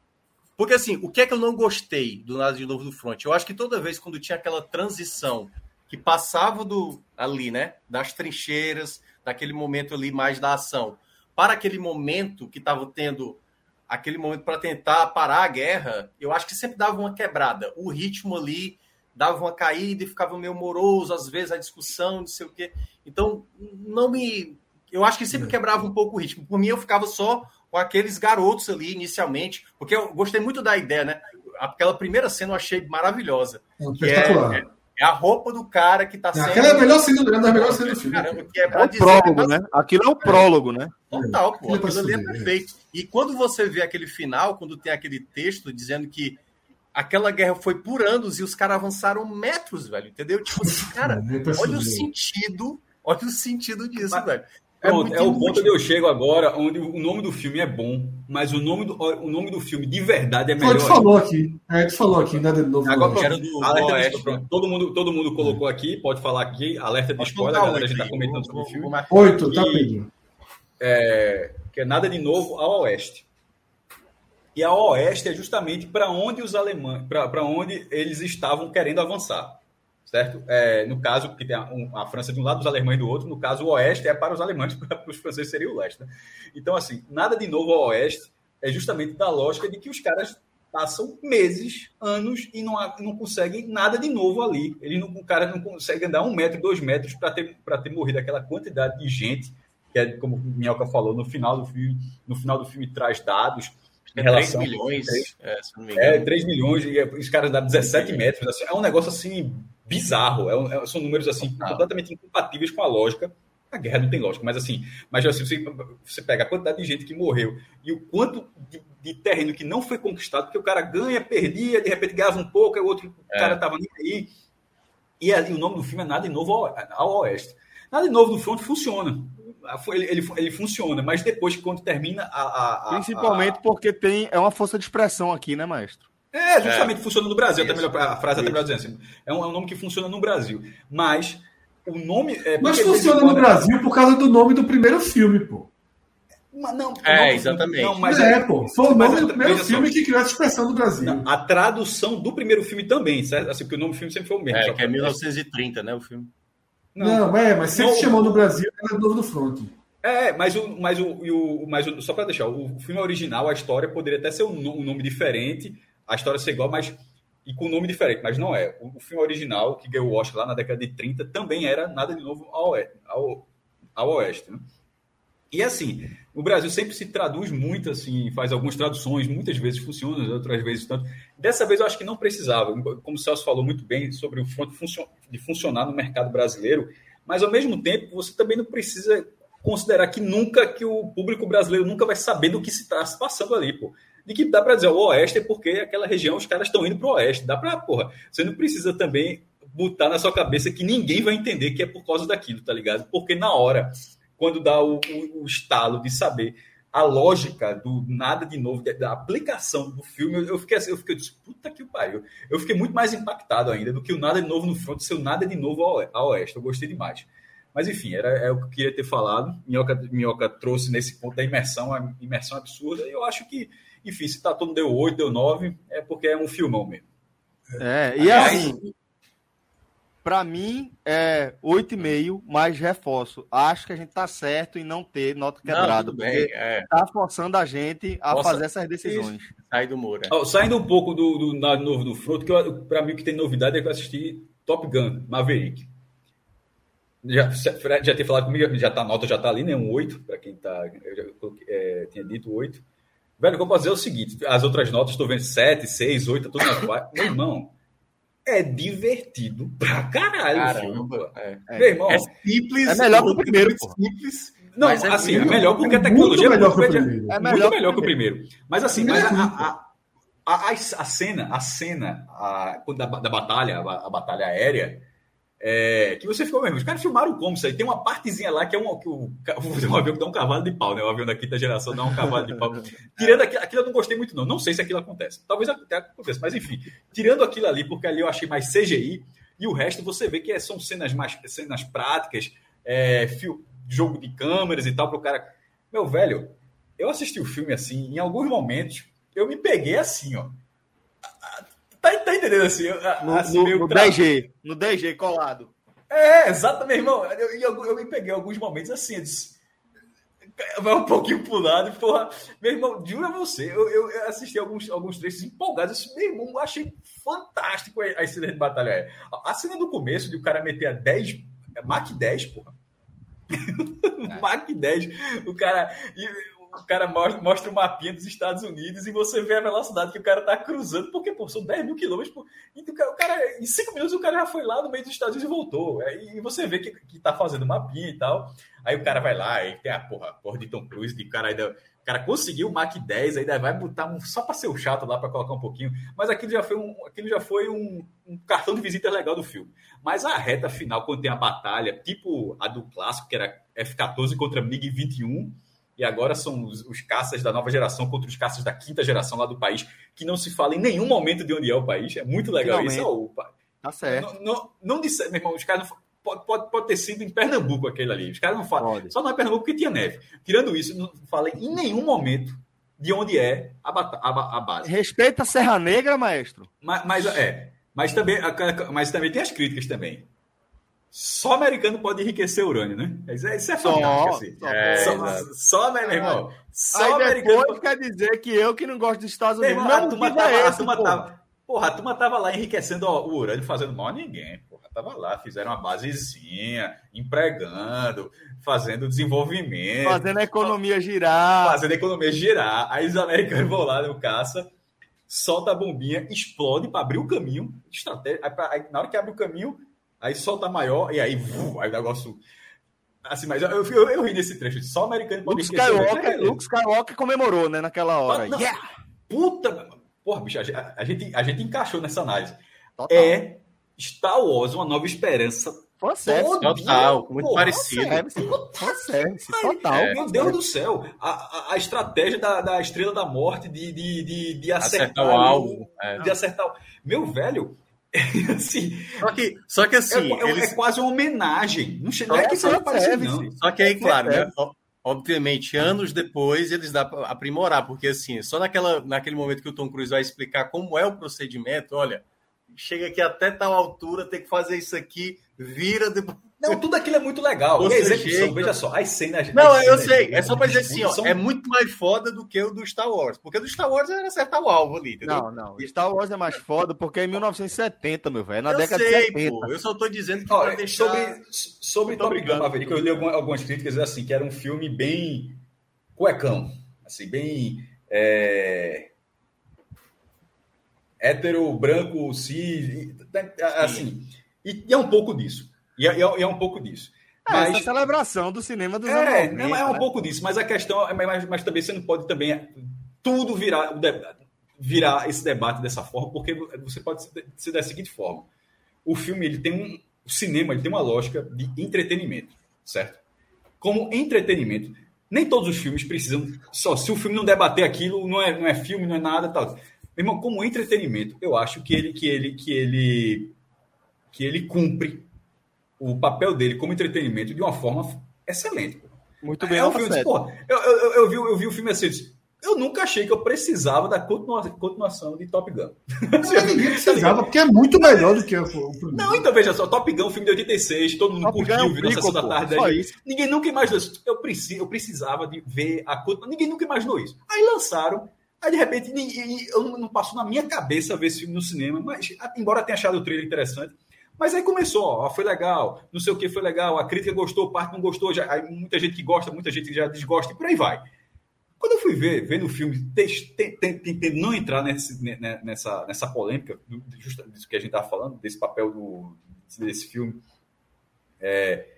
Speaker 2: Porque assim, o que é que eu não gostei do Nada de Novo do Front? Eu acho que toda vez quando tinha aquela transição que passava do ali, né, das trincheiras, daquele momento ali mais da ação, para aquele momento que estava tendo aquele momento para tentar parar a guerra, eu acho que sempre dava uma quebrada. O ritmo ali dava uma caída e ficava meio moroso, às vezes a discussão, não sei o quê. Então, não me. Eu acho que sempre quebrava um pouco o ritmo. Por mim, eu ficava só com aqueles garotos ali inicialmente, porque eu gostei muito da ideia, né? Aquela primeira cena eu achei maravilhosa.
Speaker 4: É,
Speaker 2: é, é, a roupa do cara que tá
Speaker 4: sendo. Aquela é a melhor cena, é a melhor cena do filme.
Speaker 1: Caramba, que é, é o prólogo, né? Aquilo é o prólogo, né?
Speaker 2: Total, pô. Aquilo ali é perfeito. E quando você vê aquele final, quando tem aquele texto dizendo que aquela guerra foi por anos e os caras avançaram metros, velho, entendeu? Tipo, cara, olha o sentido, olha o sentido disso, Mas, velho.
Speaker 3: É, Pronto, é, é o ponto onde eu chego agora, onde o nome do filme é bom, mas o nome do, o nome do filme de verdade é melhor.
Speaker 4: A gente falou aqui, a gente falou aqui, nada de novo.
Speaker 3: Agora, pronto, do, alerta Oeste, pronto, todo, mundo, todo mundo colocou aqui, pode falar aqui, alerta de spoiler, galera, a gente está comentando sobre o filme.
Speaker 4: Oito, tá, Pedro?
Speaker 3: É, que é nada de novo ao Oeste. E a Oeste é justamente para onde os alemães, para onde eles estavam querendo avançar certo? É, no caso, que tem a, um, a, França de um lado, os alemães do outro, no caso, o oeste é para os alemães, para os franceses seria o leste. Né? Então, assim, nada de novo ao oeste é justamente da lógica de que os caras passam meses, anos e não, não conseguem nada de novo ali. Ele não, o cara não consegue andar um metro, dois metros para ter, ter morrido aquela quantidade de gente, que é como o Minhoca falou, no final do filme, no final do filme traz dados.
Speaker 2: Em relação 3 milhões. 3,
Speaker 3: é, é, 3 milhões, e os caras dão 17 metros. Assim, é um negócio assim bizarro. É, é, são números assim ah. completamente incompatíveis com a lógica. A guerra não tem lógica, mas assim, mas assim, você, você pega a quantidade de gente que morreu e o quanto de, de, terreno que não foi conquistado, porque o cara ganha, perdia, de repente ganhava um pouco, aí o outro é. cara tava nem aí. E, e, o nome do filme é Nada de Novo ao, ao Oeste. Nada de Novo do front funciona. Ele, ele, ele, funciona, mas depois, quando termina a. a,
Speaker 1: a Principalmente a... porque tem é uma força de expressão aqui, né, maestro?
Speaker 3: É, justamente é. funciona no Brasil. Até melhor, a frase até melhor dizendo assim. É um, é um nome que funciona no Brasil. Mas o nome. É,
Speaker 4: Mas funciona no Brasil por causa do nome do primeiro filme, pô.
Speaker 3: Mas não,
Speaker 2: é, exatamente. Não,
Speaker 4: mas é, é, pô. Foi o nome do primeiro filme que criou essa expressão no Brasil. Não,
Speaker 3: a tradução do primeiro filme também, certo? Assim, porque o nome do filme sempre foi o mesmo.
Speaker 2: É, que é 1930, né, o filme.
Speaker 4: Não, não é, mas sempre não, chamou no Brasil era Novo do Front.
Speaker 3: É, mas o, mas o, o, mas o, só para deixar, o filme original, a história poderia até ser um, um nome diferente, a história ser igual, mas e com nome diferente, mas não é. O, o filme original, que ganhou o Oscar lá na década de 30, também era nada de novo ao, ao, ao oeste. Né? E assim, o Brasil sempre se traduz muito, assim, faz algumas traduções, muitas vezes funciona, outras vezes tanto. Dessa vez eu acho que não precisava, como o Celso falou muito bem sobre o front de funcionar no mercado brasileiro, mas ao mesmo tempo você também não precisa considerar que nunca que o público brasileiro nunca vai saber do que se está passando ali, pô de que dá para dizer o oeste é porque aquela região os caras estão indo para o oeste. Dá para, porra, você não precisa também botar na sua cabeça que ninguém vai entender que é por causa daquilo, tá ligado? Porque na hora, quando dá o, o, o estalo de saber a lógica do nada de novo, da aplicação do filme, eu, fiquei assim, eu fiquei, eu disse, puta que pariu. Eu fiquei muito mais impactado ainda do que o nada de novo no front, ser o nada de novo ao oeste. Eu gostei demais. Mas enfim, era é o que eu queria ter falado. Minhoca, Minhoca trouxe nesse ponto da imersão, a imersão absurda. E eu acho que, enfim, se tá todo deu 8, deu 9, é porque é um filmão mesmo.
Speaker 1: É, e assim, para mim é 8,5, mais reforço. Acho que a gente tá certo em não ter nota quebrada,
Speaker 2: Não, bem,
Speaker 1: porque
Speaker 2: é.
Speaker 1: tá forçando a gente a
Speaker 3: Nossa,
Speaker 1: fazer essas decisões.
Speaker 2: Sai do Moura.
Speaker 3: Ó, saindo um pouco do, do nada novo do front, que pra mim o que tem novidade é que eu assisti Top Gun, Maverick. Já, já ter falado comigo, já tá, a nota já tá ali, né? Um 8, para quem tá. Eu já é, tinha dito 8. Velho, o que eu posso dizer é o seguinte: as outras notas, estou vendo 7, 6, 8, tudo na 4. Meu irmão, é divertido pra caralho.
Speaker 2: Caramba.
Speaker 3: pô.
Speaker 2: É.
Speaker 3: Meu irmão,
Speaker 2: É simples.
Speaker 1: É melhor que o
Speaker 2: muito
Speaker 1: primeiro, pô.
Speaker 2: Simples.
Speaker 3: não,
Speaker 2: mas é
Speaker 3: assim, é melhor porque a
Speaker 4: É
Speaker 3: tecnologia
Speaker 4: muito melhor que o
Speaker 3: muito
Speaker 4: primeiro.
Speaker 1: É
Speaker 3: muito
Speaker 1: melhor
Speaker 3: melhor,
Speaker 1: que o
Speaker 3: primeiro. Mas assim, mas a,
Speaker 4: é muito.
Speaker 3: a, a, a, a cena, a cena a, da, da batalha, a, a batalha aérea, é, que você ficou mesmo. Os caras filmaram como isso aí. Tem uma partezinha lá que é um, que o, o avião que dá um cavalo de pau, né? O avião da quinta geração dá um cavalo de pau. Tirando aquilo, aquilo eu não gostei muito, não. Não sei se aquilo acontece. Talvez até aconteça, mas enfim. Tirando aquilo ali, porque ali eu achei mais CGI, e o resto você vê que é- são cenas mais cenas práticas, é, fio- jogo de câmeras e tal, para o cara. Meu velho, eu assisti o filme assim, em alguns momentos, eu me peguei assim, ó. Tá, tá entendendo assim? eu-
Speaker 1: No,
Speaker 3: assim
Speaker 1: no- no
Speaker 3: tra-
Speaker 1: 10G, no 10G colado.
Speaker 3: é, exatamente, irmão. Eu, eu, eu me peguei alguns momentos assim, eu disse, vai um pouquinho pro lado, e, porra. Meu irmão, juro a você, eu, eu eu assisti alguns, alguns trechos empolgados, eu disse, meu irmão, eu achei fantástico a, a cena de batalha aérea. A, a cena do começo, de o cara meter a 10, é Mach 10, porra. Mach 10, o cara... e o cara mostra, mostra o mapinha dos Estados Unidos e você vê a velocidade que o cara tá cruzando, porque, pô, são 10 mil quilômetros por, e o cara, em cinco minutos o cara já foi lá no meio dos Estados Unidos e voltou. É, E você vê que, que tá fazendo mapinha e tal. Aí o cara vai lá e tem a porra, porra de Tom Cruise, de cara ainda. O cara conseguiu o Mach 10, ainda vai botar um, só para ser o chato lá para colocar um pouquinho. Mas aquilo já foi, um, aquilo já foi um, um cartão de visita legal do filme. Mas a reta final, quando tem a batalha, tipo a do clássico, que era F-14 contra MiG-21, e agora são os, os caças da nova geração contra os caças da quinta geração lá do país, que não se fala em nenhum momento de onde é o país. É muito legal
Speaker 1: Finalmente.
Speaker 3: isso. Ó, o pa-
Speaker 1: Tá certo.
Speaker 3: não, não, não disse, meu irmão, os caras não, pode, pode, pode ter sido em Pernambuco aquele ali. Os caras não falam.
Speaker 1: Pode.
Speaker 3: Só não é Pernambuco porque tinha neve. Tirando isso, não falei em nenhum momento de onde é a, a, a base.
Speaker 1: Respeita a Serra Negra, maestro.
Speaker 3: Mas, mas, é, mas também, mas também tem as críticas também. Só americano pode enriquecer urânio, né? Isso é, isso é fantástico. Assim.
Speaker 1: só
Speaker 2: É,
Speaker 3: só,
Speaker 2: exato.
Speaker 3: só, meu irmão. Só
Speaker 1: Aí
Speaker 3: americano
Speaker 1: depois quer dizer que eu que não gosto dos Estados Unidos.
Speaker 3: irmão,
Speaker 1: Meu
Speaker 3: a turma tava,
Speaker 1: é
Speaker 3: a
Speaker 1: esse, pô.
Speaker 3: tava- porra, a turma tava lá enriquecendo ó, o urânio, fazendo mal a ninguém. Porra, tava lá, fizeram uma basezinha, empregando, fazendo desenvolvimento,
Speaker 1: Fazendo a economia girar.
Speaker 3: fazendo a economia girar. Aí os americanos vão lá no caça, solta a bombinha, explode para abrir o caminho. Estratégia. Na hora que abre o caminho, aí solta maior e aí, vu, aí o negócio. Assim, mas eu, eu, eu ri nesse trecho. Só o americano pode
Speaker 1: Luke
Speaker 3: urânio.
Speaker 1: Skywalker,
Speaker 3: Beleza.
Speaker 1: Luke Skywalker comemorou, né, naquela hora.
Speaker 3: Não,
Speaker 1: Yeah!
Speaker 3: Puta! Porra, bicho, a, gente- a gente, a gente encaixou nessa análise.
Speaker 1: Total.
Speaker 3: É Star Wars, uma nova esperança.
Speaker 1: Fanservice.
Speaker 3: Todo
Speaker 2: Total,
Speaker 3: dia,
Speaker 2: muito
Speaker 3: porra,
Speaker 2: parecido.
Speaker 1: Fanservice. Total.
Speaker 2: É.
Speaker 3: Meu Deus do céu, a, a, a estratégia da, da Estrela da Morte de, de, de, de acertar,
Speaker 2: Acertar o alvo. é.
Speaker 3: De acertar o... Meu velho, assim,
Speaker 2: Só que, só que assim,
Speaker 3: é, é-
Speaker 2: eles,
Speaker 3: é quase uma homenagem. Não, não é
Speaker 1: É
Speaker 3: que seja parecido, não.
Speaker 2: Só que aí, claro,
Speaker 1: É.
Speaker 2: né? o- Obviamente, anos depois eles dá para aprimorar, porque assim, só naquela, naquele momento que o Tom Cruise vai explicar como é o procedimento, olha, chega aqui até tal altura, tem que fazer isso aqui, vira depois.
Speaker 3: Não, tudo aquilo é muito legal.
Speaker 2: Você
Speaker 3: E a execução,
Speaker 2: chega-
Speaker 3: veja só, as cenas...
Speaker 2: Não,
Speaker 3: as
Speaker 2: eu
Speaker 3: cenas
Speaker 2: sei, é só pra dizer assim, ó,
Speaker 3: são-
Speaker 2: é muito mais foda do que o do Star Wars, porque o do Star Wars era acertar o alvo ali, entendeu?
Speaker 1: Não, não. Star Wars é mais foda porque é em 1970, meu velho. É na
Speaker 2: eu
Speaker 1: década
Speaker 2: sei,
Speaker 1: de 70.
Speaker 2: pô, eu só tô dizendo que
Speaker 3: Ó,
Speaker 2: pra deixar...
Speaker 3: Sobre, sobre Top Gun. Maverick, eu li alguma- algumas críticas assim, que era um filme bem cuecão, assim, bem é, hétero, branco, cis, e- assim, e, e é um pouco disso. E é, é- é um pouco disso.
Speaker 1: É,
Speaker 3: Mas,
Speaker 1: essa celebração do cinema dos anos
Speaker 3: é,
Speaker 1: 90,
Speaker 3: não, é um
Speaker 1: né?
Speaker 3: pouco disso, mas a questão é, mas, mas também você não pode também tudo virar, virar esse debate dessa forma, porque você pode ser da seguinte forma. o filme ele tem um. O cinema ele tem uma lógica de entretenimento, certo? Como entretenimento, nem todos os filmes precisam. Só se o filme não debater aquilo, não é, não é filme, não é nada tal. Meu irmão, como entretenimento, eu acho que ele, que ele, que ele, que ele cumpre o papel dele como entretenimento de uma forma excelente. pô.
Speaker 1: Muito bem,
Speaker 3: É um filme, pô, eu, eu, eu, vi, eu vi o filme assim, eu disse, eu nunca achei que eu precisava da continua- continuação de Top Gun.
Speaker 4: Ninguém precisava, porque é muito melhor do que o, primeiro.
Speaker 3: Não, então veja só, Top Gun, filme de 86, todo mundo
Speaker 1: Top Gun é
Speaker 3: curtiu,
Speaker 1: um
Speaker 3: viu na sessão da tarde. aí. Ninguém nunca imaginou isso. Eu, preci, eu precisava de ver a continua- Ninguém nunca imaginou isso. Aí lançaram, aí de repente eu não, não passou na minha cabeça ver esse filme no cinema, mas embora tenha achado o trailer interessante. Mas aí começou, ó, foi legal, não sei o que foi legal, a crítica gostou, parte não gostou, já, aí muita gente que gosta, muita gente que já desgosta, e por aí vai. Quando eu fui ver, vendo o filme, te- te- te- tentando não entrar nesse- ne- ne- nessa, nessa polêmica, do- justa- disso que a gente estava falando, desse papel do, desse filme, é,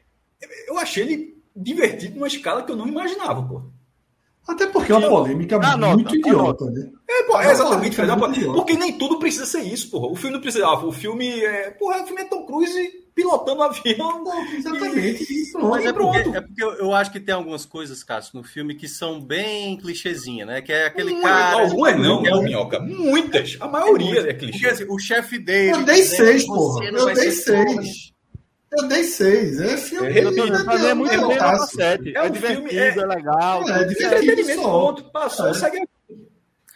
Speaker 3: eu achei ele divertido numa escala que eu não imaginava, pô.
Speaker 4: Até porque é uma polêmica
Speaker 1: Anota,
Speaker 4: muito idiota, né?
Speaker 3: É, pô, é exatamente, Fred, porque nem tudo precisa ser isso, porra. O filme não precisa. ah, o filme é. Porra, o filme é Tom Cruise pilotando avião.
Speaker 4: Exatamente. E pronto.
Speaker 2: Mas é porque, é porque eu, eu acho que tem algumas coisas, Cássio, no filme que são bem clichêzinha, né? Que é aquele
Speaker 3: Não,
Speaker 2: cara.
Speaker 3: Algumas não,
Speaker 2: é
Speaker 3: não,
Speaker 2: o-
Speaker 3: minhoca. Muitas. A maioria é
Speaker 2: Porque
Speaker 3: clichê.
Speaker 2: assim, o chefe dele.
Speaker 4: Eu dei
Speaker 2: dizendo
Speaker 4: seis, porra.
Speaker 2: não
Speaker 4: Eu dei seis. Eu dei seis. É filme
Speaker 3: É, eu tô
Speaker 1: é muito bem,
Speaker 4: de-
Speaker 1: nota 7.
Speaker 3: É
Speaker 1: É,
Speaker 3: um
Speaker 1: divertido,
Speaker 3: filme, é-
Speaker 1: é, legal.
Speaker 4: É, divertido.
Speaker 1: certo.
Speaker 3: Entretenimento,
Speaker 4: só.
Speaker 3: ponto. Passou,
Speaker 4: É.
Speaker 3: segue.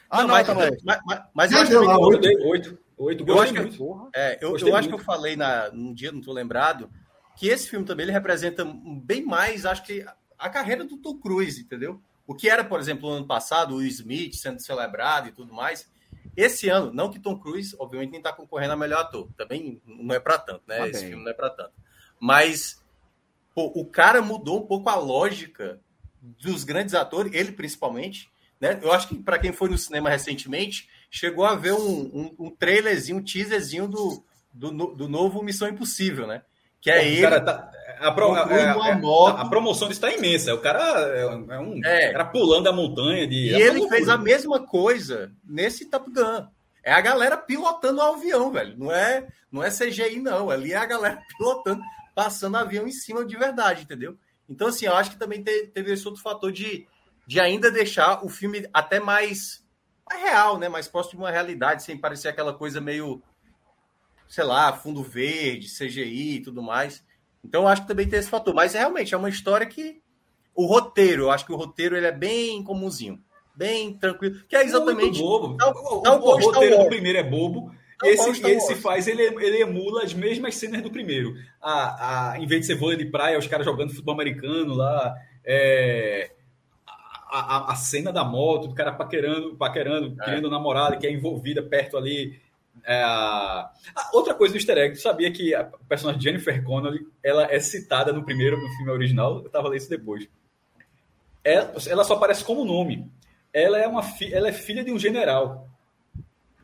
Speaker 1: Ah,
Speaker 2: Não, mas,
Speaker 1: Moleque.
Speaker 2: mas, mas, mas eu acho que
Speaker 3: Eu
Speaker 4: oito.
Speaker 3: dei oito. Oito.
Speaker 2: Eu
Speaker 3: Gostei
Speaker 2: acho que-
Speaker 3: muito.
Speaker 2: É, eu, eu acho que eu falei na, num dia, não estou lembrado, que esse filme também ele representa bem mais, acho que, a carreira do Tom Cruise, entendeu? O que era, por exemplo, no ano passado, o Smith sendo celebrado e tudo mais. Esse ano, não que Tom Cruise, obviamente, nem está concorrendo a melhor ator. Também não é para tanto, né?
Speaker 1: Tá
Speaker 2: esse filme não é para tanto. Mas pô, o cara mudou um pouco a lógica dos grandes atores, ele principalmente. Né? Eu acho que para quem foi no cinema recentemente, chegou a ver um, um, um trailerzinho, um teaserzinho do, do, do novo Missão Impossível, né? Que é
Speaker 3: Pô,
Speaker 2: ele.
Speaker 3: cara tá- a, pro- é- é- é-
Speaker 2: moto.
Speaker 3: a promoção está imensa. O cara é, um- é cara pulando a montanha de.
Speaker 2: E
Speaker 3: é
Speaker 2: ele fez a mesma coisa nesse Top Gun. É a galera pilotando o avião, velho. Não é, não é CGI, não. Ali é a galera pilotando, passando avião em cima de verdade, entendeu? Então, assim, eu acho que também te- teve esse outro fator de, de ainda deixar o filme até mais, mais real, né? Mais próximo de uma realidade, sem parecer aquela coisa meio, sei lá, fundo verde, CGI e tudo mais. Então, eu acho que também tem esse fator. Mas realmente é uma história que o roteiro, eu acho que o roteiro ele é bem comumzinho, bem tranquilo, que é exatamente
Speaker 3: Muito bobo.
Speaker 2: Tal-
Speaker 3: o,
Speaker 2: tal
Speaker 3: o- o roteiro do primeiro é bobo.
Speaker 2: Qual
Speaker 3: Esse,
Speaker 2: Star
Speaker 3: esse faz, ele, ele emula as mesmas cenas do primeiro. A, a, em vez de ser vôlei de praia, os caras jogando futebol americano lá. é, a, a- cena da moto, do cara paquerando, paquerando
Speaker 2: É.
Speaker 3: criando namorada que é envolvida perto ali. é, outra coisa do easter egg, tu sabia que a personagem Jennifer Connelly ela é citada no primeiro, no filme original? Eu tava lendo isso depois. Ela, ela só aparece como nome. Ela é, uma fi- ela é filha de um general.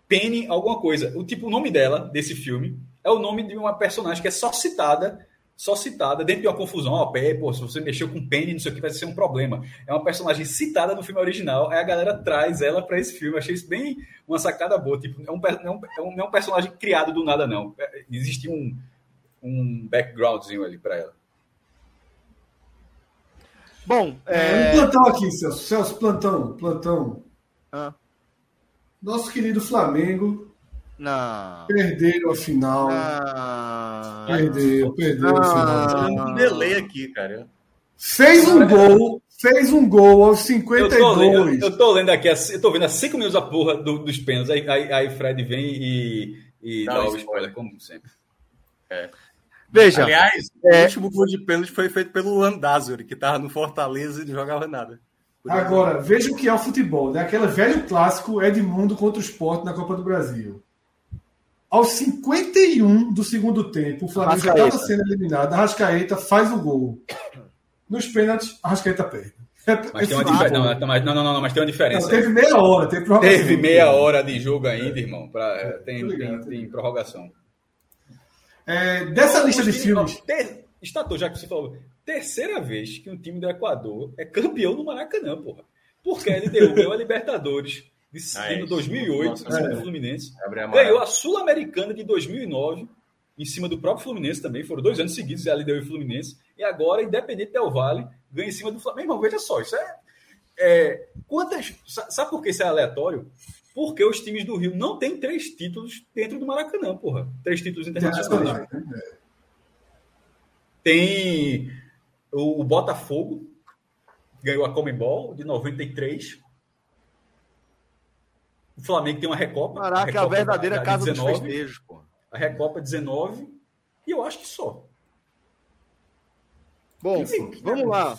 Speaker 3: Penny alguma coisa. O tipo, o nome dela, desse filme, é o nome de uma personagem que é só citada, só citada, dentro de uma confusão. Ó, pé, pô, se você mexeu com Penny, não sei o que, vai ser um problema. É uma personagem citada no filme original, aí a galera traz ela para esse filme. Eu achei isso bem uma sacada boa. Tipo, é um, é um, é um- não é um personagem criado do nada, não. É- Existe um, um backgroundzinho ali para ela.
Speaker 1: Bom,
Speaker 4: É...
Speaker 1: é...
Speaker 4: Um plantão aqui, Celso. Celso, plantão, plantão.
Speaker 1: Ah.
Speaker 4: Nosso querido Flamengo
Speaker 1: Não.
Speaker 4: perderam a final.
Speaker 1: Não.
Speaker 4: Perdeu, perdeu a final.
Speaker 2: Um delay aqui, cara.
Speaker 4: Fez um gol, fez um gol aos
Speaker 3: Eu tô, lendo,
Speaker 4: 52.
Speaker 3: eu tô lendo aqui, eu tô vendo há cinco minutos a porra do- dos pênaltis. Aí, aí, aí Fred vem e, e
Speaker 2: Dá
Speaker 3: dá o
Speaker 2: spoiler.
Speaker 3: spoiler, como sempre.
Speaker 1: Veja,
Speaker 2: Aliás,
Speaker 1: É.
Speaker 2: o último gol de pênalti foi feito pelo Andázuri, que tava no Fortaleza e não jogava nada.
Speaker 4: Agora, veja o que é o futebol. Né? Aquele velho clássico Edmundo contra o Sport na Copa do Brasil. Aos 51 do segundo tempo, o Flamengo já
Speaker 1: Arrascaeta.
Speaker 4: estava sendo eliminado. A Rascaeta faz o gol. Nos pênaltis, a Rascaeta perde. É,
Speaker 3: Mas tem uma
Speaker 4: futebol.
Speaker 3: diferença. Não, mas- não, não, não, não, mas tem uma
Speaker 4: Não,
Speaker 3: diferença.
Speaker 4: teve meia hora. Teve, prorrogação.
Speaker 3: Teve meia hora de jogo ainda, irmão. Pra, é, tem, tem, tem prorrogação.
Speaker 4: É, dessa lista de filmes.
Speaker 3: Estatou, já que você falou. Terceira vez que um time do Equador é campeão no Maracanã, porra. Porque ele deu a Libertadores de
Speaker 2: Ah, é
Speaker 3: em
Speaker 2: isso.
Speaker 3: 2008,
Speaker 2: Nossa,
Speaker 3: em cima
Speaker 4: é.
Speaker 3: do Fluminense.
Speaker 2: Gabriel Amaral.
Speaker 3: Ganhou a Sul-Americana de 2009 em cima do próprio Fluminense também. Foram dois anos seguidos, a líder e Fluminense. E agora, Independente Del Vale ganha em cima do Flamengo. Irmão, veja só, isso é, é. Quantas. Sabe por que isso é aleatório? Porque os times do Rio não têm três títulos dentro do Maracanã, porra. Três títulos internacionais. Tem o, o Botafogo, ganhou a Comembol de 93. O Flamengo tem uma Recopa.
Speaker 1: Caraca, a,
Speaker 3: Recopa
Speaker 1: a verdadeira
Speaker 3: da- da
Speaker 1: casa
Speaker 3: 19,
Speaker 1: dos festejos, pô.
Speaker 3: A Recopa 19. E eu acho que só.
Speaker 1: Bom,
Speaker 3: Enfim,
Speaker 1: vamos lá.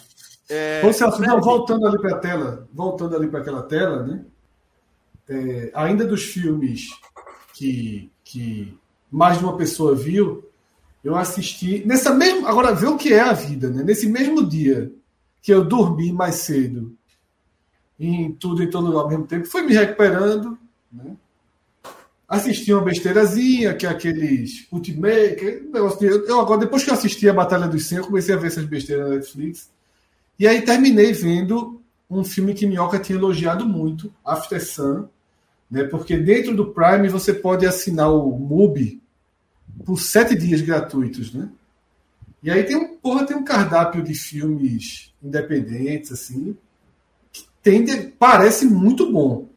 Speaker 1: É,
Speaker 4: Ô, Celso, não, voltando ali para a tela, voltando ali para aquela tela, né? É, ainda dos filmes que, que mais de uma pessoa viu, eu assisti nessa mesma. Agora vê o que é a vida, né? Nesse mesmo dia que eu dormi mais cedo, em tudo em todo lugar ao mesmo tempo, fui me recuperando, né? Assisti uma besteirazinha, que é aqueles Ultimate, aquele negócio de, eu agora, depois que eu assisti a Batalha dos 100, eu comecei a ver essas besteiras na Netflix. E aí terminei vendo um filme que Minhoca tinha elogiado muito, After Sun, né? Porque dentro do Prime você pode assinar o MUBI por sete dias gratuitos, né? E aí tem um, porra, tem um cardápio de filmes independentes, assim, que tende, parece muito bom.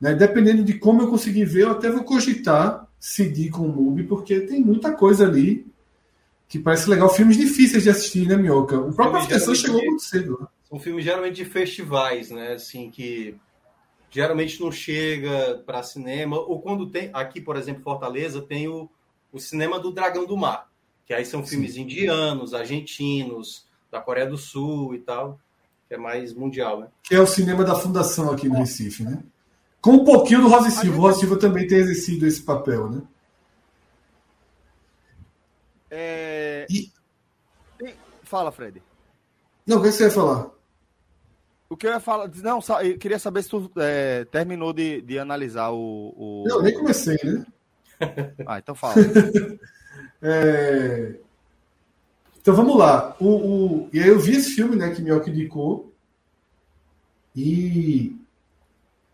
Speaker 4: Né? Dependendo de como eu conseguir ver, eu até vou cogitar seguir com o MUBI, porque tem muita coisa ali que parece legal. Filmes difíceis de assistir, né, Minhoca? O próprio
Speaker 2: Filme
Speaker 4: After Sun
Speaker 2: geralmente
Speaker 4: chegou muito cedo. né?
Speaker 2: São filmes geralmente de festivais, né? Assim, que geralmente não chega para cinema. Ou quando tem. Aqui, por exemplo, Fortaleza, tem o, o Cinema do Dragão do Mar. Que aí são filmes indianos, argentinos, da Coreia do Sul e tal. Que é mais mundial, né?
Speaker 4: que é o cinema da Fundação aqui no Recife, né? Com um pouquinho do Rosa e Silva. O Rosa Silva também tem exercido esse papel, né?
Speaker 1: é,
Speaker 4: E-
Speaker 1: Fala, Fred.
Speaker 4: Não, o que você ia falar?
Speaker 1: O que eu ia falar. Não, eu queria saber se tu é, terminou de, de analisar o. o-
Speaker 4: Não, nem comecei, né?
Speaker 1: Ah, então fala.
Speaker 4: É, Então vamos lá. O, o... E aí eu vi esse filme, né, que Mioca indicou. E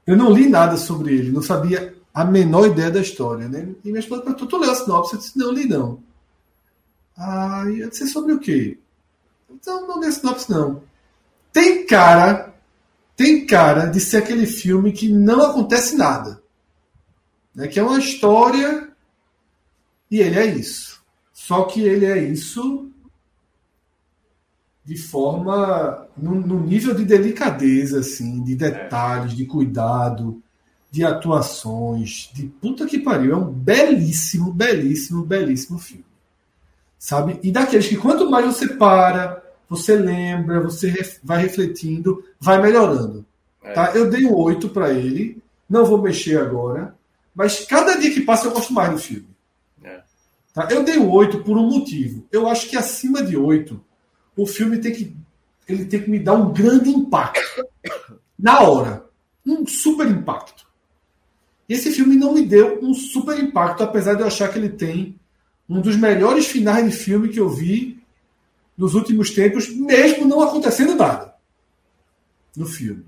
Speaker 4: eu não li nada sobre ele, não sabia a menor ideia da história, né? E minha esposa perguntou, tu leu a sinopse? Eu disse, não, li não. Ah, eu disse, sobre o quê? Então, não li a sinopse, não. Tem cara, tem cara de ser aquele filme que não acontece nada. Né? Que é uma história e ele é isso. Só que ele é isso de forma. no, no nível de delicadeza, assim, de detalhes, de cuidado, de atuações, de puta que pariu. É um belíssimo, belíssimo, belíssimo filme. Sabe? E daqueles que quanto mais você para, você lembra, você vai refletindo, vai melhorando. Tá? Eu dei um 8 para ele, não vou mexer agora, mas cada dia que passa eu gosto mais do filme.
Speaker 2: É.
Speaker 4: Tá? Eu dei 8 por um motivo. Eu acho que acima de 8, o filme tem que, ele tem que me dar um grande impacto. Na hora. Um super impacto. E esse filme não me deu um super impacto, apesar de eu achar que ele tem um dos melhores finais de filme que eu vi nos últimos tempos, mesmo não acontecendo nada no filme.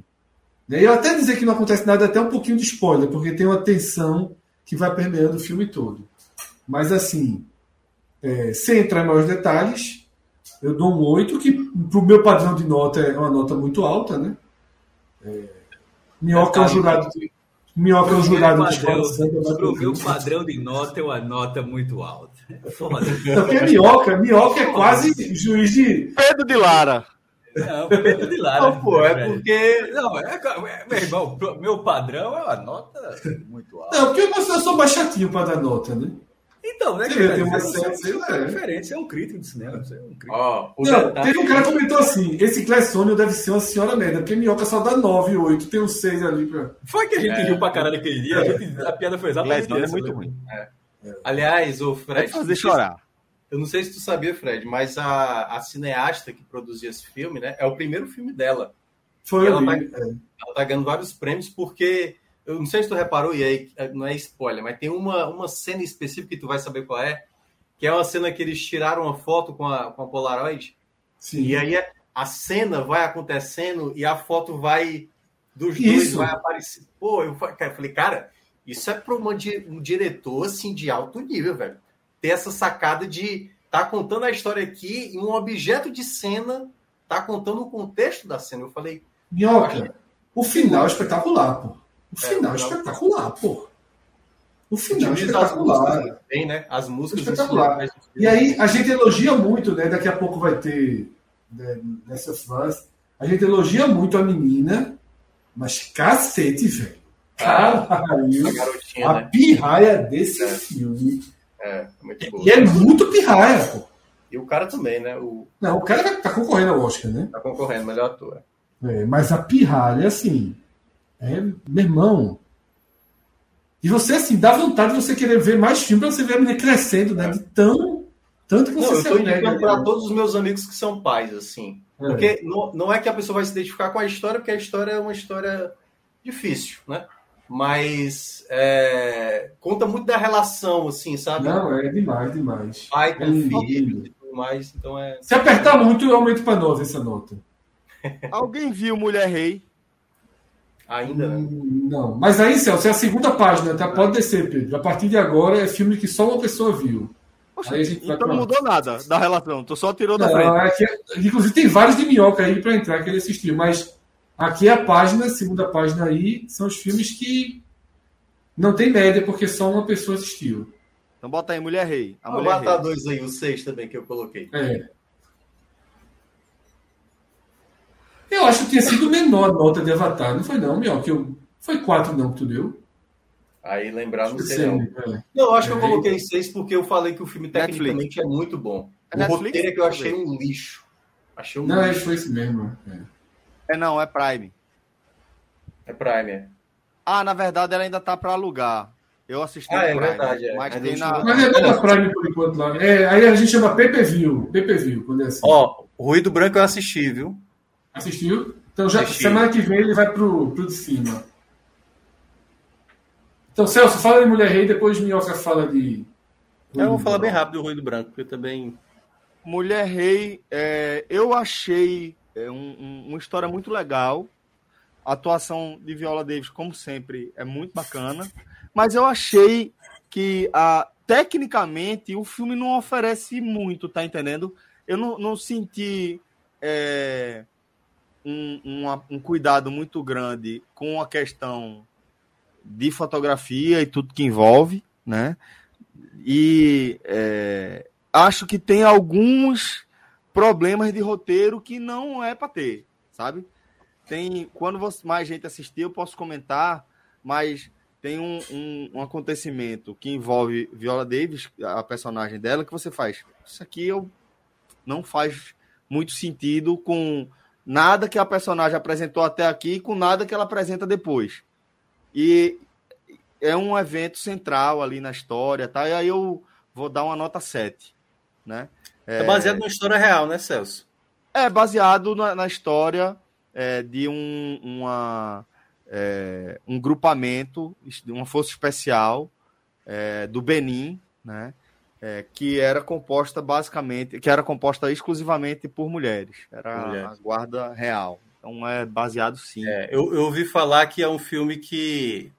Speaker 4: E eu até dizer que não acontece nada é até um pouquinho de spoiler, porque tem uma tensão que vai permeando o filme todo. Mas assim, é, sem entrar em maiores detalhes, eu dou um 8, que pro meu padrão de nota é uma nota muito alta, né? É, Minhoca é um jurado. Minhoca é um jurado de escola santa,
Speaker 3: pro meu padrão de nota é uma nota muito alta. É Foda.
Speaker 4: Porque Minhoca, Minhoca é quase juiz de.
Speaker 1: Pedro de Lara.
Speaker 3: Não, Pedro de Lara.
Speaker 2: Não, pô, é porque.
Speaker 3: Não, é, é- meu irmão, meu padrão é uma nota muito alta.
Speaker 4: Não, porque eu sou- eu sou mais chatinho para dar nota, né?
Speaker 3: Então, né, cara?
Speaker 4: tem uma
Speaker 3: é-
Speaker 4: série,
Speaker 3: é
Speaker 4: é.
Speaker 3: referência, é um crítico de cinema. É um crítico.
Speaker 2: Ó, o
Speaker 4: Não,
Speaker 2: detalhe-
Speaker 4: teve um cara que comentou assim: esse Clessônio deve ser uma senhora merda, porque Minhoca só dá 9, 8, tem um 6 ali pra.
Speaker 3: Foi que a gente riu pra caralho aquele dia. A, gente- a piada foi exatamente
Speaker 1: Leslie é muito
Speaker 3: né?
Speaker 1: ruim.
Speaker 2: Aliás, o Fred.
Speaker 1: Pode fazer chorar.
Speaker 2: Eu não sei se tu sabia, Fred, mas a, a cineasta que produziu esse filme, né? É o primeiro filme dela.
Speaker 4: Foi
Speaker 2: Ela
Speaker 4: vi. É.
Speaker 2: Ela tá ganhando vários prêmios porque. Eu não sei se tu reparou, e aí não é spoiler, mas tem uma, uma cena específica que tu vai saber qual é. Que é uma cena que eles tiraram uma foto com a, com a Polaroid.
Speaker 4: Sim.
Speaker 2: E aí a- cena vai acontecendo e a foto vai. Dos dois
Speaker 4: Isso.
Speaker 2: vai aparecer. Pô, eu eu falei, cara, isso é para um diretor assim de alto nível, velho. Ter essa sacada de tá contando a história aqui e um objeto de cena tá contando o contexto da cena. Eu falei.
Speaker 4: Minhoca, o final é espetacular, pô. O final é, espetacular, pô. O final é espetacular.
Speaker 2: Bem, né? As músicas
Speaker 4: espetacular. E aí a gente elogia muito, né? Daqui a pouco vai ter né, nessas fãs. A gente elogia muito a menina, mas cacete, velho. Caralho, a, a né? pirraia desse é. filme.
Speaker 2: É, muito boa.
Speaker 4: E é muito pirraia, pô.
Speaker 2: E o cara também, né? O...
Speaker 4: Não, o cara tá concorrendo ao Oscar, né?
Speaker 2: Tá concorrendo, melhor ator.
Speaker 4: É, mas a pirralha, assim, é, meu irmão. E você, assim, dá vontade de você querer ver mais filme pra você ver a menina crescendo, né? De tão. Tanto que você
Speaker 2: não, eu tô indicando para todos os meus amigos que são pais, assim. É. Porque não, não é que a pessoa vai se identificar com a história, porque a história é uma história difícil, né? Mas é, conta muito da relação, assim, sabe?
Speaker 4: Não, é demais, demais.
Speaker 2: Pai com
Speaker 4: é
Speaker 2: filho e tudo mais, então é...
Speaker 4: Se apertar muito, eu aumento para nove essa nota.
Speaker 1: Alguém viu Mulher Rei?
Speaker 2: Ainda, né?
Speaker 4: Hum, não. Mas aí, Celso, é a segunda página, tá? Pode descer, Pedro. A partir de agora é filme que só uma pessoa viu.
Speaker 1: Poxa, então não mudou nada da relação, tu só tirou da
Speaker 4: não,
Speaker 1: frente.
Speaker 4: É inclusive tem vários de minhoca aí para entrar que ele assistiu, mas aqui é a página, segunda página aí, são os filmes que não tem média porque só uma pessoa assistiu.
Speaker 1: Então bota aí Mulher Rei.
Speaker 2: A Vou Mulher botar Rei. dois aí, o seis também que eu coloquei.
Speaker 4: É. Eu acho que tinha sido menor a nota de Avatar, não foi não, Mioca? Eu... Foi quatro não que tu deu?
Speaker 2: Aí lembrar não sei não. É. Não, acho que eu coloquei seis porque eu falei que o filme tecnicamente Netflix. é muito bom. É o Netflix? roteiro é que eu achei um lixo. Achei um
Speaker 4: não,
Speaker 2: lixo.
Speaker 4: foi isso mesmo.
Speaker 1: É. é. não, é Prime.
Speaker 2: É Prime, é.
Speaker 1: Ah, na verdade ela ainda tá para alugar. Eu assisti
Speaker 2: ah, é Prime, verdade, é.
Speaker 1: Mas, tem na...
Speaker 4: mas é da Prime por enquanto lá. É, aí a gente chama PPV, PPV, quando é assim.
Speaker 2: Ó, Ruído Branco eu assisti, viu?
Speaker 4: Assistiu? Então já Assisti. semana que vem ele vai pro, pro de cima. Então, Celso, fala de Mulher Rei, depois Minhoca fala de.
Speaker 2: Eu vou falar bem rápido do Ruído Branco, porque também.
Speaker 1: Mulher Rei, é, eu achei é, um, um, uma história muito legal. A atuação de Viola Davis, como sempre, é muito bacana. Mas eu achei que, a, tecnicamente, o filme não oferece muito, tá entendendo? Eu não, não senti. É, um, um, cuidado muito grande com a questão de fotografia e tudo que envolve, né? E é, acho que tem alguns problemas de roteiro que não é para ter, sabe? Tem quando mais gente assistir, eu posso comentar, mas tem um, um, um, acontecimento que envolve Viola Davis, a personagem dela, que você faz. Isso aqui eu não faz muito sentido com nada que a personagem apresentou até aqui com nada que ela apresenta depois. E é um evento central ali na história, tá? E aí eu vou dar uma nota 7, né?
Speaker 2: É, é baseado numa história real, né, Celso?
Speaker 1: É baseado na, na história é, de um, uma, é, um grupamento, uma força especial é, do Benin, né? é, que era composta basicamente, que era composta exclusivamente por mulheres. Era a guarda real. Então é baseado sim.
Speaker 2: É, eu, eu ouvi falar que é um filme que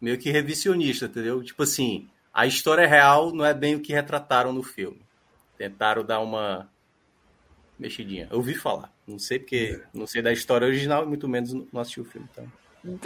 Speaker 2: meio que revisionista, entendeu? Tipo assim, a história real não é bem o que retrataram no filme. Tentaram dar uma mexidinha. Eu ouvi falar. Não sei porque não sei da história original, muito menos não assisti o filme. Então.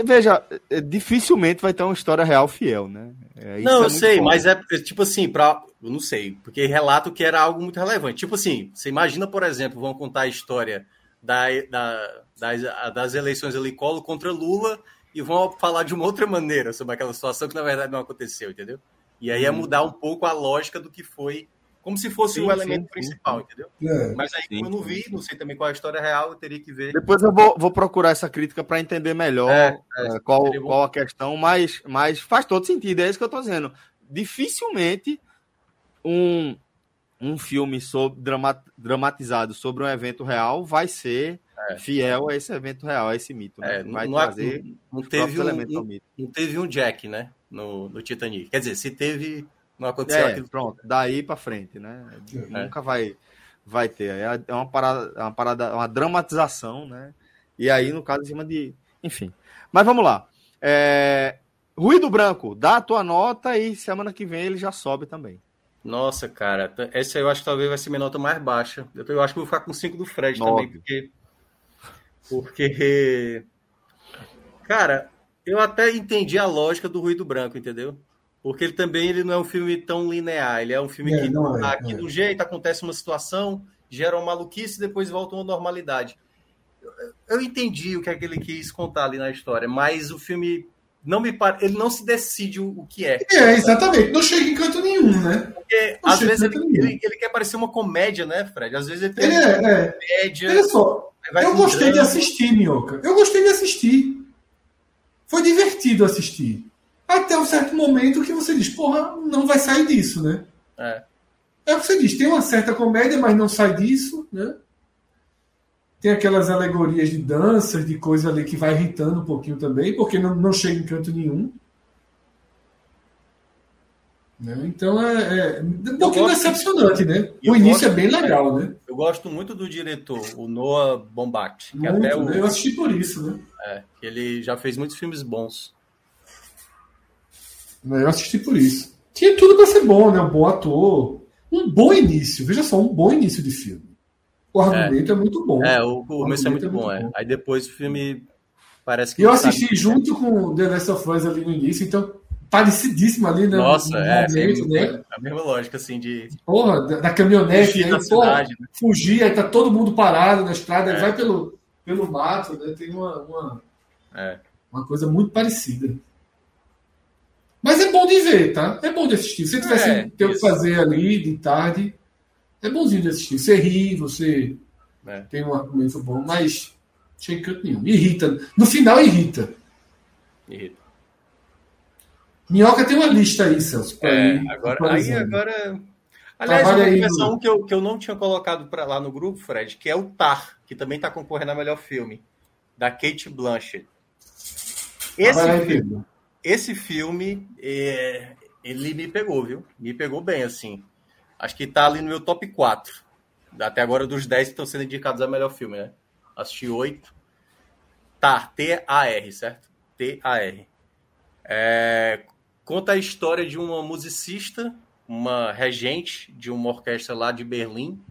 Speaker 1: Veja, é, dificilmente vai ter uma história real fiel, né?
Speaker 2: É, não, é eu sei, bom. mas é tipo assim, pra, eu não sei, porque relato que era algo muito relevante. Tipo assim, você imagina, por exemplo, vão contar a história da, da, das, das eleições ali, Collor contra Lula, e vão falar de uma outra maneira sobre aquela situação que na verdade não aconteceu, entendeu? E aí é hum. mudar um pouco a lógica do que foi como se fosse sim, o elemento sim, principal, sim. entendeu? É. Mas aí, como eu não vi, não sei também qual é a história real, eu teria que ver.
Speaker 1: Depois eu vou, vou procurar essa crítica para entender melhor é, é, qual, qual a questão, mas, mas faz todo sentido, é isso que eu estou dizendo. Dificilmente um, um filme sobre, dramatizado sobre um evento real vai ser é. fiel a esse evento real, a esse mito. Né?
Speaker 2: É, vai não, trazer não, não teve um, não teve um Jack, né? No, no Titanic. Quer dizer, se teve não aconteceu
Speaker 1: é, aquilo. Pronto, daí para frente, né? É. Nunca vai, vai ter. É, é uma parada, é uma parada, uma dramatização, né? E aí, no caso, em cima de. Enfim. Mas vamos lá. É... Ruído Branco, dá a tua nota e semana que vem ele já sobe também.
Speaker 2: Nossa, cara, essa eu acho que talvez vai ser minha nota mais baixa. Eu, acho que eu vou ficar com 5 do Fred também, porque. Porque. Cara, eu até entendi a lógica do Ruído Branco, entendeu? Porque ele também ele não é um filme tão linear, ele é um filme
Speaker 4: É,
Speaker 2: que
Speaker 4: não é,
Speaker 2: tá aqui
Speaker 4: é.
Speaker 2: de um jeito, acontece uma situação, gera uma maluquice e depois volta uma normalidade. Eu, eu entendi o que é que ele quis contar ali na história, mas o filme não me ele não se decide o, que é.
Speaker 4: É, exatamente. Não chega em canto nenhum, né?
Speaker 2: Porque
Speaker 4: Não
Speaker 2: às vezes ele, ele, ele quer parecer uma comédia, né, Fred? Às vezes ele tem
Speaker 4: Ele
Speaker 2: uma
Speaker 4: é, é.
Speaker 2: comédia.
Speaker 4: Olha só, eu gostei de assistir, Minhoca. Eu gostei de assistir. Foi divertido assistir. Até um certo momento que você diz, porra, não vai sair disso, né?
Speaker 2: É.
Speaker 4: É o que você diz, tem uma certa comédia, mas não sai disso, né? Tem aquelas alegorias de danças, de coisa ali que vai irritando um pouquinho também, porque não, não chega em canto nenhum. Né? Então é, é um pouquinho
Speaker 2: gosto-
Speaker 4: decepcionante, né? O início
Speaker 2: gosto-
Speaker 4: é bem legal, né?
Speaker 2: Eu gosto muito do diretor, o Noah Baumbach, que
Speaker 4: Muito,
Speaker 2: até o,
Speaker 4: né? Eu assisti por isso, né?
Speaker 2: é, ele já fez muitos filmes bons.
Speaker 4: Né, Eu assisti por isso. Tinha tudo para ser bom, né? Um bom ator. Um bom início. Veja só, um bom início de filme. O argumento é, muito bom.
Speaker 2: É, o, o começo é muito
Speaker 4: argumento
Speaker 2: bom, é. Aí depois o filme parece que
Speaker 4: eu
Speaker 2: ele sabe-
Speaker 4: assisti junto com The Last of Us ali no início, então parecidíssimo ali, né?
Speaker 2: Nossa,
Speaker 4: no
Speaker 2: é,
Speaker 4: momento,
Speaker 2: é,
Speaker 4: né?
Speaker 2: a mesma lógica assim de
Speaker 4: Porra, da, da caminhonete,
Speaker 2: fugir
Speaker 4: aí,
Speaker 2: da
Speaker 4: porra,
Speaker 2: cidade. né?
Speaker 4: fugir, aí tá todo mundo parado na estrada, aí
Speaker 2: É.
Speaker 4: vai pelo, pelo mato, né? Tem uma, uma,
Speaker 2: É.
Speaker 4: uma coisa muito parecida. Mas é bom de ver, tá? É bom de assistir. Se você tivesse
Speaker 2: É,
Speaker 4: ter o que fazer ali de tarde, é bonzinho de assistir. Você ri, você
Speaker 2: É.
Speaker 4: tem um argumento bom, mas sem canto nenhum. Irrita. No final irrita.
Speaker 2: Irrita.
Speaker 4: Minhoca tem uma lista aí, Celso.
Speaker 2: É,
Speaker 4: ir
Speaker 2: agora, aí agora. Aliás, eu
Speaker 4: Trabalha
Speaker 2: vou
Speaker 4: aí,
Speaker 2: começar um que eu, que eu não tinha colocado pra lá no grupo, Fred, que é o Tar, que também tá concorrendo a melhor filme, da Kate Blanchett. Esse
Speaker 4: Trabalha aí,
Speaker 2: filme,
Speaker 4: Pedro.
Speaker 2: Esse filme, é, ele me pegou, viu? Me pegou bem, assim. Acho que tá ali no meu top 4. Até agora, dos 10 que estão sendo indicados a melhor filme, né? Assisti 8. Tar, T-A-R, certo? T-A-R. É, conta a história de uma musicista, uma regente de uma orquestra lá de Berlim,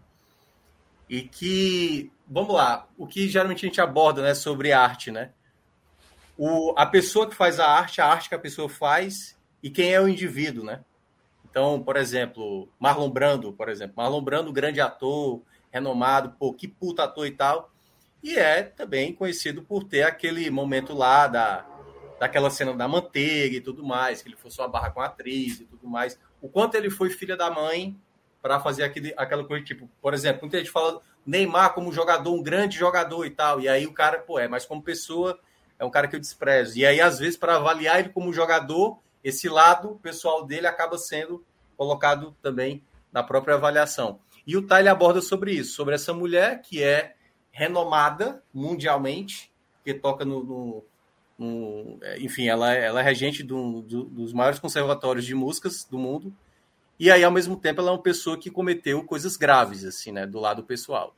Speaker 2: e que, vamos lá, o que geralmente a gente aborda, né, sobre arte, né? O, a pessoa que faz a arte, a arte que a pessoa faz, e quem é o indivíduo, né? Então, por exemplo, Marlon Brando, por exemplo. Marlon Brando, grande ator, renomado, pô, que puta ator e tal. E é também conhecido por ter aquele momento lá da, daquela cena da manteiga e tudo mais, que ele forçou a barra com a atriz e tudo mais. O quanto ele foi filha da mãe para fazer aquele, aquela coisa, tipo, por exemplo, muita gente fala Neymar como jogador, um grande jogador e tal. E aí o cara, pô, é, mas como pessoa, é um cara que eu desprezo. E aí, às vezes, para avaliar ele como jogador, esse lado pessoal dele acaba sendo colocado também na própria avaliação. E o Tyler aborda sobre isso, sobre essa mulher que é renomada mundialmente, que toca no. no- no- é, enfim, ela, é- ela é regente do- do- dos maiores conservatórios de músicas do mundo. E aí, ao mesmo tempo, ela é uma pessoa que cometeu coisas graves, assim, né, do lado pessoal.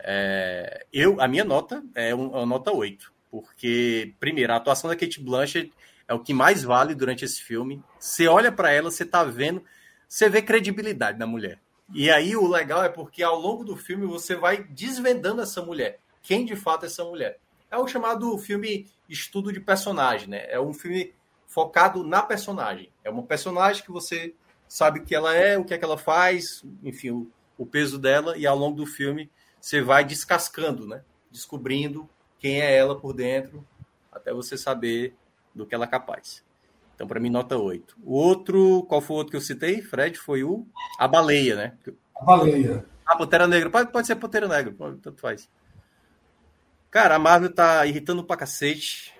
Speaker 2: É, eu, a minha nota é um- uma nota 8, porque, primeiro, a atuação da Kate Blanchett é o que mais vale durante esse filme. Você olha para ela, você tá vendo, você vê credibilidade na mulher. E aí o legal é porque ao longo do filme você vai desvendando essa mulher. Quem de fato é essa mulher? É o chamado filme estudo de personagem, né? É um filme focado na personagem. É uma personagem que você sabe que ela é, o que é que ela faz, enfim, o, o peso dela, e ao longo do filme você vai descascando, né? Descobrindo quem é ela por dentro, até você saber do que ela é capaz. Então, para mim, nota 8. O outro, qual foi o outro que eu citei, Fred? Foi o A Baleia, né?
Speaker 4: A baleia.
Speaker 2: A Pantera Negra. Pode, pode ser Pantera Negra, pode, tanto faz. Cara, a Marvel tá irritando pra cacete.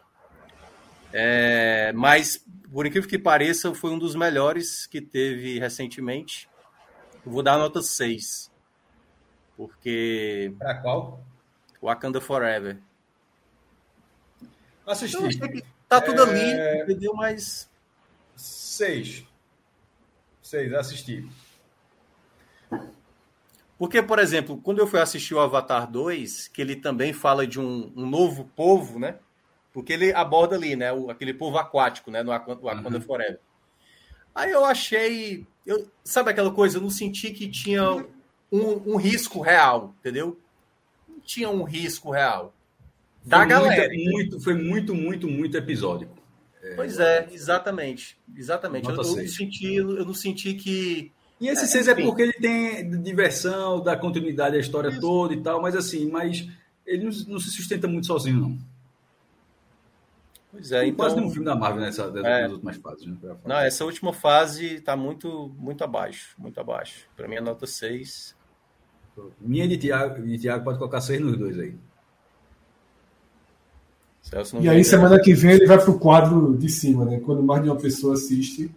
Speaker 2: É, mas, por incrível que pareça, foi um dos melhores que teve recentemente. Eu vou dar a nota 6. Porque
Speaker 3: Pra qual?
Speaker 2: Wakanda Forever.
Speaker 3: Assisti.
Speaker 2: Que tá tudo ali,
Speaker 3: É.
Speaker 2: entendeu? Mas
Speaker 3: Seis. Seis, assisti.
Speaker 2: Porque, por exemplo, quando eu fui assistir o Avatar 2, que ele também fala de um, um novo povo, né? Porque ele aborda ali, né? O, aquele povo aquático, né? No Wakanda Forever. Aí eu achei. Eu, sabe aquela coisa? Eu não senti que tinha um, um risco real, entendeu? Não tinha um risco real. Da
Speaker 3: Foi
Speaker 2: galera.
Speaker 3: Muito, muito, foi muito, muito, muito episódico.
Speaker 2: Pois é, exatamente. Exatamente. Eu, eu não senti, eu não senti que.
Speaker 3: E esse
Speaker 2: É,
Speaker 3: 6 é
Speaker 2: enfim.
Speaker 3: porque ele tem diversão, dá continuidade à história toda e tal, mas assim, mas ele não, não se sustenta muito sozinho, não.
Speaker 2: Pois é,
Speaker 3: Tem
Speaker 2: então.
Speaker 3: Quase nenhum filme da Marvel nessa,
Speaker 2: É.
Speaker 3: últimas fases. Né.
Speaker 2: Não, essa última fase tá muito, muito abaixo. Muito abaixo. Pra mim, a nota 6.
Speaker 3: Minha de Thiago, de Thiago pode colocar 6 nos dois aí.
Speaker 2: Celso não
Speaker 4: E aí, semana que vem, ele vai pro quadro de cima, né? Quando mais de uma pessoa assiste.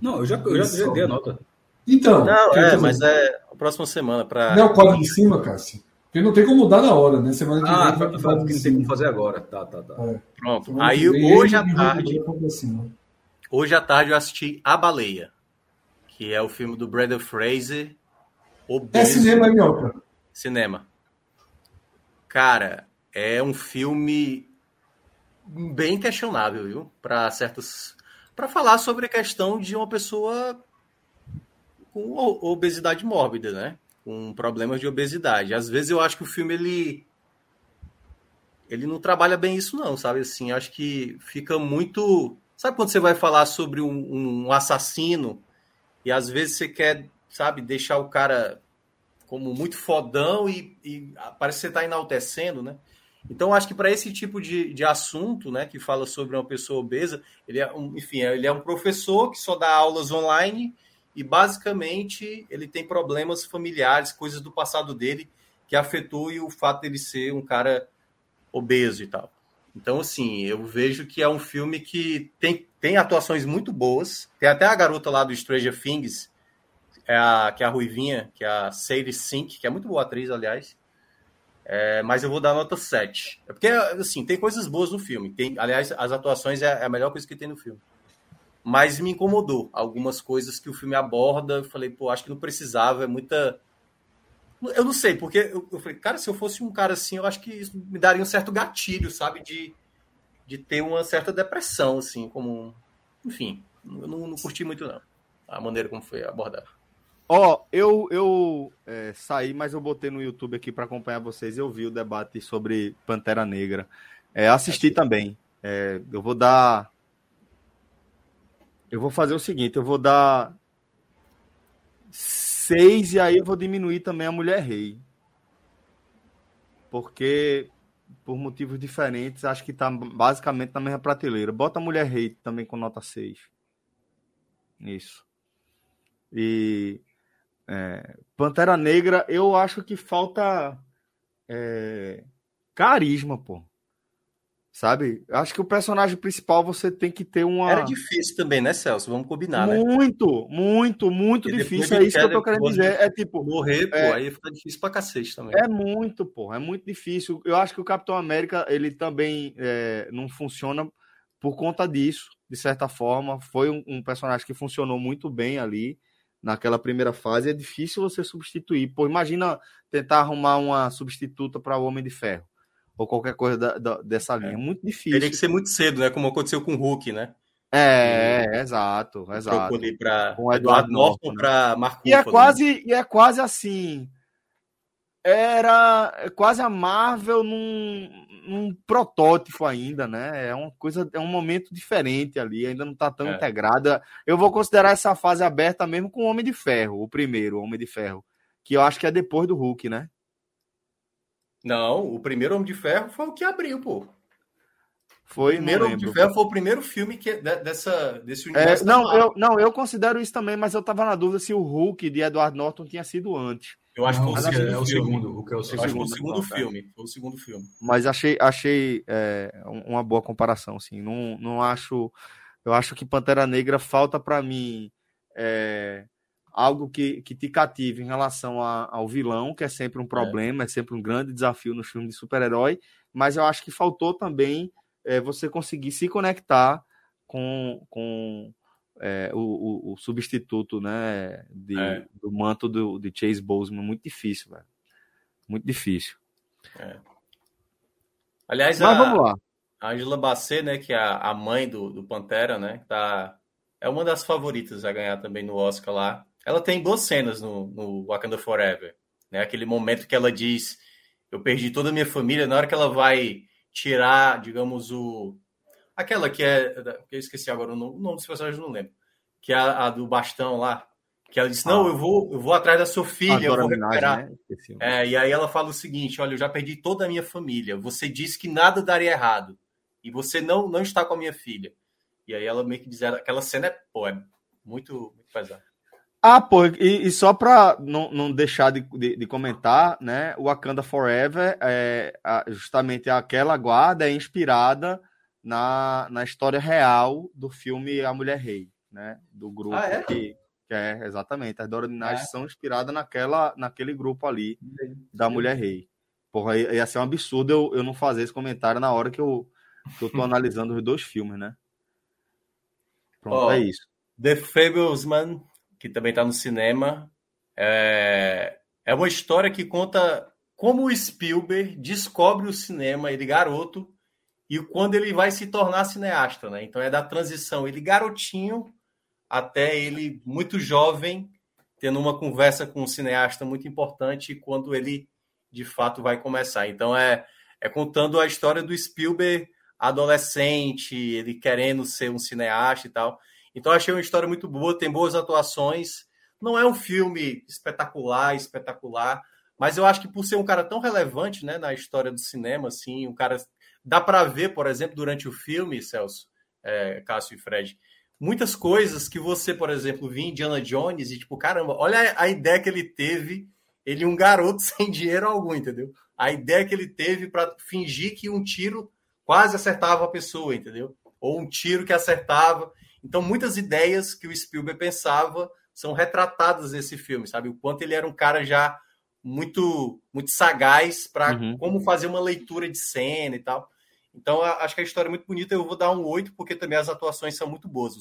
Speaker 3: Não, eu já, eu já, já dei a nota.
Speaker 4: Então.
Speaker 2: Não, é, mas é a próxima semana pra.
Speaker 4: Não é o quadro de cima, Cássio? Porque não tem como mudar na hora, né? Semana que
Speaker 3: Ah,
Speaker 4: vem vai pro
Speaker 3: fala
Speaker 4: quadro
Speaker 3: que não tem como fazer agora. Tá, tá, tá.
Speaker 4: É.
Speaker 2: Pronto.
Speaker 4: Semana
Speaker 2: Aí
Speaker 4: vem,
Speaker 2: hoje à tarde, hoje à tarde eu assisti A Baleia, que é o filme do Brandon Fraser.
Speaker 4: É
Speaker 2: Obeso.
Speaker 4: cinema, hein, Minhoca?
Speaker 2: Cinema. Cara, é um filme bem questionável, viu? Para certas. Para falar sobre a questão de uma pessoa com obesidade mórbida, né? Com problemas de obesidade. Às vezes eu acho que o filme ele ele não trabalha bem isso não, sabe? Assim, acho que fica muito, sabe quando você vai falar sobre um, um assassino e às vezes você quer, sabe, deixar o cara como muito fodão e, e parece que você está enaltecendo, né? Então, acho que para esse tipo de, de assunto, né, que fala sobre uma pessoa obesa, ele é, um, enfim, ele é um professor que só dá aulas online e basicamente ele tem problemas familiares, coisas do passado dele que afetou e o fato dele ser um cara obeso e tal. Então, assim, eu vejo que é um filme que tem, tem atuações muito boas. Tem até a garota lá do Stranger Things, é a, que é a Ruivinha, que é a Sadie Sink, que é muito boa atriz, aliás. É, mas eu vou dar nota 7. É porque, assim, tem coisas boas no filme. Tem, aliás, as atuações é a melhor coisa que tem no filme. Mas me incomodou algumas coisas que o filme aborda. Eu falei, pô, acho que não precisava, é muita. Eu não sei, porque eu, eu falei, cara, se eu fosse um cara assim, eu acho que isso me daria um certo gatilho, sabe? De, de ter uma certa depressão, assim, como. Enfim, eu não, não curti muito, não. A maneira como foi abordado.
Speaker 1: Ó, eu, eu é, saí, mas eu botei no YouTube aqui para acompanhar vocês. Eu vi o debate sobre Pantera Negra. É, assisti também. É, eu vou dar. Eu vou fazer o seguinte: eu vou dar seis e aí eu vou diminuir também a Mulher Rei. Porque, por motivos diferentes, acho que tá basicamente na mesma prateleira. Bota a Mulher Rei também com nota 6. Isso. E é, Pantera Negra, eu acho que falta é, carisma, pô. Sabe? Acho que o personagem principal você tem que ter uma.
Speaker 2: Era difícil também, né, Celso? Vamos combinar, né?
Speaker 1: Muito, muito, muito
Speaker 2: E depois
Speaker 1: difícil. É isso que eu tô querendo dizer. É tipo,
Speaker 2: Morrer, pô,
Speaker 1: É.
Speaker 2: aí fica difícil pra cacete também.
Speaker 1: é muito, pô. É muito difícil. Eu acho que o Capitão América, ele também é, não funciona por conta disso, de certa forma. Foi um, um personagem que funcionou muito bem ali naquela primeira fase. É difícil você substituir. Pô, imagina tentar arrumar uma substituta para o Homem de Ferro. Ou qualquer coisa da- da- dessa linha. É muito difícil.
Speaker 2: Teria que ser muito cedo, né? Como aconteceu com o Hulk, né?
Speaker 1: É, é, exato, exato.
Speaker 2: Pra
Speaker 1: Com o
Speaker 2: Eduardo Norton
Speaker 1: né?
Speaker 2: pra Marco
Speaker 1: E é
Speaker 2: Ruffalo,
Speaker 1: quase, e é quase assim. Era é quase a Marvel num, num protótipo ainda, né? É uma coisa, é um momento diferente ali, ainda não tá tão
Speaker 2: É.
Speaker 1: integrada. Eu vou considerar essa fase aberta mesmo com o Homem de Ferro, o primeiro Homem de Ferro, que eu acho que é depois do Hulk, né?
Speaker 2: Não, o primeiro Homem de Ferro foi o que abriu, pô. O
Speaker 1: Foi,
Speaker 2: primeiro
Speaker 1: não
Speaker 2: Homem de. Ferro foi o primeiro filme que, de- dessa, desse
Speaker 1: É,
Speaker 2: universo. da
Speaker 1: não, eu, não, eu considero isso também, mas eu tava na dúvida se o Hulk de Edward Norton tinha sido antes.
Speaker 2: Eu acho que
Speaker 3: Não,
Speaker 2: foi o
Speaker 3: o que é,
Speaker 2: segundo
Speaker 3: é o
Speaker 2: filme.
Speaker 3: segundo. O que é o
Speaker 2: Eu acho que foi o
Speaker 3: segundo.
Speaker 2: segundo
Speaker 1: Não, tá.
Speaker 2: filme. Foi o segundo filme.
Speaker 1: mas achei achei é, um- uma boa comparação assim não, não acho eu acho que Pantera Negra falta para mim é, algo que, que te cative em relação a- ao vilão que é sempre um problema é. sempre um grande desafio no filme de super-herói mas eu acho que faltou também é, você conseguir se conectar com, com é, o, o- o substituto né de-
Speaker 2: É.
Speaker 1: do manto do, de Chase Boseman muito difícil velho muito difícil
Speaker 2: Aliás,
Speaker 1: mas
Speaker 2: a,
Speaker 1: vamos lá
Speaker 2: a Angela Bassett, né, que é a, mãe do, do Pantera, né, tá, é uma das favoritas a ganhar também no Oscar lá. Ela tem boas cenas no, no Wakanda Forever. Né? Aquele momento que ela diz: Eu perdi toda a minha família. Na hora que ela vai tirar, digamos, o. Aquela que é. que Eu esqueci agora o nome, o nome dos personagens, não lembro. Que é a, a do bastão lá. Que ela disse: Não,
Speaker 1: Ah.
Speaker 2: eu vou, eu vou atrás da sua filha, eu vou recuperar.
Speaker 1: né?
Speaker 2: É, e aí ela fala o seguinte: olha, eu já perdi toda a minha família. Você disse que nada daria errado. E você não, não está com a minha filha. E aí ela meio que diz, aquela cena é, pô, é muito, muito pesada.
Speaker 1: Ah, pô, e, e só pra não, não deixar de, de, de comentar, né? O Wakanda Forever é a- justamente aquela guarda é inspirada na, na história real do filme A Mulher Rei, né? Do grupo
Speaker 2: Ah, é?
Speaker 1: que, que é exatamente. As Dora Milaje
Speaker 3: É.
Speaker 1: são inspiradas naquela, naquele grupo ali da Mulher Rei. Porra, ia ser um absurdo eu, eu não fazer esse comentário na hora que eu, que eu tô analisando os dois filmes, né? Pronto,
Speaker 2: Ó,
Speaker 1: é isso.
Speaker 2: The Fablesman, que também está no cinema, é, é uma história que conta como o Spielberg descobre o cinema, ele garoto, e quando ele vai se tornar cineasta, né? Então é da transição, ele garotinho até ele muito jovem, tendo uma conversa com um cineasta muito importante quando ele de fato vai começar. Então é, é contando a história do Spielberg adolescente, ele querendo ser um cineasta e tal. Então achei uma história muito boa, tem boas atuações. Não é um filme espetacular, espetacular, mas eu acho que por ser um cara tão relevante, né, na história do cinema, assim, um cara dá para ver, por exemplo, durante o filme, Celso, é, Cássio e Fred, muitas coisas que você, por exemplo, via em Indiana Jones e tipo, caramba, olha a ideia que ele teve, ele um garoto sem dinheiro algum, entendeu? A ideia que ele teve para fingir que um tiro quase acertava a pessoa, entendeu? Ou um tiro que acertava. Então, muitas ideias que o Spielberg pensava são retratadas nesse filme, sabe? O quanto ele era um cara já muito muito sagaz para
Speaker 1: Uhum.
Speaker 2: como fazer uma leitura de cena e tal. Então, acho que a história é muito bonita. Eu vou dar um 8, porque também as atuações são muito boas.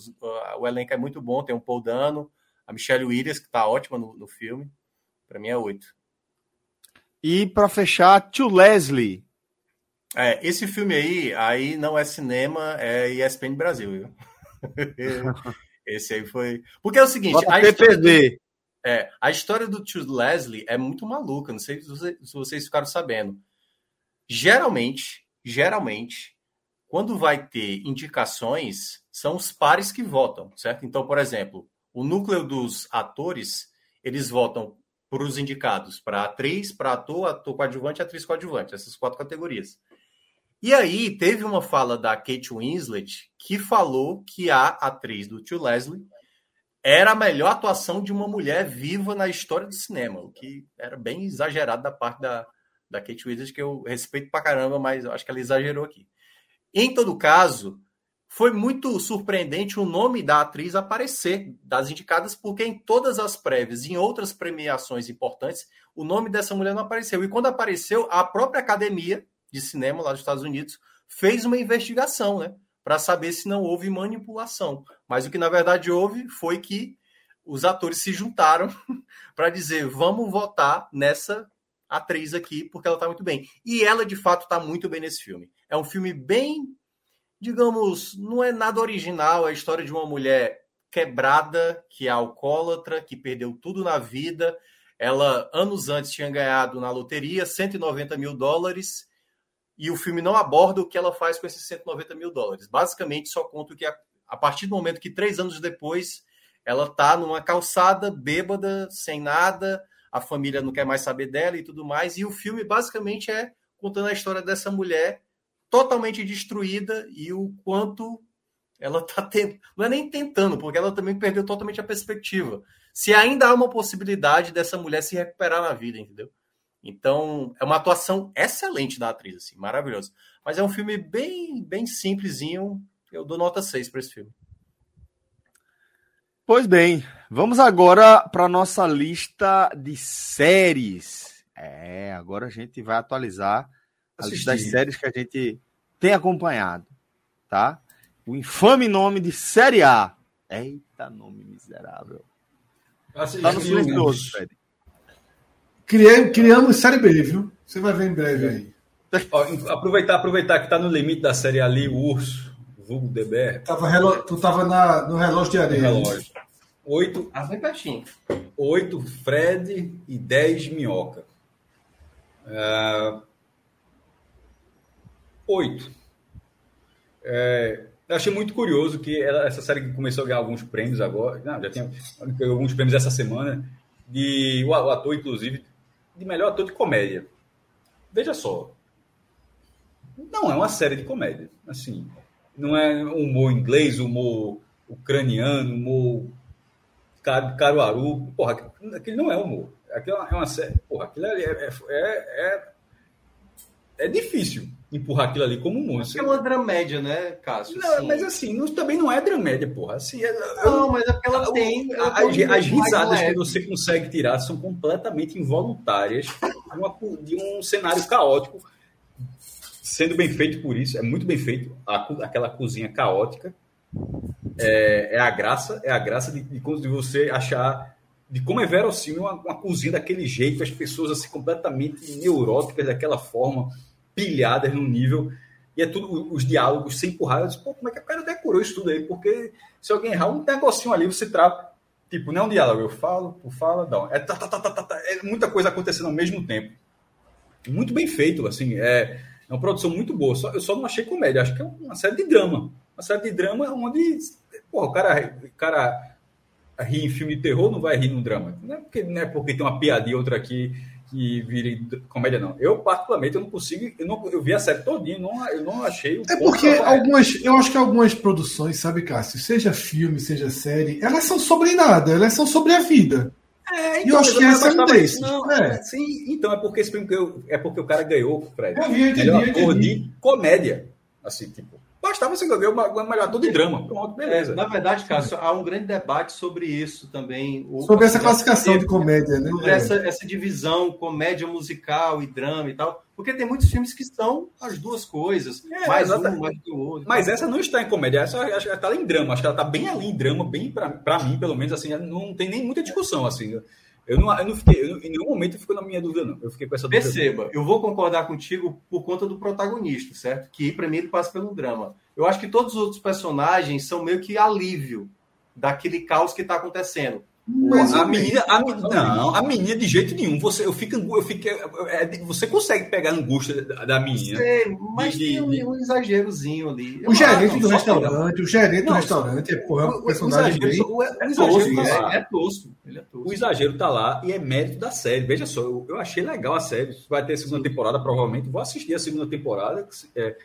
Speaker 2: O elenco é muito bom. Tem o Paul Dano, a Michelle Williams, que está ótima no, no filme. Para mim é 8.
Speaker 1: E pra fechar, To Leslie.
Speaker 2: É, esse filme aí, aí não é cinema, é ESPN Brasil, viu? esse aí foi. Porque é o seguinte,
Speaker 1: Bota
Speaker 2: a
Speaker 1: PPD.
Speaker 2: é, a história do Tio Leslie é muito maluca, não sei se vocês ficaram sabendo. Geralmente, geralmente, quando vai ter indicações, são os pares que votam, certo? Então, por exemplo, o núcleo dos atores, eles votam para os indicados, para atriz, para ator, ator coadjuvante, atriz coadjuvante, essas quatro categorias. E aí teve uma fala da Kate Winslet que falou que a atriz do Tio Leslie era a melhor atuação de uma mulher viva na história do cinema, o que era bem exagerado da parte da, da Kate Winslet, que eu respeito pra caramba, mas eu acho que ela exagerou aqui. Em todo caso, foi muito surpreendente o nome da atriz aparecer das indicadas, porque em todas as prévias, em outras premiações importantes, o nome dessa mulher não apareceu. E quando apareceu, a própria academia de cinema lá dos Estados Unidos fez uma investigação, né, para saber se não houve manipulação. Mas o que na verdade houve foi que os atores se juntaram para dizer: vamos votar nessa atriz aqui, porque ela está muito bem. E ela, de fato, está muito bem nesse filme. É um filme bem, digamos, não é nada original, é a história de uma mulher quebrada, que é alcoólatra, que perdeu tudo na vida. Ela, anos antes, tinha ganhado na loteria 190 mil dólares, e o filme não aborda o que ela faz com esses 190 mil dólares. Basicamente, só conta que a, a partir do momento que, três anos depois, ela está numa calçada, bêbada, sem nada, a família não quer mais saber dela e tudo mais. E o filme basicamente é contando a história dessa mulher totalmente destruída e o quanto ela está tentando. Não é nem tentando, porque ela também perdeu totalmente a perspectiva. Se ainda há uma possibilidade dessa mulher se recuperar na vida, entendeu? Então, é uma atuação excelente da atriz, assim, maravilhosa. Mas é um filme bem, bem simplesinho. Eu dou nota 6 para esse filme.
Speaker 1: Pois bem, vamos agora para nossa lista de séries. É, agora a gente vai atualizar a lista das séries que a gente tem acompanhado, tá? O infame nome de Série A. Eita, nome miserável. Tá no
Speaker 3: os-
Speaker 1: silencioso, Fred.
Speaker 4: Criei, criamos Série B, viu? Você vai ver em breve aí.
Speaker 3: Ó, aproveitar, aproveitar que está no limite da série ali, o urso. vulgo DBR.
Speaker 4: Tava relo... Tu tava na... no relógio de areia.
Speaker 3: Relógio. Oito,
Speaker 2: Ah, bem pertinho.
Speaker 3: oito Fred e 10 Minhoca. Oito. É, eu achei muito curioso que ela- essa série começou a ganhar alguns prêmios agora. Não, já tem alguns prêmios essa semana. De, o ator, inclusive, de melhor ator de comédia. Veja só. Não é uma série de comédia. Assim, não é humor inglês, humor ucraniano, humor Caruaru. Porra, aquele não é humor. Aquilo é uma série. Porra, aquilo ali é, é, é, é, é difícil empurrar aquilo ali como humor.
Speaker 2: É uma dramédia, né, Cássio?
Speaker 3: Não,
Speaker 2: Sim.
Speaker 3: mas assim, não- também não é dramédia, porra. Assim, é- eu-
Speaker 2: Não, mas é porque ela tem. ela
Speaker 3: as,
Speaker 2: tem
Speaker 3: as risadas que você consegue tirar são completamente involuntárias de, uma de um cenário caótico, sendo bem feito por isso, é muito bem feito, a aquela cozinha caótica. É, é a graça, é a graça de, de, de você achar de como é verossímil uma, uma cozinha daquele jeito, as pessoas assim completamente neuróticas daquela forma, pilhadas num nível e é tudo os diálogos sem empurrar. Eu disse, pô, como é que o cara decorou isso tudo aí? Porque se alguém errar um negocinho ali, você trava. Tipo, não é um diálogo, eu falo, tu fala, não. É, tá, tá, tá, tá, tá, tá, é muita coisa acontecendo ao mesmo tempo. Muito bem feito, assim. É, é uma produção muito boa. Só, eu só não achei comédia, acho que é uma série de drama. Uma série de drama onde porra, o, cara, o cara ri em filme de terror, não vai rir no drama. Não é porque, não é porque tem uma piadinha outra aqui que vire comédia, não. Eu, particularmente, eu não consigo. Eu, não, eu vi a série todinha, não, eu não achei. o
Speaker 4: É porque algumas, eu acho que algumas produções, sabe, Cássio, seja filme, seja série, elas são sobre nada, elas são sobre a vida.
Speaker 3: É,
Speaker 4: E eu acho
Speaker 3: mas
Speaker 4: que essa é um desses.
Speaker 3: Não,
Speaker 4: É.
Speaker 3: Sim, então é porque esse é porque o cara ganhou, Fred.
Speaker 4: Eu vi, eu entendi,
Speaker 3: melhor
Speaker 4: eu entendi.
Speaker 3: de comédia. Assim, tipo, bastava você ganhar o melhor ator de drama. Pronto, beleza.
Speaker 2: Na verdade, Cássio, há um grande debate sobre isso também. O-
Speaker 4: Sobre essa classificação de comédia, né?
Speaker 2: sobre essa, essa divisão comédia musical e drama e tal, porque tem muitos filmes que são as duas coisas,
Speaker 3: É,
Speaker 2: mais um,
Speaker 3: exatamente.
Speaker 2: mais do outro.
Speaker 3: Mas essa não está em comédia, essa acho que ela está em drama. Acho que ela está bem ali em drama, bem pra mim, pelo menos, assim, não tem nem muita discussão, assim. Eu não, eu não fiquei, eu em nenhum momento eu fico na minha dúvida, não. Eu fiquei com essa dúvida.
Speaker 2: Perceba, eu vou concordar contigo por conta do protagonista, certo? Que para mim ele passa pelo drama. Eu acho que todos os outros personagens são meio que alívio daquele caos que está acontecendo.
Speaker 4: Mas
Speaker 3: a
Speaker 4: o-
Speaker 3: menina, a menina, não, a menina de jeito nenhum. Você, eu fico, eu fico, é, é, você consegue pegar a angústia da, da menina.
Speaker 2: Sei, mas
Speaker 3: De-
Speaker 2: tem um,
Speaker 3: de-
Speaker 2: um exagerozinho ali.
Speaker 4: O gerente
Speaker 2: acho-
Speaker 4: do restaurante, o gerente do
Speaker 3: Não,
Speaker 4: restaurante, é, porra, é
Speaker 3: O-
Speaker 4: um
Speaker 3: o
Speaker 4: personagem
Speaker 3: exagero,
Speaker 4: bem.
Speaker 3: o, o
Speaker 2: É
Speaker 3: exagero
Speaker 2: tosco,
Speaker 3: tá lá.
Speaker 2: é, tosco. Ele é tosco.
Speaker 3: O exagero tá lá e é mérito da série. Veja só, eu, eu achei legal a série. Vai ter segunda temporada, provavelmente. Vou assistir a segunda temporada. que, é,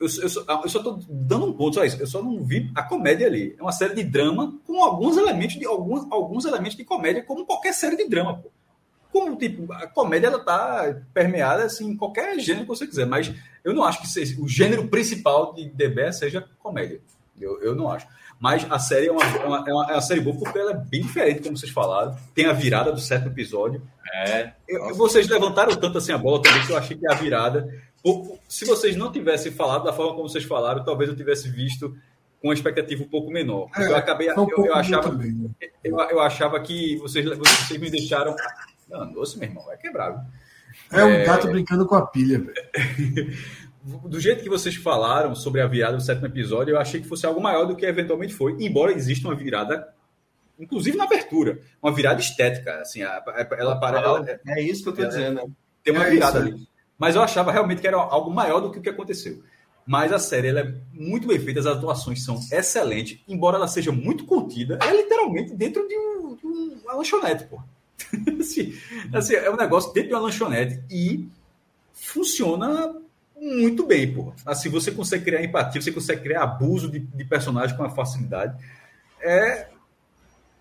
Speaker 3: eu, eu, só, eu só tô dando um ponto, só isso. Eu só não vi a comédia ali. É uma série de drama com alguns elementos de alguns, alguns elementos de comédia, como qualquer série de drama, pô. Como, tipo, a comédia ela tá permeada assim, em qualquer gênero que você quiser, mas eu não acho que seja, o gênero principal de DB seja comédia. Eu, eu não acho. Mas a série é uma, é, uma, é uma- é uma série boa porque ela é bem diferente, como vocês falaram. Tem a virada do sétimo episódio.
Speaker 2: É.
Speaker 3: Eu- vocês levantaram tanto assim a bola também que eu achei que a virada. Se vocês não tivessem falado da forma como vocês falaram, talvez eu tivesse visto com uma expectativa um pouco menor. Porque eu acabei.
Speaker 4: Um
Speaker 3: Eu, eu achava,
Speaker 4: também, né?
Speaker 3: eu, eu achava que vocês, vocês me deixaram. Não, doce, meu irmão, vai quebrar. viu?
Speaker 4: É um
Speaker 3: É.
Speaker 4: gato brincando com a pilha, velho.
Speaker 3: do jeito que vocês falaram sobre a virada do sétimo episódio, eu achei que fosse algo maior do que eventualmente foi, embora exista uma virada, inclusive na abertura, uma virada estética, assim, ela, para, ela
Speaker 2: É isso que eu tô
Speaker 3: É.
Speaker 2: dizendo. né?
Speaker 3: tem uma
Speaker 4: É
Speaker 3: virada
Speaker 4: isso,
Speaker 3: ali. Mas eu achava realmente que era algo maior do que o que aconteceu. Mas a série ela é muito bem feita, as atuações são excelentes, embora ela seja muito contida, é literalmente dentro de, um, de um- uma lanchonete, pô. assim, assim, é um negócio dentro de uma lanchonete e funciona muito bem, pô. Assim, você consegue criar empatia, você consegue criar abuso de, de personagem com uma facilidade. É,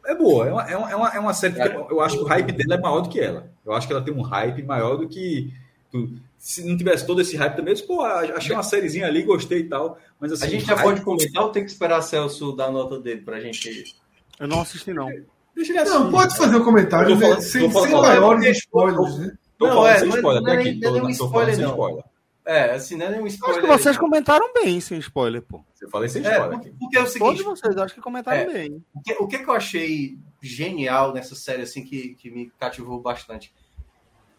Speaker 3: é boa, é uma, é uma, é uma, é série que tem- eu acho que o hype dela é maior do que ela. Eu acho que ela tem um hype maior do que. Tu- se não tivesse todo esse hype também, eu disse, pô, achei uma sériezinha ali, gostei e tal. Mas assim,
Speaker 2: A gente
Speaker 3: o
Speaker 2: já pode comentar ou tem que esperar Celso dar a nota dele pra gente.
Speaker 1: Eu não assisti, não.
Speaker 3: Deixa ele assim.
Speaker 4: Não, pode fazer um comentário né,
Speaker 3: falando-
Speaker 4: sem, sem
Speaker 3: tô falando-
Speaker 4: maiores spoilers, né?
Speaker 3: Tô
Speaker 2: Não,
Speaker 3: falando
Speaker 2: é,
Speaker 3: sem
Speaker 2: não é-
Speaker 3: spoiler,
Speaker 2: não é
Speaker 3: até
Speaker 2: nem-
Speaker 3: aqui.
Speaker 2: não é um
Speaker 3: tô falando
Speaker 2: spoiler, não.
Speaker 3: spoiler.
Speaker 2: É, assim, não é nenhum
Speaker 1: Acho
Speaker 2: spoiler.
Speaker 1: que vocês
Speaker 2: aí.
Speaker 1: comentaram bem, sem spoiler, pô.
Speaker 3: Eu falei sem
Speaker 2: É,
Speaker 3: spoiler
Speaker 2: porque,
Speaker 3: aqui.
Speaker 2: porque é o
Speaker 1: Todos
Speaker 2: seguinte,
Speaker 1: vocês acho que comentaram
Speaker 2: É.
Speaker 1: bem.
Speaker 2: o que, o que que eu achei genial nessa série, assim, que, que me cativou bastante?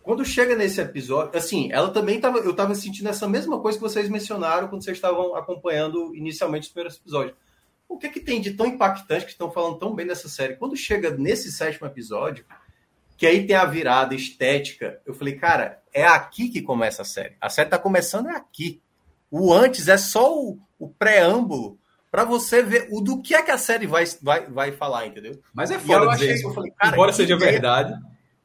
Speaker 2: Quando chega nesse episódio, assim, ela também tava, eu tava sentindo essa mesma coisa que vocês mencionaram quando vocês estavam acompanhando inicialmente os primeiros episódios. O que é que tem de tão impactante que estão falando tão bem dessa série? Quando chega nesse sétimo episódio, que aí tem a virada estética, eu falei, cara, é aqui que começa a série. A série tá começando é aqui. O antes é só o, o preâmbulo para você ver o do que é que a série vai, vai, vai falar, entendeu?
Speaker 3: Mas é foda
Speaker 2: eu
Speaker 3: dizer
Speaker 2: achei-
Speaker 3: isso.
Speaker 2: eu falei, cara,
Speaker 3: embora seja verdade.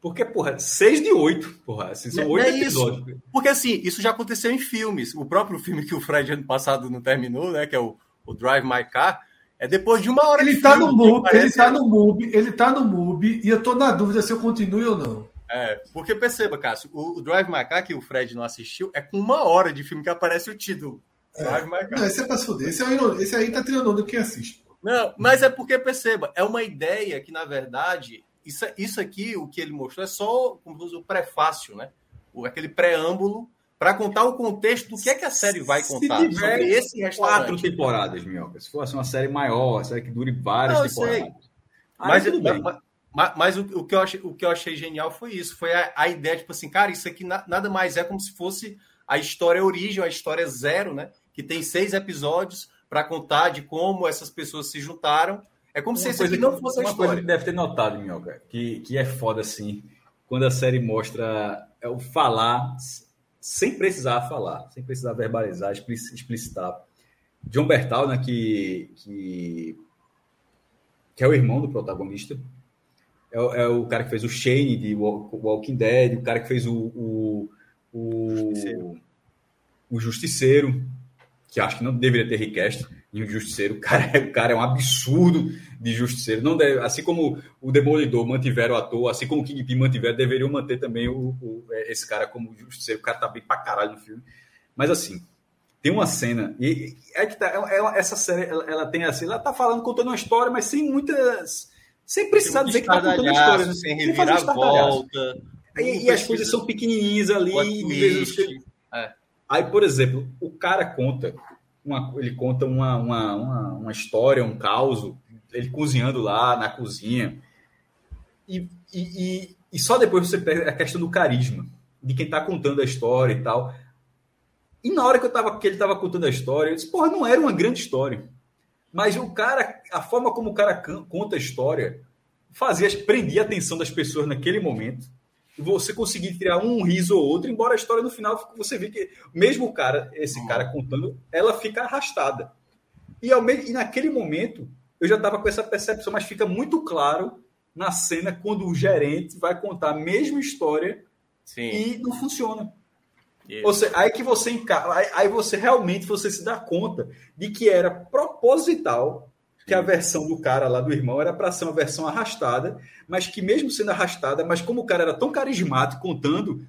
Speaker 3: Porque, porra, 6 de 8, porra. Assim, são
Speaker 2: Não
Speaker 3: 8
Speaker 2: é isso.
Speaker 3: episódios.
Speaker 2: Porque assim, isso já aconteceu em filmes. O próprio filme que o Fred ano passado não terminou, né? Que é o, o Drive My Car, é depois de uma hora
Speaker 4: Ele
Speaker 2: de
Speaker 4: tá
Speaker 2: filme,
Speaker 4: no MUBI,
Speaker 2: parece-
Speaker 4: ele tá no MUBI, ele tá no MUBI, e eu tô na dúvida se eu continuo ou não.
Speaker 2: É, porque perceba, Cássio, o, o Drive My Car, que o Fred não assistiu, é com uma hora de filme que aparece o título. Drive My Car.
Speaker 4: Não, esse é pra se fuder. Esse, é, o- esse aí tá onda quem assiste.
Speaker 2: Não, mas é porque, perceba, é uma ideia que, na verdade, isso, isso aqui, o que ele mostrou, é só como se o prefácio, né? O, aquele preâmbulo para contar o contexto do que é que a série vai
Speaker 3: Se
Speaker 2: contar
Speaker 3: tiver
Speaker 2: sobre esse
Speaker 3: Quatro temporadas, Minhoca. Se fosse uma série maior, uma série que dure várias
Speaker 2: Não, eu
Speaker 3: temporadas. Aí
Speaker 2: Mas,
Speaker 3: tudo bem.
Speaker 2: mas, mas- mas o, o que eu achei, o que eu achei genial foi isso. Foi a, a ideia, tipo assim, cara, isso aqui na- nada mais é como se fosse a história origem, a história zero, né? Que tem seis episódios para contar de como essas pessoas se juntaram. É como se
Speaker 3: Uma
Speaker 2: isso aqui não fosse a
Speaker 3: uma coisa
Speaker 2: história.
Speaker 3: que deve ter notado, Minhoca, que, que é foda assim, quando a série mostra é o falar sem precisar falar, sem precisar verbalizar, explic- explicitar. John Bertal, né, que, que, que é o irmão do protagonista, é, o- é o cara que fez o Shane de Wa- Walking Dead, o cara que fez o, o, o, o Justiceiro, que acho que não deveria ter request, e o Justiceiro, o cara, é- o cara é um absurdo de Justiceiro. Não deve, assim como o Demolidor mantiveram o ator, assim como o Kingpin mantiveram, deveriam manter também o, o- é, esse cara como Justiceiro. O cara tá bem pra caralho no filme. Mas assim, tem uma cena, e é que tá, é- é- essa série, ela, ela tem assim, ela tá falando, contando uma história, mas sem muitas... Sem precisar dizer que tá contando uma história. né?
Speaker 2: sem reviravolta.
Speaker 3: E, e as coisas são pequenininhas ali. Quando- Aí, por exemplo, o cara conta, uma, ele conta uma, uma, uma, uma história, um caos, ele cozinhando lá na cozinha. E, e, e, só depois você pega a questão do carisma, de quem tá contando a história e tal. E na hora que, eu tava, que ele tava contando a história, eu disse, porra, não era uma grande história. Mas o cara, a forma como o cara conta a história, fazia, prendia a atenção das pessoas naquele momento. Você conseguir tirar um riso ou outro, embora a história no final você vê que, mesmo o cara, esse cara contando, ela fica arrastada. E, ao me- e naquele momento, eu já estava com essa percepção, mas fica muito claro na cena quando o gerente vai contar a mesma história
Speaker 2: Sim.
Speaker 3: e não funciona. Seja, aí que você aí, aí você realmente você se dá conta de que era proposital que a versão do cara lá do irmão era para ser uma versão arrastada, mas que mesmo sendo arrastada, mas como o cara era tão carismático contando,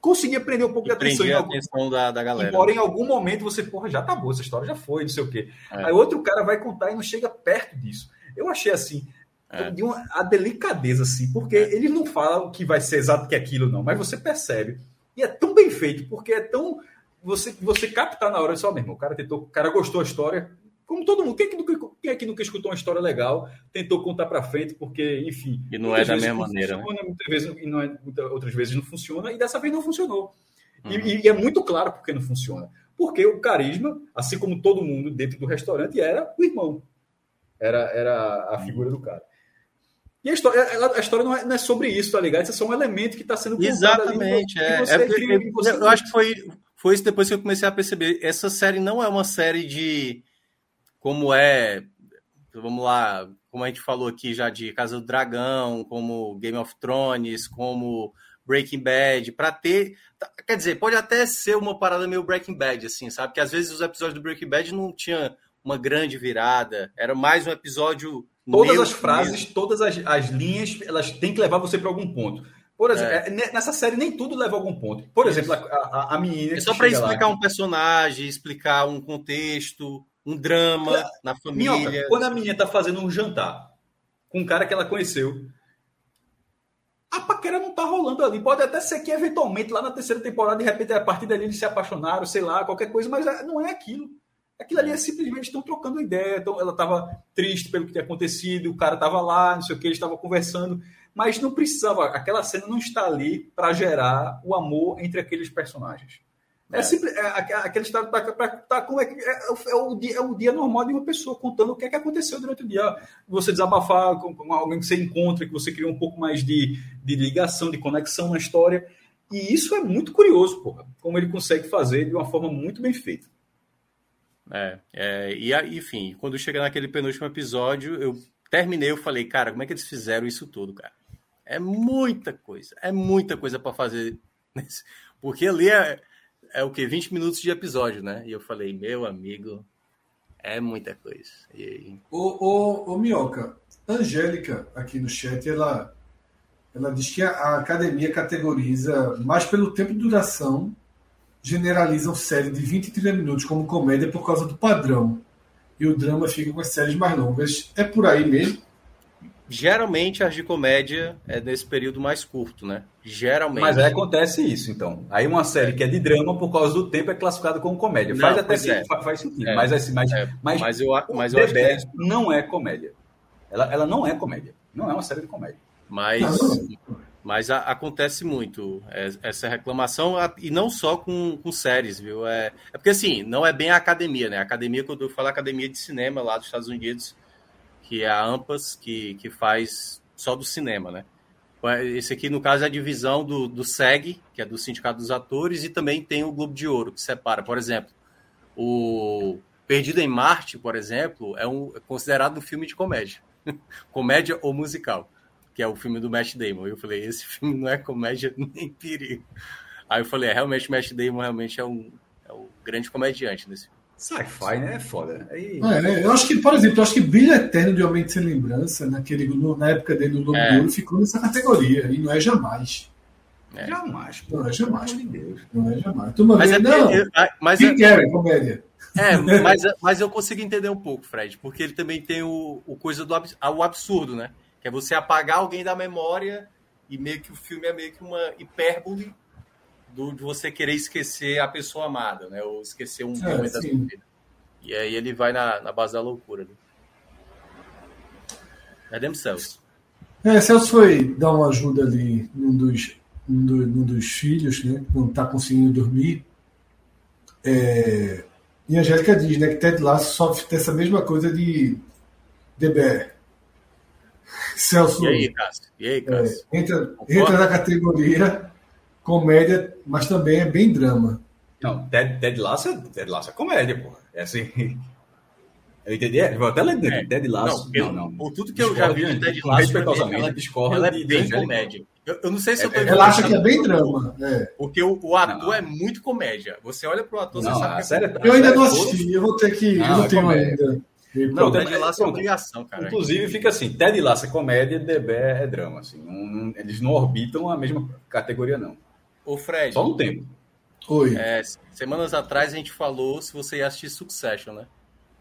Speaker 3: conseguia prender um pouco de atenção.
Speaker 2: a
Speaker 3: algum,
Speaker 2: atenção da, da galera.
Speaker 3: embora em algum momento você, porra, já tá boa essa história, já foi, não sei o quê.
Speaker 2: É.
Speaker 3: Aí outro cara vai contar e não chega perto disso. Eu achei assim,
Speaker 2: É.
Speaker 3: de uma, a delicadeza, assim, porque eles não falam que vai ser exato que aquilo, não, mas você percebe. E é tão bem feito, porque é tão. Você, você captar na hora, só mesmo, o cara tentou, o cara gostou da história, como todo mundo. Quem é que nunca, quem é que nunca escutou uma história legal, tentou contar pra frente, porque, enfim.
Speaker 2: E não é da mesma maneira, né?
Speaker 3: Funciona, muitas vezes, e não é, muitas outras vezes não funciona, e dessa vez não funcionou. E-
Speaker 2: Uhum.
Speaker 3: E, e é muito claro porque não funciona. Porque o carisma, assim como todo mundo dentro do restaurante, era o irmão. Era, era a figura do cara. E a história, a história não, é, não é sobre isso, tá ligado? Isso é só um elemento que está sendo contado
Speaker 2: Exatamente,
Speaker 3: ali.
Speaker 2: é. É porque-
Speaker 3: cria- e você-
Speaker 2: eu acho que foi, foi isso depois que eu comecei a perceber. Essa série não é uma série de. Como é. Vamos lá, como a gente falou aqui já de Casa do Dragão, como Game of Thrones, como Breaking Bad, para ter. tá, Quer dizer, pode até ser uma parada meio Breaking Bad, assim, sabe? Que às vezes os episódios do Breaking Bad não tinha uma grande virada, era mais um episódio.
Speaker 3: Todas as frases, todas as, as linhas, elas têm que levar você para algum ponto. Por exemplo, é, ne- nessa série nem tudo leva a algum ponto. Por exemplo, a, a, a menina.
Speaker 2: É só para
Speaker 3: chega lá-
Speaker 2: explicar um personagem, explicar um contexto, um drama na família.
Speaker 3: Minhoca, quando a menina tá fazendo um jantar com um cara que ela conheceu, a paquera não tá rolando ali. Pode até ser que eventualmente lá na terceira temporada, de repente, a partir dali eles se apaixonaram, sei lá, qualquer coisa, mas é- não é aquilo. Aquilo ali é simplesmente estão trocando ideia. Então, ela estava triste pelo que tinha acontecido, o cara estava lá, não sei o que, eles estavam conversando. Mas não precisava, aquela cena não está ali para gerar o amor entre aqueles personagens. É, é. Simples, é, aquele estado para como é, é, é, o dia, é o dia normal de uma pessoa contando o que é que aconteceu durante o dia. Você desabafar com, com alguém que você encontra, que você cria um pouco mais de, de ligação, de conexão na história. E isso é muito curioso, porra, como ele consegue fazer de uma forma muito bem feita.
Speaker 2: É, é e enfim, quando chega naquele penúltimo episódio, eu terminei, eu falei, cara, como é que eles fizeram isso tudo, cara? É muita coisa, é muita coisa para fazer. Porque ali é, é o que? 20 minutos de episódio, né? E eu falei, meu amigo, é muita coisa. E...
Speaker 4: Ô, ô, ô Minhoca, Angélica, aqui no chat, ela, ela diz que a, a academia categoriza mais pelo tempo de duração, generalizam série de 20 e 30 minutos como comédia por causa do padrão. E o drama fica com as séries mais longas. É por aí mesmo?
Speaker 2: Geralmente as de comédia é nesse período mais curto, né? Geralmente.
Speaker 3: Mas aí acontece isso, então. Aí uma série que é de drama, por causa do tempo, é classificada como comédia. Faz
Speaker 2: não,
Speaker 3: até
Speaker 2: é.
Speaker 3: faz sentido. É. Mas, assim, mas,
Speaker 2: é. mas, mas eu, mas
Speaker 3: eu acho que... não é comédia. Ela, ela não é comédia. Não é uma série de comédia.
Speaker 2: Mas, mas a, acontece muito essa reclamação, e não só com, com séries, viu? É, é porque assim, não é bem a academia, né? A academia, quando eu falo academia de cinema lá dos Estados Unidos, que é a AMPAS, que, que faz só do cinema, né? Esse aqui, no caso, é a divisão do, do SEG, que é do Sindicato dos Atores, e também tem o Globo de Ouro, que separa. Por exemplo, o Perdido em Marte, por exemplo, é, um, é considerado um filme de comédia. comédia ou musical, que é o filme do Matt Damon. Eu falei, esse filme não é comédia nem perigo. Aí eu falei, é, realmente, Matt Damon realmente é um, é um grande comediante nesse filme.
Speaker 3: Sci-fi, né? É foda.
Speaker 4: Aí... É? Eu acho que, por exemplo, eu acho que Brilho Eterno de Homem Sem Lembrança, naquele, na época dele no Globo é. de Ouro, ficou nessa categoria. E não é jamais.
Speaker 3: É. Jamais.
Speaker 4: Não é jamais.
Speaker 3: De Deus.
Speaker 4: Não é jamais. Tu mas é não. Eu, mas é, é, comédia.
Speaker 2: É, mas, mas eu consigo entender um pouco, Fred, porque ele também tem o, o coisa do o absurdo, né? Que é você apagar alguém da memória e meio que o filme é meio que uma hipérbole do, de você querer esquecer a pessoa amada, né? Ou esquecer um é, momento da sua vida. E aí ele vai na, na base da loucura. Né? Cadê Celso?
Speaker 4: É, Celso foi dar uma ajuda ali num dos, num, do, num dos filhos, né? Não está conseguindo dormir. É, e a Angélica diz, né? Que Ted Lasso sofre dessa mesma coisa de DBR. Celso.
Speaker 2: E aí, Cássio? E aí, Cássio?
Speaker 4: É, entra, entra na categoria comédia, mas também é bem drama.
Speaker 3: Não, Ted, Ted, Lasso, é, Ted Lasso é comédia, pô. É assim. Eu entendi. É, vou até ler é. Ted Lasso.
Speaker 2: Não, eu, não, Por tudo que eu já vi de Ted Lasso, respeitosamente, ela, discorda ela é bem de comédia. Eu, eu, não sei se eu tô
Speaker 4: é, Ela acha que é bem drama. É.
Speaker 2: Porque o, o ator não. é muito comédia. Você olha pro ator,
Speaker 3: não,
Speaker 2: você sabe
Speaker 3: que série,
Speaker 4: Eu ainda não assisti, eu vou ter que. Não, eu não tenho ainda.
Speaker 2: Não, Ted Lasso é obrigação, cara.
Speaker 3: Inclusive, fica assim: Ted Lasso é comédia e DB é drama. Assim, não, eles não orbitam a mesma categoria, não.
Speaker 2: Ô, Fred.
Speaker 3: Só um tempo.
Speaker 4: Oi.
Speaker 2: É, semanas atrás a gente falou se você ia assistir Succession, né?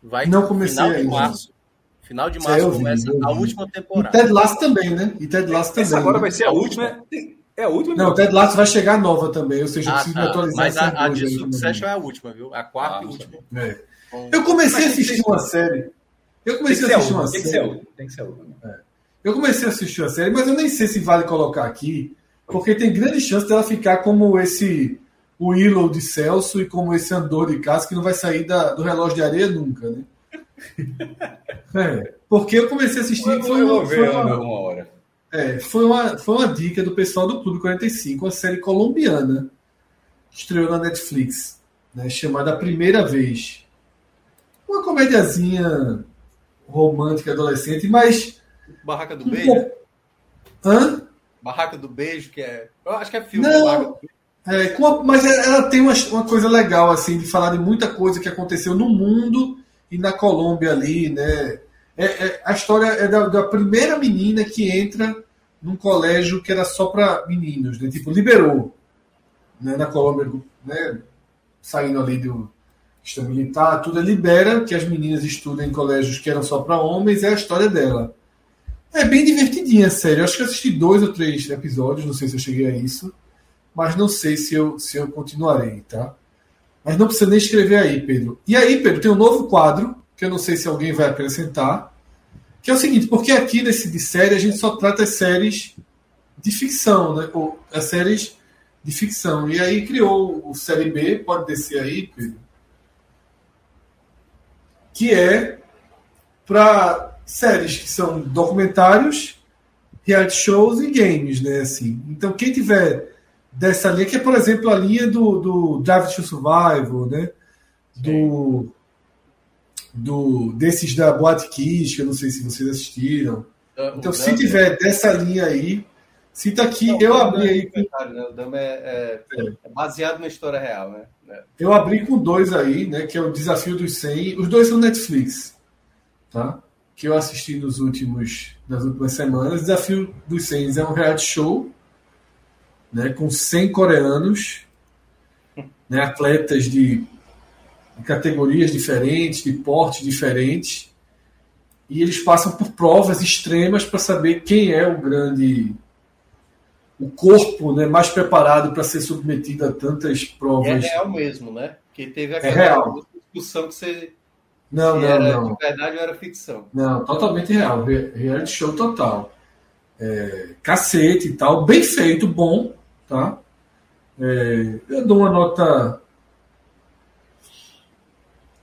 Speaker 4: Vai não comecei
Speaker 2: final de março. Final de março começa a última temporada.
Speaker 4: E Ted Lasso também, né? E Ted Lasso também. Essa
Speaker 3: agora
Speaker 4: né?
Speaker 3: vai ser a última. É a última?
Speaker 4: Não, Ted Lasso vai chegar nova também, ou seja, ah, preciso tá. atualizar
Speaker 2: Mas a, a de Succession é a última, viu? A quarta ah, e última.
Speaker 4: É. Eu comecei a assistir uma série. Eu comecei a assistir uma
Speaker 3: série. Tem que ser a
Speaker 4: É. Eu comecei a assistir uma série, mas eu nem sei se vale colocar aqui, porque tem grande chance dela ficar como esse o Willow de Celso e como esse Andor de Cássio que não vai sair da, do relógio de areia nunca, né? é, porque eu comecei a assistir.
Speaker 3: Foi, uma, foi uma, uma hora.
Speaker 4: É, foi uma, foi uma dica do pessoal do Clube 45, uma série colombiana que estreou na Netflix, né, chamada A Primeira Vez. Uma comediazinha romântica adolescente, mas.
Speaker 2: Barraca do um Beijo? Pouco...
Speaker 4: Hã?
Speaker 2: Barraca do Beijo, que é. Eu acho que é filme.
Speaker 4: Não, é, mas ela tem uma, uma coisa legal, assim, de falar de muita coisa que aconteceu no mundo e na Colômbia ali, né? É, é, a história é da, da, primeira menina que entra num colégio que era só para meninos, né? Tipo, liberou, né? Na Colômbia, né? Saindo ali do sistema militar, tudo libera que as meninas estudem em colégios que eram só para homens, é a história dela. É bem divertidinha, sério. Eu acho que assisti dois ou três episódios, não sei se eu cheguei a isso mas não sei se eu, se eu continuarei, tá? Mas não precisa nem escrever aí, Pedro. E aí, Pedro, tem um novo quadro, que eu não sei se alguém vai acrescentar, que é o seguinte, porque aqui nesse de série a gente só trata as séries de ficção, né? Ou as séries de ficção. E aí criou o Série B, pode descer aí, Pedro, que é para séries que são documentários, reality shows e games, né? Assim. Então, quem tiver dessa linha, que é, por exemplo, a linha do, do Drive to Survival, né? Do, do, desses da Boate Kiss, que eu não sei se vocês assistiram. Então, se tiver dessa linha aí, cita aqui,
Speaker 2: Não,
Speaker 4: eu
Speaker 2: o
Speaker 4: abri
Speaker 2: é
Speaker 4: aí. com-
Speaker 2: né? O Dumb é, é- é baseado na história real, né? É.
Speaker 4: Eu abri com dois aí, né? Que é o Desafio dos 100. Os dois são Netflix, tá? Que eu assisti nos últimos, nas últimas semanas. Desafio dos 100 é um reality show, né? Com 100 coreanos, né? Atletas de, de categorias diferentes, de portes diferentes. E eles passam por provas extremas para saber quem é o grande o corpo né, mais preparado para ser submetido a tantas
Speaker 2: E é
Speaker 4: provas.
Speaker 2: real mesmo, né? Que teve
Speaker 4: É real.
Speaker 2: aquela discussão que você
Speaker 4: Não, não,
Speaker 2: era
Speaker 4: não.
Speaker 2: de verdade ou era ficção.
Speaker 4: Não, totalmente real. Re- Reality show total. É, cacete e tal. Bem feito, bom. Tá? É, eu dou uma nota.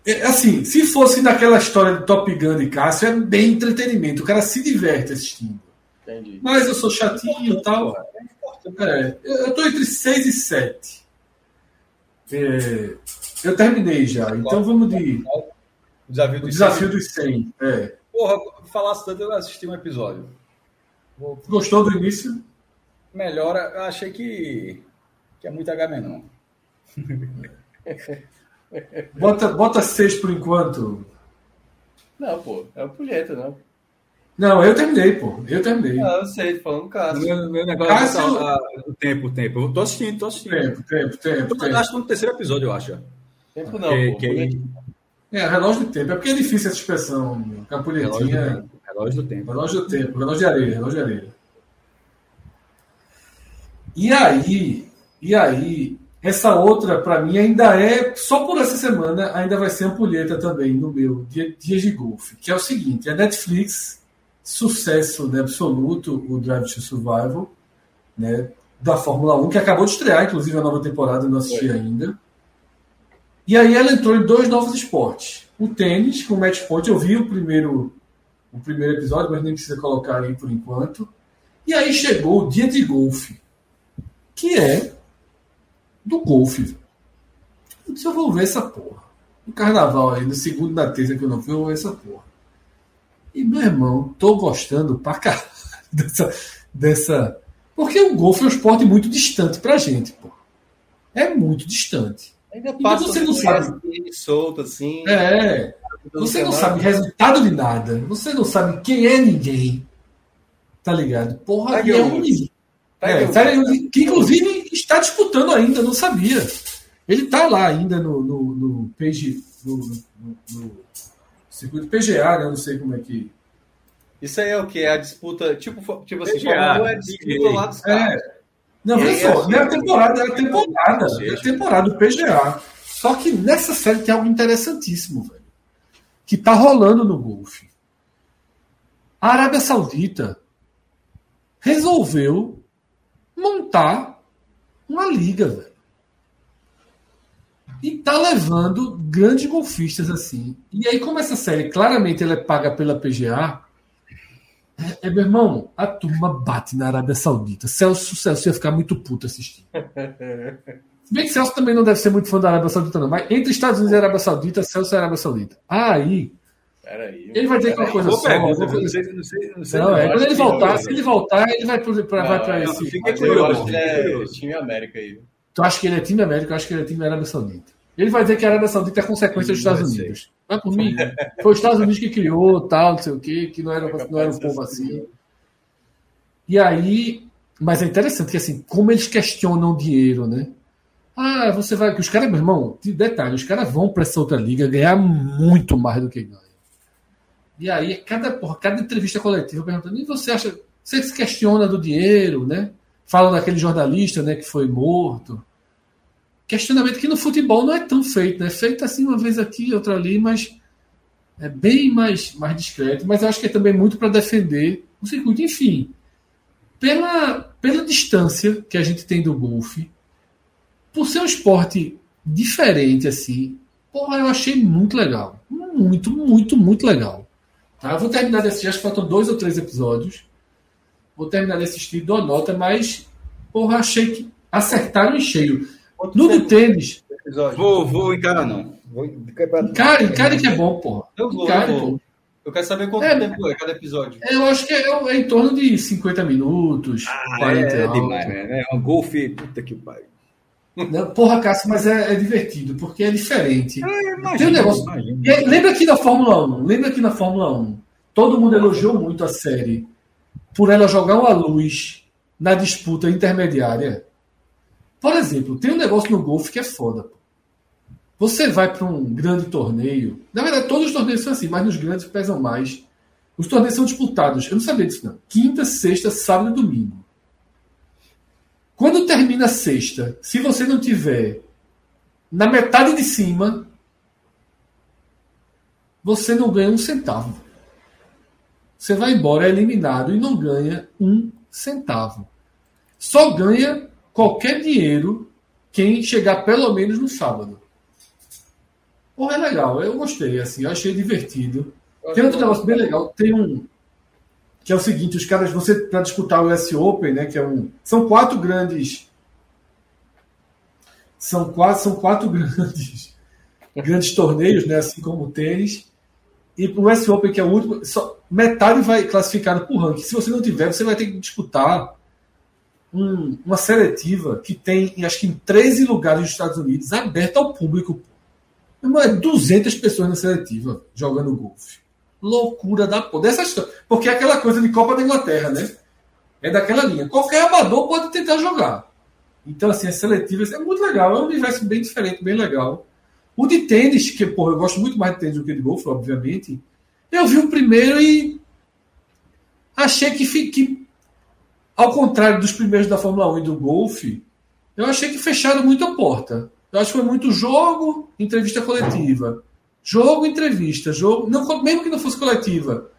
Speaker 4: É, assim, se fosse naquela história de Top Gun de Cássio, é bem entretenimento. O cara se diverte assistindo.
Speaker 2: Entendi.
Speaker 4: Mas eu sou chatinho e tal. É, eu eu tô entre 6 e 7. É, eu terminei já. Então vamos de.
Speaker 3: O desafio
Speaker 4: O
Speaker 3: do
Speaker 4: desafio dos 100. É.
Speaker 3: Porra, falasse tanto, eu assisti um episódio. Vou-
Speaker 4: Gostou do início?
Speaker 3: Melhora, eu achei que, que é muito não.
Speaker 4: Bota, bota 6 por enquanto.
Speaker 2: Não, pô, é o Pulheta, não.
Speaker 4: Não, eu terminei, pô. Eu terminei.
Speaker 2: Ah, eu sei, falando do caso.
Speaker 3: Meu, meu negócio
Speaker 4: Cássio-
Speaker 3: é botar, ah, o tempo, o tempo. Eu tô assistindo, tô assistindo.
Speaker 4: Tempo, tempo, tempo,
Speaker 3: Eu
Speaker 4: tempo.
Speaker 3: acho que no terceiro episódio, eu acho.
Speaker 2: Tempo não,
Speaker 3: Que-
Speaker 2: pô.
Speaker 3: que
Speaker 4: É, relógio do tempo. É porque é difícil essa expressão.
Speaker 3: relógio,
Speaker 4: Campulhetinha.
Speaker 3: tempo, relógio do tempo.
Speaker 4: Relógio do tempo, relógio de areia, relógio de areia. E aí, e aí, essa outra, pra mim, ainda é, só por essa semana, ainda vai ser ampulheta também no meu Dia- Dias de Golfe, que é o seguinte, a Netflix, sucesso né, absoluto, o Drive to Survival, né, da Fórmula 1, que acabou de estrear, inclusive, a nova temporada, não assisti ainda. E aí ela entrou em dois novos esportes. O tênis, com o match point, eu vi o primeiro o primeiro episódio, mas nem precisa colocar aí por enquanto. E aí chegou o dia de golfe, que é do golfe. Eu disse, eu vou ver essa porra. No carnaval aí, no segundo da terça que eu não fui, eu vou ver essa porra. E, meu irmão, tô gostando pra caralho dessa. dessa... Porque o golfe é um esporte muito distante pra gente, pô. É muito distante.
Speaker 2: Ainda
Speaker 4: Então
Speaker 2: passa
Speaker 4: você não sabe.
Speaker 2: Solto, assim.
Speaker 4: É, você não sabe resultado de nada. Você não sabe quem é ninguém. Tá ligado? Porra,
Speaker 2: Tiger
Speaker 4: e é um
Speaker 2: Woods.
Speaker 4: É,
Speaker 2: Woods.
Speaker 4: Tiger Woods, que inclusive está disputando ainda, não sabia. Ele tá lá ainda no, no, no, PG, no, no- no circuito PGA, né? Eu não sei como é que.
Speaker 2: Isso aí é o que? É a disputa. Tipo, tipo assim,
Speaker 3: PGA,
Speaker 2: Fórmula 1 é a disputa lá dos caras.
Speaker 4: É. Não, vê
Speaker 2: aí,
Speaker 4: só,
Speaker 2: assim,
Speaker 4: não é a temporada, é a temporada. É a temporada do PGA. Só que nessa série tem algo interessantíssimo, velho. Que tá rolando no golfe. A Arábia Saudita resolveu montar uma liga, velho. E tá levando grandes golfistas assim. E aí, como essa série claramente ela é paga pela PGA, é, é, meu irmão, a turma bate na Arábia Saudita. Celso, Celso ia ficar muito puto assistindo. Se bem que Celso também não deve ser muito fã da Arábia Saudita, não. Mas entre Estados Unidos e Arábia Saudita, Celso é Arábia Saudita. Aí,
Speaker 2: Peraí.
Speaker 4: ele vai ter que uma coisa só.
Speaker 3: pergunta,
Speaker 4: vou-
Speaker 3: não sei, não sei, não sei.
Speaker 4: Não, é, quando ele voltar, se ele voltar, ele vai para esse.
Speaker 2: eu
Speaker 3: curioso,
Speaker 2: acho que
Speaker 3: fiquei
Speaker 2: é
Speaker 3: curioso.
Speaker 2: time América aí.
Speaker 4: Tu acha que ele é time América? Eu acho que ele é time Arábia Saudita. Ele vai dizer que a Arábia Saudita é consequência dos Estados
Speaker 3: Vai ser.
Speaker 4: Unidos. Vai por mim. Foi os Estados Unidos que criou, tal, não sei o quê, que não era, não era um povo assim. E aí, mas é interessante que assim, como eles questionam o dinheiro, né? Ah, você vai. Os caras, meu irmão, de detalhe, os caras vão para essa outra liga ganhar muito mais do que ganham. E aí, cada, porra, cada entrevista coletiva perguntando, e você acha. Você se questiona do dinheiro, né? Falam daquele jornalista né, que foi morto. Questionamento que no futebol não é tão feito, né? Feito assim uma vez aqui, outra ali, mas é bem mais, mais discreto. Mas eu acho que é também muito para defender o circuito. Enfim, pela, pela distância que a gente tem do golfe, por ser um esporte diferente assim, porra, eu achei muito legal. Muito, muito, muito legal. Tá? Eu vou terminar de assistir, acho que faltam dois ou três episódios. Vou terminar de assistir, dou nota, mas porra, achei que acertaram em cheio. No do tênis.
Speaker 3: Vou, vou encarar, não. Vou
Speaker 4: Encare, encare que é bom, porra.
Speaker 3: Eu vou,
Speaker 4: Encare,
Speaker 3: eu vou.
Speaker 4: pô.
Speaker 3: Eu quero saber quanto
Speaker 4: É,
Speaker 3: tempo é cada episódio.
Speaker 4: Eu acho que é, é em torno de 50 minutos. 40 e
Speaker 3: é
Speaker 4: algo.
Speaker 3: demais, né? É um golfe. Puta que pariu.
Speaker 4: Porra, Cássio, mas é, é divertido, porque é diferente.
Speaker 3: Imagina,
Speaker 4: Tem um negócio-
Speaker 3: imagina.
Speaker 4: Lembra aqui na Fórmula 1? Lembra aqui na Fórmula 1? Todo mundo elogiou muito a série por ela jogar uma luz na disputa intermediária. Por exemplo, tem um negócio no golfe que é foda. Você vai para um grande torneio. Na verdade, todos os torneios são assim, mas nos grandes pesam mais. Os torneios são disputados. Eu não sabia disso, não. Quinta, sexta, sábado e domingo. Quando termina a sexta, se você não tiver na metade de cima, você não ganha um centavo. Você vai embora é eliminado e não ganha um centavo. Só ganha qualquer dinheiro quem chegar pelo menos no sábado. Porra, é legal. Eu gostei, assim, eu achei divertido. Tem outro negócio bem legal. Tem um. Que é o seguinte: os caras, você, para disputar o US Open, né? Que é um. São quatro grandes. São quatro, são quatro grandes, grandes torneios, né? Assim como o tênis. E o US Open, que é o último, só, metade vai classificado por ranking. Se você não tiver, você vai ter que disputar um- uma seletiva que tem, acho que em 13 lugares dos Estados Unidos, aberta ao público. Irmão, É 200 pessoas na seletiva jogando golfe. Loucura da porra. Dessa história. Porque é aquela coisa de Copa da Inglaterra, né? É daquela linha. Qualquer amador pode tentar jogar. Então, assim, as seletivas é muito legal. É um universo bem diferente, bem legal. O de tênis, que, porra, eu gosto muito mais de tênis do que de golfe, obviamente. Eu vi o primeiro e achei que, que ao contrário dos primeiros da Fórmula 1 e do golfe, eu achei que fecharam muito a porta. Eu acho que foi muito jogo, entrevista coletiva. Jogo, entrevista, jogo. Não, mesmo que não fosse coletiva.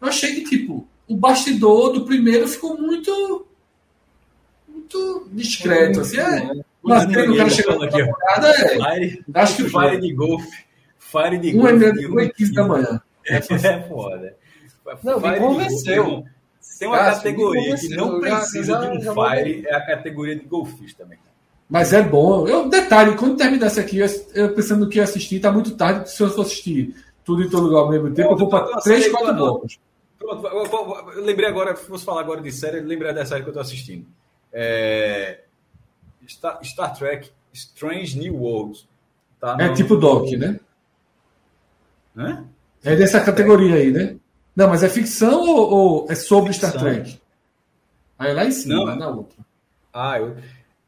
Speaker 4: Eu achei que, tipo, o bastidor do primeiro ficou muito. Muito discreto. Assim, é, mas o cara chegou na
Speaker 3: aqui, ó.
Speaker 4: temporada, é,
Speaker 3: Fire,
Speaker 4: acho que
Speaker 3: Fire
Speaker 4: foi.
Speaker 3: de golfe. Fire de golfe.
Speaker 4: é meia-
Speaker 3: de
Speaker 4: uma e 15 da manhã.
Speaker 3: É, é foda.
Speaker 8: Não, me convenceu.
Speaker 3: Tem uma
Speaker 8: Cássio,
Speaker 3: categoria que não
Speaker 8: já-
Speaker 3: precisa
Speaker 8: já-
Speaker 3: de um Fire, é a categoria de golfista também.
Speaker 4: Mas é bom. Eu, detalhe, quando terminasse aqui, eu, eu pensando que ia assistir, tá muito tarde. Se eu for assistir tudo em todo lugar ao mesmo tempo, eu vou para
Speaker 3: Eu- eu-
Speaker 4: 3,
Speaker 3: eu-
Speaker 4: 4
Speaker 3: eu-
Speaker 4: blocos.
Speaker 3: Pronto, eu, lembrei agora, se fosse falar agora de série, eu lembrei da série que eu tô assistindo. É, Star, Star Trek Strange New Worlds. Tá
Speaker 4: É
Speaker 3: no-
Speaker 4: tipo Doc, né?
Speaker 3: Hã?
Speaker 4: É dessa categoria aí, né? Não, mas é ficção ou, ou é sobre Star
Speaker 3: Ficção.
Speaker 4: Trek? Aí é lá em cima,
Speaker 3: Não.
Speaker 4: lá na outra.
Speaker 3: Ah, eu...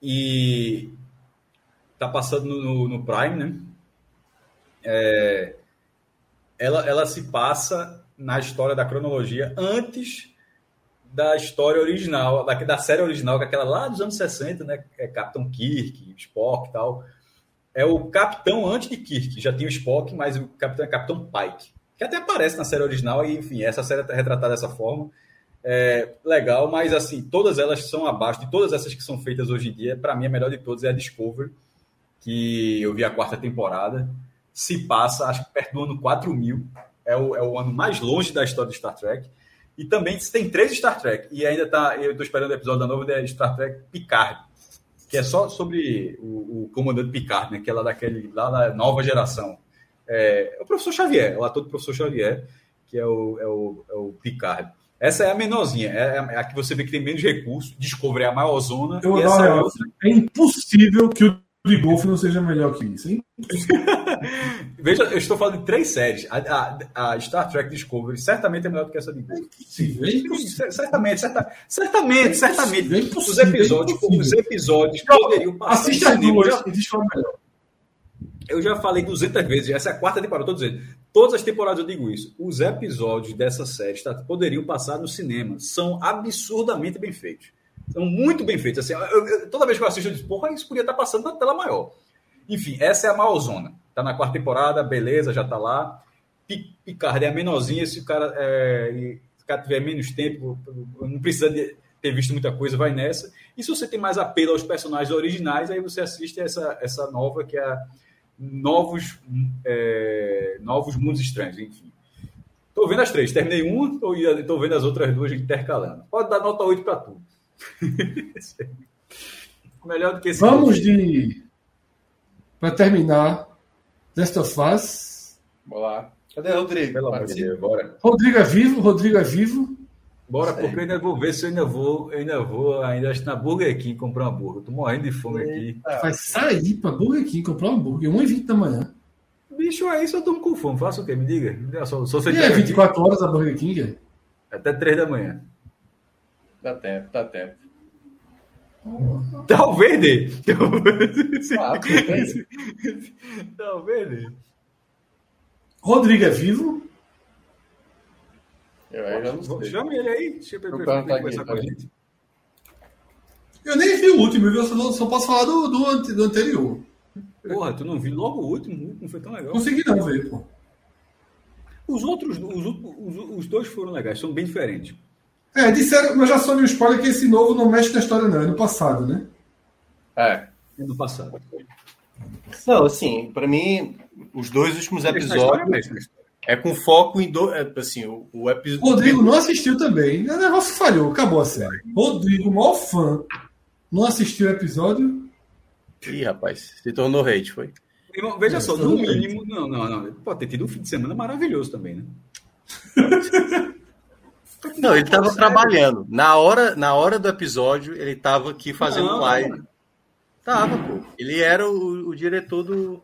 Speaker 3: E tá passando no, no- Prime, né? É, Ela, ela se passa na história da cronologia antes da história original, da, da série original, que é aquela lá dos anos 60, né? É Capitão Kirk, Spock e tal. É o Capitão antes de Kirk. Já tinha o Spock, mas o Capitão é Capitão Pike. Que até aparece na série original, e enfim, essa série é retratada dessa forma é, legal, mas assim, todas elas são abaixo de todas essas que são feitas hoje em dia. Para mim, a melhor de todas é a Discovery, que eu vi a quarta temporada. Se passa, acho que perto do ano 4000. É o, é o ano mais longe da história de Star Trek. E também tem três Star Trek. E ainda tá. Eu estou esperando o episódio da nova da Star Trek Picard, que é só sobre o, o comandante Picard, né? Que é lá daquele, lá da nova geração. É, é o professor Xavier, o ator do professor Xavier, que é o, é o, é o Picard. Essa é a menorzinha, é a, é a que você vê que tem menos recursos. Discovery é a maior zona.
Speaker 4: Eu não, é,
Speaker 3: outra.
Speaker 4: é impossível que o de golfe não seja melhor que isso. hein?
Speaker 3: Veja, eu estou falando de três séries. A, a- a Star Trek Discovery certamente é melhor do que essa de Golf.
Speaker 4: Impossível, é.
Speaker 3: Certamente, certa- certamente, certamente.
Speaker 4: É
Speaker 3: Os episódios, os episódios poderiam passar.
Speaker 4: Assiste
Speaker 3: no
Speaker 4: as
Speaker 3: cinema.
Speaker 4: duas e é melhor.
Speaker 3: Eu já falei 200 vezes, essa é a quarta temporada, estou dizendo. Todas as temporadas eu digo isso. Os episódios dessa série tá, poderiam passar no cinema. São absurdamente bem feitos. São muito bem feitos. Assim, eu- eu- toda vez que eu assisto, eu digo, porra, isso podia estar passando na tela maior. Enfim, essa é a Malzona. Tá na quarta temporada, beleza, já tá lá. Pi- Picard é a menorzinha, se o cara, é, se o cara tiver menos tempo, não precisa de ter visto muita coisa, vai nessa. E se você tem mais apelo aos personagens originais, aí você assiste essa, essa nova, que é a Novos, é, Novos Mundos Estranhos, enfim. Tô vendo as três, terminei uma, tô, tô vendo as outras duas intercalando. Pode dar nota 8 para tu. Melhor do que esse.
Speaker 4: Vamos de. Para terminar, Last of Us.
Speaker 2: Bora lá. Cadê o Rodrigo?
Speaker 3: Pelo amor de. Deus, bora.
Speaker 4: Rodrigo é vivo, Rodrigo é vivo.
Speaker 3: Bora, porque eu ainda vou ver se eu ainda vou, eu ainda vou, ainda acho que na Burger King comprar um hambúrguer. Tô morrendo de fome aqui.
Speaker 4: Vai sair para Burger King comprar um hambúrguer, 1h20 da manhã.
Speaker 3: Bicho, aí só tô com fome. Faça o quê? Me diga. Só, só você
Speaker 4: E é 24 horas a Burger King? é?
Speaker 3: Até 3 da manhã.
Speaker 2: Dá tempo, dá tempo.
Speaker 3: Talvez dê. Talvez
Speaker 2: Ah,
Speaker 3: dê. Talvez dê.
Speaker 4: Rodrigo é vivo.
Speaker 2: Eu aí já não sei.
Speaker 3: Chama ele aí. Deixa eu
Speaker 2: O
Speaker 3: ver
Speaker 2: cara tá
Speaker 3: conversar
Speaker 2: aqui,
Speaker 3: com a
Speaker 2: tá
Speaker 3: gente.
Speaker 4: Eu nem vi o último, viu? Eu só, só posso falar do, do, do anterior.
Speaker 3: Porra, tu não viu logo o último? O último foi tão legal.
Speaker 4: Consegui não ver, pô.
Speaker 3: Os outros, os, os, os dois foram legais, são bem diferentes.
Speaker 4: É, disseram, mas já soube um spoiler que esse novo não mexe na história, não, é no passado, né?
Speaker 2: É.
Speaker 3: No passado.
Speaker 2: Não, assim, pra mim, os dois últimos episódios. É com foco em do, é, assim, o, o episódio.
Speaker 4: Rodrigo não assistiu também. O negócio falhou, acabou a série. Rodrigo, maior fã, não assistiu o episódio.
Speaker 2: Ih, rapaz, se tornou hate, foi?
Speaker 3: Irmão, veja
Speaker 4: É,
Speaker 3: só, no mínimo. Não, não, não. Pode ter tido um fim de semana maravilhoso também, né?
Speaker 2: Não, ele tava trabalhando. Na hora, na hora do episódio, ele tava aqui fazendo
Speaker 3: Não,
Speaker 2: live.
Speaker 3: não.
Speaker 2: Tava, pô. Ele era o, o diretor do.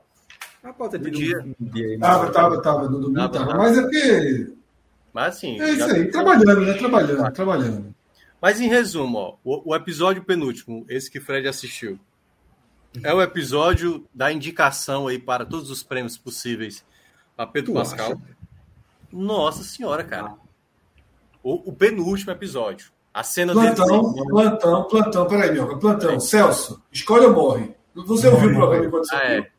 Speaker 3: Ah, pode ter tido
Speaker 2: Dia.
Speaker 3: um, dia aí.
Speaker 4: Tava, tava, tava, no domingo
Speaker 2: Tava,
Speaker 4: tava.
Speaker 2: tava.
Speaker 4: Mas é porque.
Speaker 2: Mas assim.
Speaker 4: É isso aí, trabalhando, né? Trabalhando, trabalhando.
Speaker 2: Mas em resumo, ó, o, o episódio penúltimo, esse que Fred assistiu, é o episódio da indicação aí para todos os prêmios possíveis a Pedro
Speaker 3: Tu
Speaker 2: Pascal.
Speaker 3: acha?
Speaker 2: Nossa senhora, cara. O, o penúltimo episódio. A cena dele.
Speaker 4: Plantão, plantão, plantão. Peraí, Mioca, plantão. Celso, escolhe ou morre. Você ouviu o programa enquanto você
Speaker 2: Ah, é.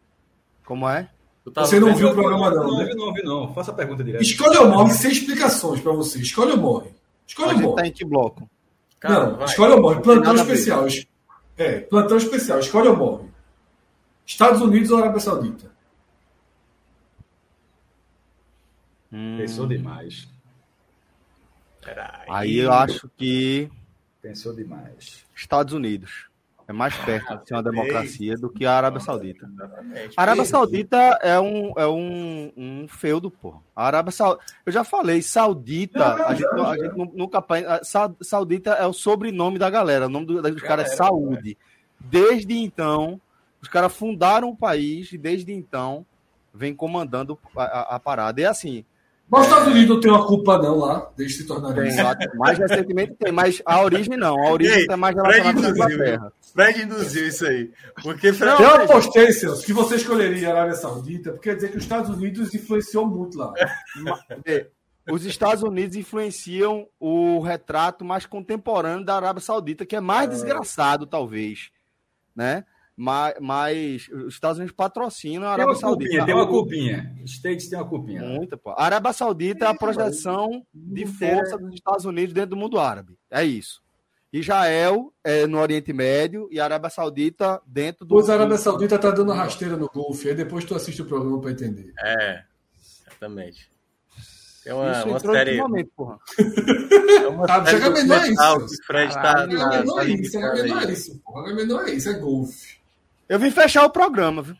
Speaker 1: Como é?
Speaker 2: Tava
Speaker 4: Você não viu o programa, não,
Speaker 3: Não,
Speaker 4: né?
Speaker 3: não, vi não. Faça a pergunta direto.
Speaker 4: Escolhe ou morre sem explicações pra você. Escolhe ou morre. Escolhe ou
Speaker 1: gente
Speaker 4: morre.
Speaker 1: tá em que bloco?
Speaker 2: Cara,
Speaker 4: não,
Speaker 2: vai.
Speaker 4: escolhe ou morre. Plantão especial. Es- É, plantão especial. Escolhe ou morre. Estados Unidos ou Arábia Saudita?
Speaker 1: Hum,
Speaker 3: Pensou demais.
Speaker 2: Caralho.
Speaker 1: aí eu acho que
Speaker 3: Pensou demais.
Speaker 1: Estados Unidos é mais perto de ser uma
Speaker 2: sei.
Speaker 1: democracia do que a Arábia Saudita. A Arábia Saudita é um, é um, um feudo, pô. A Arábia Saudita. Eu já falei, Saudita. A gente, a gente nu- nunca. Saudita é o sobrenome da galera. O nome do- dos caras é
Speaker 2: Galera,
Speaker 1: Saúde. Desde então, os caras fundaram o país e desde então vem comandando a, a- a parada. E assim,
Speaker 4: Mas os Estados Unidos não tem uma culpa, não, lá. Deixa se tornar
Speaker 1: tem mais recentemente tem, mas a origem não. A origem é mais relacionada à
Speaker 2: induziu,
Speaker 1: Inglaterra.
Speaker 2: Fred induziu isso aí. Porque Fred.
Speaker 4: Eu apostei, Celso, que você escolheria a Arábia Saudita, porque quer dizer que os Estados Unidos influenciou muito lá.
Speaker 1: É, Os Estados Unidos influenciam o retrato mais contemporâneo da Arábia Saudita, que é mais desgraçado, talvez, né? Mas, mas os Estados Unidos patrocinam a
Speaker 3: Tem
Speaker 1: Arábia
Speaker 3: uma
Speaker 1: Saudita.
Speaker 3: culpinha, tem uma culpinha. States tem uma culpinha.
Speaker 1: Muita, pô. A Arábia Saudita é a projeção de força dos Estados Unidos dentro do mundo árabe. É isso. Israel é no Oriente Médio e a Arábia Saudita dentro do.
Speaker 4: Pois a Arábia Saudita tá dando rasteira no golfe, aí depois tu assiste o programa para entender.
Speaker 2: É, exatamente. Tem uma,
Speaker 1: Isso
Speaker 2: uma
Speaker 1: entrou
Speaker 2: série.
Speaker 1: ultimamente, porra.
Speaker 2: É uma
Speaker 4: Ah,
Speaker 2: série
Speaker 4: chega menor é isso.
Speaker 2: o Fred tá. Tá- tá
Speaker 4: é isso, é
Speaker 2: aí.
Speaker 4: isso. porra. Não é isso, é golfe.
Speaker 1: Eu vim fechar o programa, viu?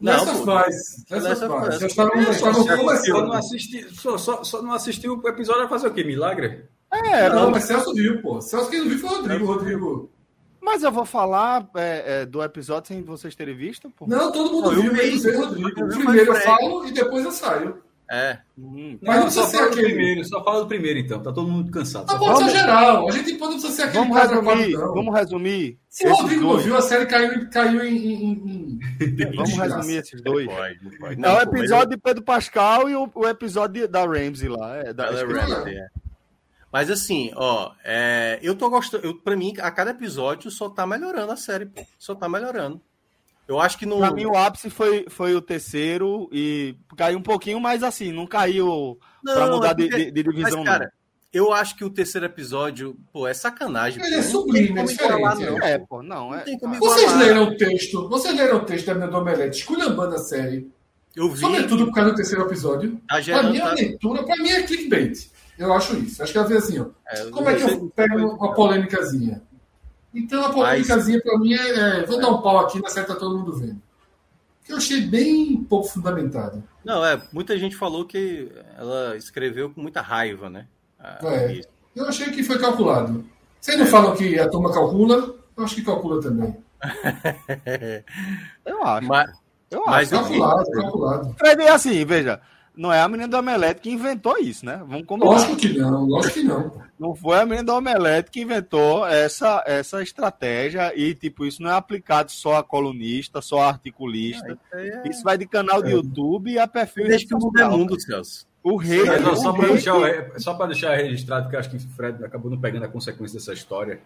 Speaker 2: Não,
Speaker 4: Nessa
Speaker 2: pô.
Speaker 4: faz.
Speaker 2: Nessa
Speaker 4: Nessa faz.
Speaker 3: Só não, assisti, só, só, só não assistiu o episódio vai fazer o quê? Milagre?
Speaker 1: É,
Speaker 4: Não,
Speaker 1: não,
Speaker 4: mas Celso viu, pô. Celso quem não viu foi o Rodrigo. Rodrigo.
Speaker 1: Mas eu vou falar é, é, do episódio sem vocês terem visto, pô.
Speaker 4: Não, todo mundo
Speaker 2: Não, eu
Speaker 4: viu, eu, Rodrigo.
Speaker 2: Eu
Speaker 4: Primeiro eu falo e depois eu saio.
Speaker 2: É.
Speaker 1: Hum,
Speaker 4: Mas não
Speaker 3: só
Speaker 4: precisa ser
Speaker 3: fala do
Speaker 4: aquele.
Speaker 3: primeiro, só fala do primeiro então. Tá todo mundo cansado. Só
Speaker 4: pode ser geral. A gente pode não precisa ser aquele
Speaker 1: Vamos
Speaker 4: quadro
Speaker 1: resumir,
Speaker 4: quadro, não.
Speaker 1: vamos resumir.
Speaker 4: Se o Rodrigo não
Speaker 1: dois.
Speaker 4: viu, a série caiu, em- caiu em. em- em- em-
Speaker 1: Vamos resumir esses dois.
Speaker 2: Pode, não pode.
Speaker 1: É
Speaker 2: Não,
Speaker 1: o
Speaker 2: pô,
Speaker 1: episódio de Pedro Pascal e o, o episódio da Ramsey lá. É, da.
Speaker 2: Bella Ramsey, é. Mas assim, ó, é, eu tô gostando. Eu, pra mim, a cada episódio só tá melhorando a série, pô. Só tá melhorando. Eu acho que no.
Speaker 1: Pra mim, o ápice foi, foi o terceiro e caiu um pouquinho, mas assim, não caiu
Speaker 2: Não,
Speaker 1: pra mudar
Speaker 2: é porque-
Speaker 1: de, de- divisão,
Speaker 2: Mas, cara, eu acho que o terceiro episódio, pô, é sacanagem.
Speaker 4: Ele
Speaker 2: pô.
Speaker 4: é
Speaker 2: Não
Speaker 4: sublime, é diferente,
Speaker 2: não.
Speaker 1: não. É, pô, não. É,
Speaker 2: Não
Speaker 4: Vocês leram o texto, vocês leram o texto da minha do Omelete, esculhambando a série,
Speaker 2: Eu vi.
Speaker 4: sobretudo por causa do terceiro episódio.
Speaker 2: Tá
Speaker 4: Pra mim, a
Speaker 2: tá-
Speaker 4: leitura, pra mim é clickbait. Eu acho isso. Acho que ela fez assim, ó.
Speaker 2: é,
Speaker 4: Como
Speaker 2: não
Speaker 4: é que eu pego uma polêmicazinha? Então, a polêmicazinha pra mim é, é, Vou dar um pau aqui na tá todo mundo vendo. Que eu achei bem pouco fundamentado.
Speaker 2: Não, é, muita gente falou que ela escreveu com muita raiva, né? Ah,
Speaker 4: É. Eu achei que foi calculado. Vocês não falam que a turma calcula? Eu acho que calcula também.
Speaker 1: Eu acho.
Speaker 2: Mas,
Speaker 1: eu
Speaker 2: mas
Speaker 1: acho.
Speaker 2: eu vi-
Speaker 4: Calculado, calculado.
Speaker 1: Fred, é assim, veja. Não é a menina do Omelete que inventou isso, né? Vamos combinar.
Speaker 4: Lógico que não, lógico que não.
Speaker 1: Não foi a menina do Omelete que inventou essa, essa estratégia e, tipo, isso não é aplicado só a colunista, só a articulista. Isso vai de canal de YouTube a perfil
Speaker 2: que o mundo é mundo, Celso.
Speaker 1: O rei,
Speaker 3: Mas, ó,
Speaker 1: o
Speaker 3: só para deixar, deixar registrado, que eu acho que o Fred acabou não pegando a consequência dessa história.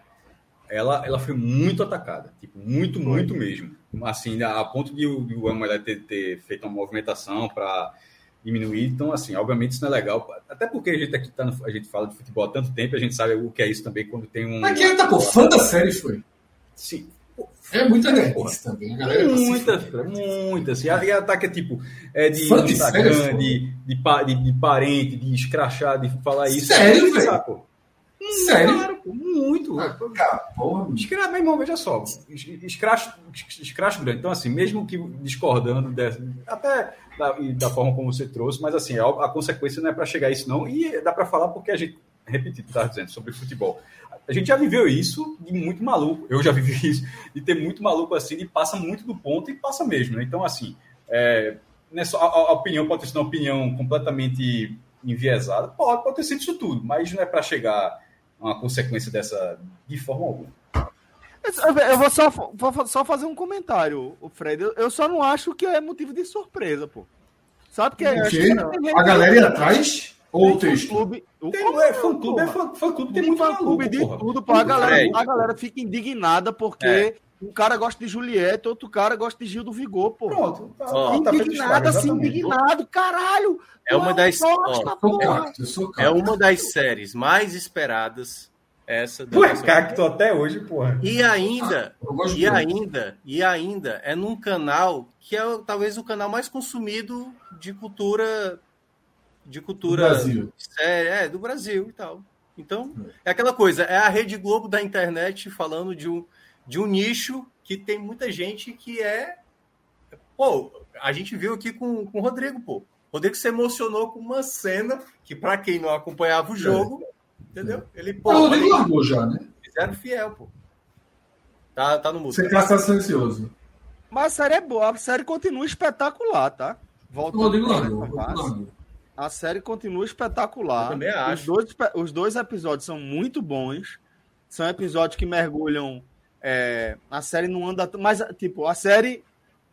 Speaker 3: Ela, ela foi muito atacada, tipo, muito, muito mesmo. Assim, a ponto de o, de o Amoedo ter, ter feito uma movimentação para diminuir. Então, assim, obviamente isso não é legal. Até porque a gente aqui tá no- a gente fala de futebol há tanto tempo, a gente sabe o que é isso também quando tem um.
Speaker 4: Mas quem tá, pô, fã da série foi.
Speaker 3: Sim,
Speaker 4: É muita nerdice também. A galera
Speaker 3: Muita,
Speaker 4: fudendo.
Speaker 3: muita. Assim, e ataque é tipo é de Instagram,
Speaker 4: série,
Speaker 3: de, de, de, de parente, de escrachar, de falar isso.
Speaker 4: Sério, velho? Sério?
Speaker 3: Claro, pô, muito.
Speaker 4: Ah, cara, porra,
Speaker 3: meu irmão, veja só. es- Escracho, escracho grande. Então, assim, mesmo que discordando dessa, até da, da forma como você trouxe, mas assim, a, a consequência não é para chegar a isso, não. E dá para falar porque a gente, tu estava dizendo sobre futebol. A gente já viveu isso de muito maluco. Eu já vivi isso, de ter muito maluco assim, e passa muito do ponto e passa mesmo. Né? Então, assim, é, não é a, a opinião pode ter sido uma opinião completamente enviesada. Pode, pode ter sido isso tudo, mas não é para chegar uma consequência dessa de forma alguma.
Speaker 1: Eu vou só, vou só fazer um comentário, o Fred. Eu, só não acho que é motivo de surpresa, pô. Sabe que acho
Speaker 4: quê?
Speaker 1: que
Speaker 4: A galera ia atrás? Ou o
Speaker 1: tem
Speaker 4: texto?
Speaker 1: fã-clube- o
Speaker 3: Tem, é,
Speaker 1: não,
Speaker 3: fã clube, é fã, fã clube, tem
Speaker 1: Tem
Speaker 3: muito
Speaker 1: fã-clube
Speaker 3: maluco,
Speaker 1: de
Speaker 3: porra.
Speaker 1: tudo, pô. A galera,
Speaker 2: Fred.
Speaker 1: a galera fica indignada porque
Speaker 2: É.
Speaker 1: um cara gosta de Juliette, outro cara gosta de Gil do Vigor, pô.
Speaker 3: Pronto. Tá, tá feito
Speaker 1: indignado, assim,
Speaker 3: exatamente.
Speaker 1: indignado, caralho.
Speaker 2: É uma das-
Speaker 1: um
Speaker 2: ó,
Speaker 1: porra.
Speaker 2: É uma das séries mais esperadas. Essa da
Speaker 3: Tu é cacto até hoje, porra.
Speaker 2: E ainda,
Speaker 4: Eu gosto
Speaker 2: e
Speaker 4: muito.
Speaker 2: ainda, e ainda é num canal que é talvez o canal mais consumido de cultura de
Speaker 4: Do
Speaker 2: cultura
Speaker 4: Brasil.
Speaker 2: séria, é, do Brasil e tal. Então, é aquela coisa, é a Rede Globo da internet falando de um, de um nicho que tem muita gente que é. Pô, a gente viu aqui com, com o Rodrigo, pô. O Rodrigo se emocionou com uma cena que, para quem não acompanhava o jogo, entendeu? Ele, pô,
Speaker 4: O Rodrigo largou já, né?
Speaker 2: fizeram fiel, pô. Tá, tá no mudo.
Speaker 4: Você caça silencioso.
Speaker 1: Mas a série é boa, a série continua espetacular, tá?
Speaker 4: Largou. o Rodrigo largou.
Speaker 1: A série continua espetacular.
Speaker 2: Eu também
Speaker 1: Os
Speaker 2: acho.
Speaker 1: dois, pe- os dois episódios são muito bons. São episódios que mergulham. É, a série não anda. Mas, tipo, a série.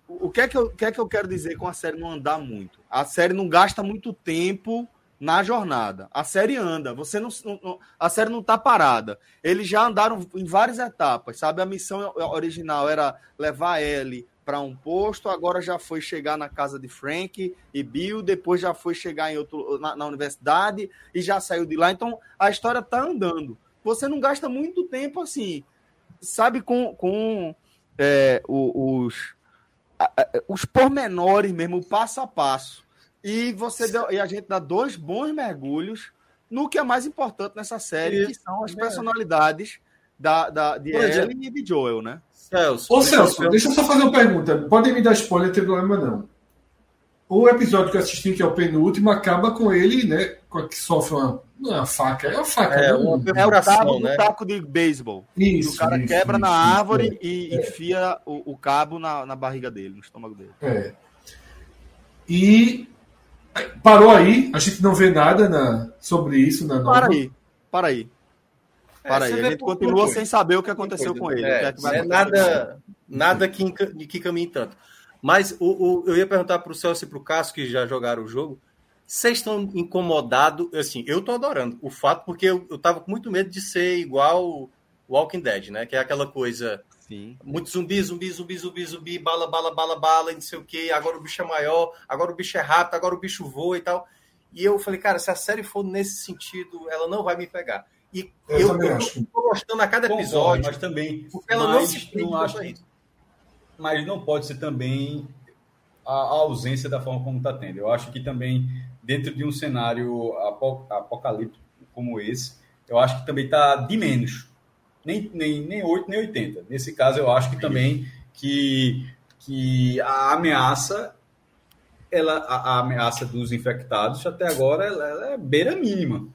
Speaker 1: O que, é que eu, o que é que eu quero dizer com a série não andar muito? A série não gasta muito tempo na jornada. A série anda. Você não, não- a série não tá parada. Eles já andaram em várias etapas, sabe? A missão original era levar ele para um posto, agora já foi chegar na casa de Frank e Bill, depois já foi chegar em outro na, na universidade e já saiu de lá. Então a história tá andando. Você não gasta muito tempo assim, sabe, com, com é, os os pormenores mesmo, o passo a passo. E você deu- e a gente dá dois bons mergulhos no que é mais importante nessa série, que são as personalidades da, da, de
Speaker 2: Pois é.
Speaker 1: Ellie e de Joel, né?
Speaker 2: Celso,
Speaker 4: Ô Celso, deixa eu só fazer uma pergunta. Podem me dar spoiler, não tem problema não. O episódio que eu assisti, que é o penúltimo, acaba com ele, né? Que sofre uma. Não é uma faca, é uma faca.
Speaker 2: É,
Speaker 4: né?
Speaker 2: uma
Speaker 1: É o
Speaker 2: perfuração,
Speaker 1: cabo
Speaker 2: né?
Speaker 1: taco de beisebol.
Speaker 4: Isso,
Speaker 1: o cara
Speaker 4: isso,
Speaker 1: quebra
Speaker 4: isso,
Speaker 1: na
Speaker 4: isso,
Speaker 1: árvore e enfia o, o cabo na, na barriga dele, no estômago dele.
Speaker 4: É. E parou aí, a gente não vê nada na- sobre isso na
Speaker 1: Para
Speaker 4: nova.
Speaker 1: aí, para aí.
Speaker 2: É,
Speaker 1: Para
Speaker 2: você
Speaker 1: aí. A gente continua sem saber o que aconteceu com ele.
Speaker 2: É,
Speaker 1: é que vai
Speaker 2: é nada, nada que, que caminhe tanto. Mas o, o- eu ia perguntar para o Celso e para o Cássio, que já jogaram o jogo, Vocês estão incomodados? Assim, eu tô adorando o fato, porque eu, eu tava com muito medo de ser igual Walking Dead, né? Que é aquela coisa.
Speaker 1: Sim.
Speaker 2: Muito zumbi, zumbi, zumbi, zumbi, zumbi, bala, bala, bala, bala, e não sei o quê. Agora o bicho é maior, agora o bicho é rápido, agora o bicho voa e tal. E eu falei, cara, se a série for nesse sentido, ela não vai me pegar. E
Speaker 4: Eu
Speaker 2: eu,
Speaker 4: também
Speaker 2: eu,
Speaker 4: acho.
Speaker 2: tô gostando a cada
Speaker 3: Concordo,
Speaker 2: episódio,
Speaker 3: mas também.
Speaker 2: porque ela não
Speaker 3: mas
Speaker 2: se prende
Speaker 3: não acho
Speaker 2: quanto a
Speaker 3: que-
Speaker 2: isso.
Speaker 3: Mas não pode ser também a, a ausência da forma como está tendo. Eu acho que também, dentro de um cenário apo- apocalíptico como esse, eu acho que também está de menos. Nem, nem, nem 8, nem 80. Nesse caso, eu acho que também que, que a ameaça ela, a, a ameaça dos infectados até agora ela, ela é beira mínima.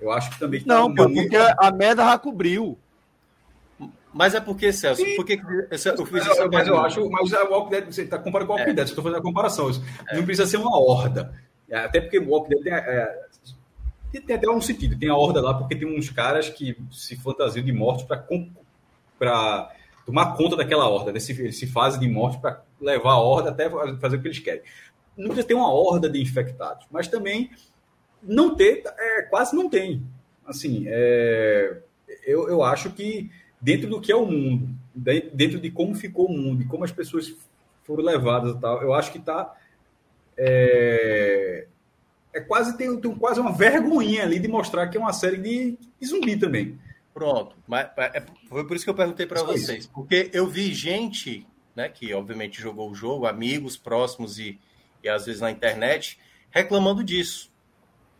Speaker 3: Eu acho que também tá
Speaker 1: Não,
Speaker 3: muito-
Speaker 1: porque a merda já cobriu.
Speaker 2: Mas é porque, Celso, por que que- esse- eu fiz
Speaker 3: Mas,
Speaker 2: essa
Speaker 3: eu, mas eu
Speaker 2: pergunta?
Speaker 3: acho, mas o Walking Dead, você está comparando com o Walking Dead, eu estou fazendo a comparação. Isso Não precisa ser uma horda. É, Até porque o Walking Dead tem, é, tem- até um sentido. Tem a horda lá porque tem uns caras que se fantasiam de morte para tomar conta daquela horda. Né? Se, eles se fazem de morte para levar a horda até fazer o que eles querem. Não precisa ter uma horda de infectados, mas também não ter, é, quase não tem. Assim, é, eu, eu acho que dentro do que é o mundo, de- dentro de como ficou o mundo e como as pessoas foram levadas e tal, eu acho que está é, é quase tem, tem quase uma vergonhinha ali de mostrar que é uma série de, de zumbi também.
Speaker 2: Pronto, mas é- foi por isso que eu perguntei para
Speaker 3: Só isso.
Speaker 2: vocês, porque eu vi gente, né, que obviamente jogou o jogo, amigos próximos e, e às vezes na internet, reclamando disso,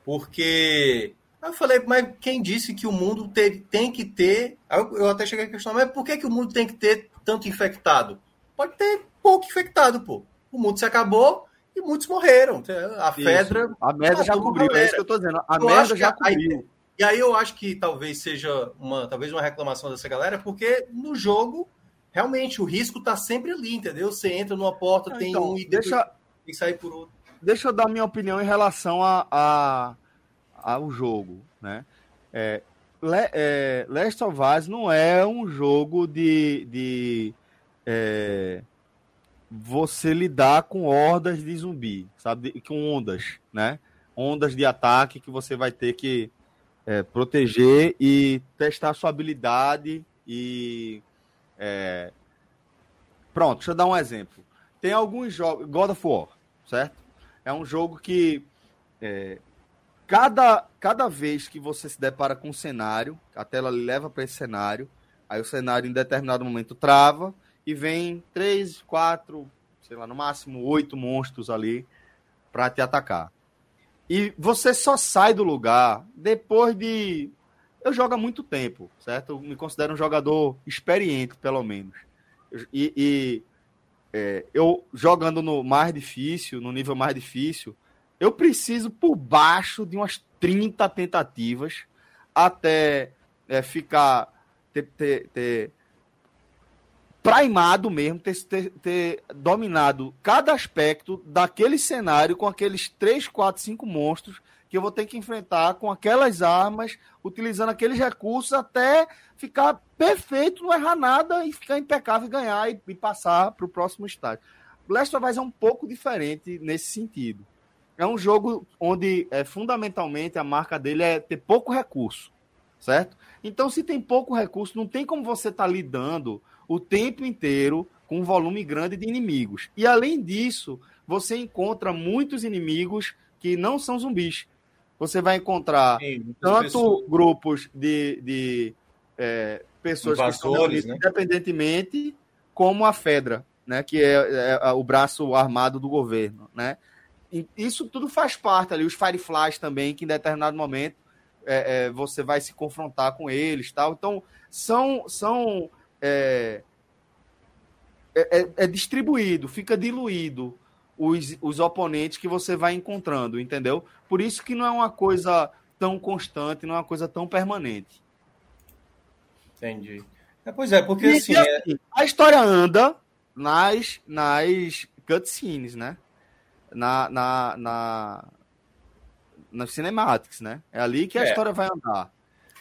Speaker 2: porque aí eu falei, mas quem disse que o mundo te- tem que ter? Aí eu, eu até cheguei a questionar, mas por que, que o mundo tem que ter tanto infectado? Pode ter pouco infectado, pô. O mundo se acabou e muitos morreram. A Fedra
Speaker 1: A merda já cobriu, é
Speaker 2: galera.
Speaker 1: isso que eu tô dizendo. A
Speaker 2: Eu
Speaker 1: merda já cobriu.
Speaker 2: E aí eu acho que talvez seja uma, talvez uma reclamação dessa galera, porque no jogo, realmente, o risco tá sempre ali, entendeu? Você entra numa porta, tem
Speaker 1: Então,
Speaker 2: um e
Speaker 1: deixa,
Speaker 2: tem que sair por outro.
Speaker 1: deixa eu dar minha opinião em relação a, a- ao jogo, né? É, Le, é, Last of Us não é um jogo de, de é, você lidar com hordas de zumbi, sabe? De- Com ondas, né? Ondas de ataque que você vai ter que é, proteger e testar sua habilidade e é, pronto, deixa eu dar um exemplo. Tem alguns jogos, God of War, certo? É um jogo que é, cada, cada vez que você se depara com um cenário, a tela leva para esse cenário, aí o cenário em determinado momento trava e vem três, quatro, sei lá, no máximo oito monstros ali para te atacar. E você só sai do lugar depois de. Eu jogo há muito tempo, certo? Eu me considero um jogador experiente, pelo menos. E, e, é, eu jogando no mais difícil, no nível mais difícil, eu preciso por baixo de umas 30 tentativas até é, ficar ter, ter, ter primado mesmo, ter, ter, ter dominado cada aspecto daquele cenário com aqueles 3, 4, 5 monstros que eu vou ter que enfrentar com aquelas armas, utilizando aqueles recursos até ficar perfeito, não errar nada e ficar impecável e ganhar e, e passar para o próximo estágio. Last of Us é um pouco diferente nesse sentido. É um jogo onde, é, fundamentalmente, a marca dele é ter pouco recurso, certo? Então, se tem pouco recurso, não tem como você estar tá lidando o tempo inteiro com um volume grande de inimigos. E, além disso, você encontra muitos inimigos que não são zumbis. Você vai encontrar
Speaker 2: Sim,
Speaker 1: tanto
Speaker 2: pessoas-
Speaker 1: grupos de, de é, pessoas que reunidas
Speaker 2: né?
Speaker 1: independentemente, como a Fedra, né, que é, é o braço armado do governo, né? Isso tudo faz parte ali, os Fireflies também, que em determinado momento é, é, você vai se confrontar com eles, tal. Então são são é, é, é- é distribuído, fica diluído os, os oponentes que você vai encontrando, entendeu? Por isso que não é uma coisa tão constante, não é uma coisa tão permanente.
Speaker 2: Entendi. É, pois é, porque
Speaker 1: E,
Speaker 2: assim,
Speaker 1: a história anda nas, nas cutscenes, né? Na, na, na, nas cinematics, né? É ali que a
Speaker 2: É.
Speaker 1: história vai andar.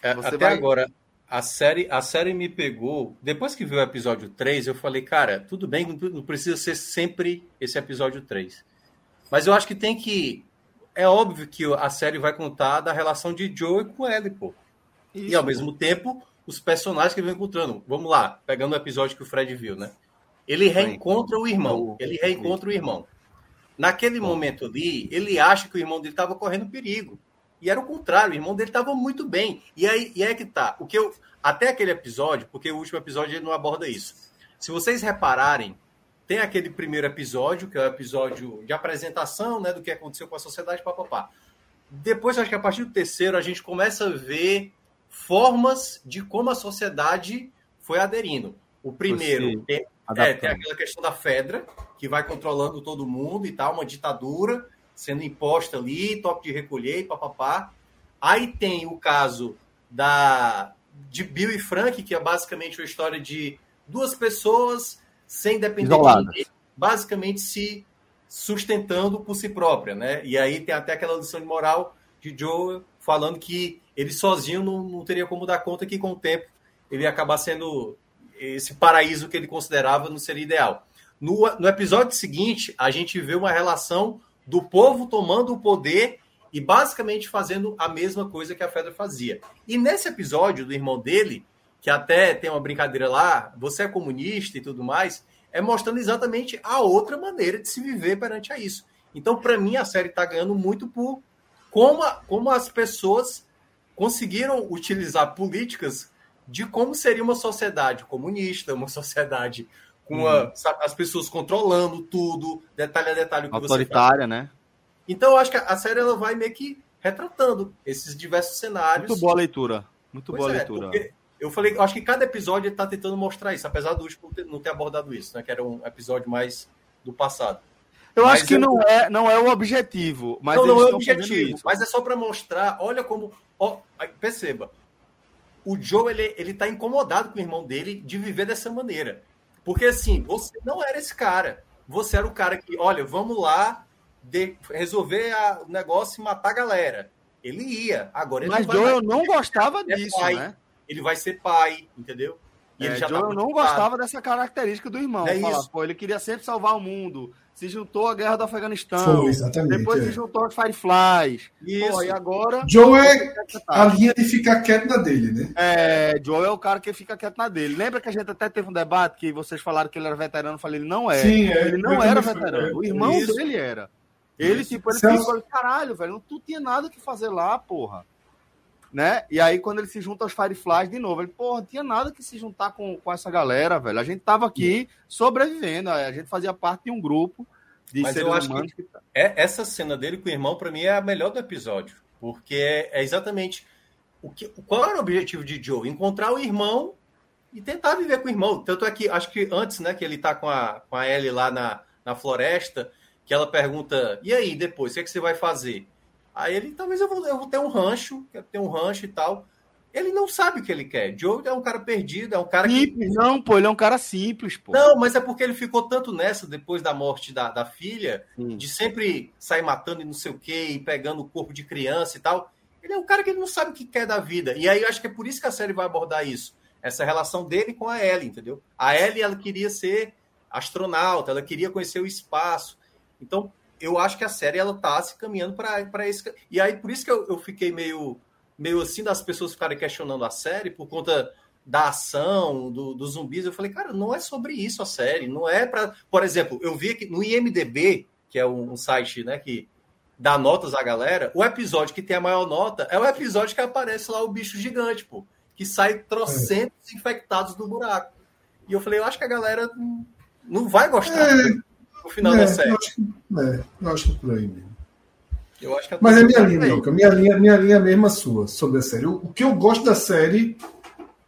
Speaker 2: É,
Speaker 1: Você
Speaker 2: até
Speaker 1: vai-
Speaker 2: agora, a série, a série me pegou. Depois que viu o episódio 3, eu falei, cara, tudo bem, não pre- não precisa ser sempre esse episódio 3. Mas eu acho que tem que. é óbvio que a série vai contar da relação de Joe com Ellie, pô. Isso. E ao mesmo tempo, os personagens que ele vem encontrando. Vamos lá, pegando o episódio que o Fred viu, né? Ele reencontra o irmão. Ele reencontra o irmão. Naquele momento ali, ele acha que o irmão dele estava correndo perigo. E era o contrário, o irmão dele estava muito bem. E aí e é que tá. O que eu até aquele episódio, porque o último episódio ele não aborda isso. Se vocês repararem, tem aquele primeiro episódio, que é o episódio de apresentação, né, do que aconteceu com a sociedade, papapá. Depois, acho que a partir do terceiro, a gente começa a ver formas de como a sociedade foi aderindo. O primeiro tem, é, tem aquela questão da Fedra, que vai controlando todo mundo e tal, uma ditadura sendo imposta ali, toque de recolher e papapá. Aí tem o caso da de Bill e Frank, que é basicamente uma história de duas pessoas sem depender Isoladas. de ninguém, basicamente se sustentando por si própria, né? E aí tem até aquela lição de moral de Joe falando que ele sozinho não, não teria como dar conta que com o tempo ele ia acabar sendo esse paraíso que ele considerava não seria ideal. No, no episódio seguinte, a gente vê uma relação do povo tomando o poder e basicamente fazendo a mesma coisa que a Fedra fazia. E nesse episódio do irmão dele, que até tem uma brincadeira lá, você é comunista e tudo mais, é mostrando exatamente a outra maneira de se viver perante a isso. Então, para mim, a série está ganhando muito por como, a, como as pessoas conseguiram utilizar políticas de como seria uma sociedade comunista, uma sociedade com a, as pessoas controlando tudo, detalhe a detalhe.
Speaker 1: Autoritária, né?
Speaker 2: Então, eu acho que a série ela vai meio que retratando esses diversos cenários.
Speaker 1: Muito boa leitura. Muito pois boa é, leitura.
Speaker 2: Eu falei, eu acho que cada episódio está tentando mostrar isso, apesar do último não ter abordado isso, né? Que era um episódio mais do passado.
Speaker 1: Eu mas acho que não, é, não é o objetivo. Mas não, não é o objetivo.
Speaker 2: Mas é só para mostrar, olha como. Ó, perceba. O Joe ele, ele tá incomodado com o irmão dele de viver dessa maneira. Porque assim, você não era esse cara. Você era o cara que, olha, vamos lá, de resolver a, o negócio e matar a galera. Ele ia. Agora ele
Speaker 1: Mas Joe, eu não gostava é disso,
Speaker 2: pai,
Speaker 1: né?
Speaker 2: Ele vai ser pai, entendeu?
Speaker 1: E é, ele já Joe, tá eu não gostava dessa característica do irmão. É Fala, pô, ele queria sempre salvar o mundo. Se juntou à guerra do Afeganistão. Foi, exatamente. Depois é. se juntou aos Fireflies. Isso. Pô, e agora.
Speaker 4: Joe é a linha de ficar quieto na dele, né?
Speaker 1: É, Joe é o cara que fica quieto na dele. Lembra que a gente até teve um debate que vocês falaram que ele era veterano? Eu falei, ele não é. Sim, é. Ele não era veterano. O irmão Isso. dele era. Ele, Isso. tipo, ele Celso... ficou, caralho, velho, não tu tinha nada que fazer lá, porra. Né? E aí, quando ele se junta aos Fireflies de novo, ele, porra, não tinha nada que se juntar com, com essa galera, velho. A gente tava aqui sobrevivendo, a gente fazia parte de um grupo de
Speaker 2: Mas eu acho humanos. Que é, essa cena dele com o irmão, para mim, é a melhor do episódio. Porque é, é exatamente. O que, qual era o objetivo de Joe? Encontrar o irmão e tentar viver com o irmão. Tanto é que, acho que antes, né, que ele tá com a, com a Ellie lá na, na floresta, que ela pergunta, e aí, depois, o que, é que você vai fazer? Aí ele, talvez eu vou, eu vou ter um rancho, quero ter um rancho e tal. Ele não sabe o que ele quer. Joe é um cara perdido, é um cara
Speaker 1: simples, que... Não, pô, ele é um cara simples, pô.
Speaker 2: Não, mas é porque ele ficou tanto nessa depois da morte da, da filha, Sim. de sempre sair matando e não sei o quê, e pegando o corpo de criança e tal. Ele é um cara que não sabe o que quer da vida. E aí eu acho que é por isso que a série vai abordar isso. Essa relação dele com a Ellie, entendeu? A Ellie, ela queria ser astronauta, ela queria conhecer o espaço. Então, eu acho que a série ela tá se caminhando para esse. E aí, por isso que eu, eu fiquei meio, meio assim das pessoas ficarem questionando a série por conta da ação, do, dos zumbis. Eu falei, cara, não é sobre isso a série. Não é para. Por exemplo, eu vi que no IMDB, que é um, um site né, que dá notas à galera, o episódio que tem a maior nota é o episódio que aparece lá o bicho gigante, pô, que sai trocentos é. infectados do buraco. E eu falei, eu acho que a galera não vai gostar. É no final é, da série. Eu acho, que,
Speaker 4: é, eu acho que é por aí mesmo. Eu acho que Mas é minha linha, Luca. Minha linha, minha linha é a mesma sua sobre a série. O, o que eu gosto da série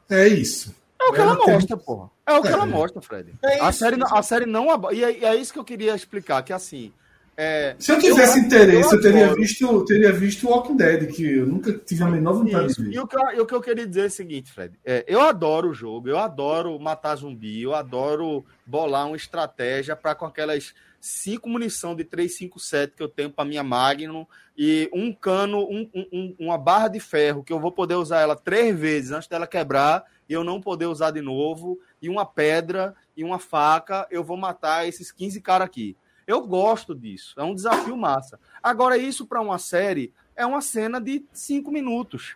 Speaker 4: é isso.
Speaker 1: É o que ela, ela mostra, tem... porra. É o que é. ela mostra, Fred. É a, série, a série não. E é, é isso que eu queria explicar, que assim. É,
Speaker 4: Se eu tivesse eu, interesse, eu, eu, teria visto, teria visto Walking Dead, que eu nunca tive a menor vontade
Speaker 1: de ver. E o, que, e o que eu queria dizer é o seguinte, Fred. É, eu adoro o jogo, eu adoro matar zumbi, eu adoro bolar uma estratégia para com aquelas cinco munição de 357 que eu tenho para minha Magnum e um cano, um, um, uma barra de ferro que eu vou poder usar ela três vezes antes dela quebrar e eu não poder usar de novo, e uma pedra e uma faca, eu vou matar esses 15 caras aqui. Eu gosto disso. É um desafio massa. Agora, isso para uma série é uma cena de cinco minutos.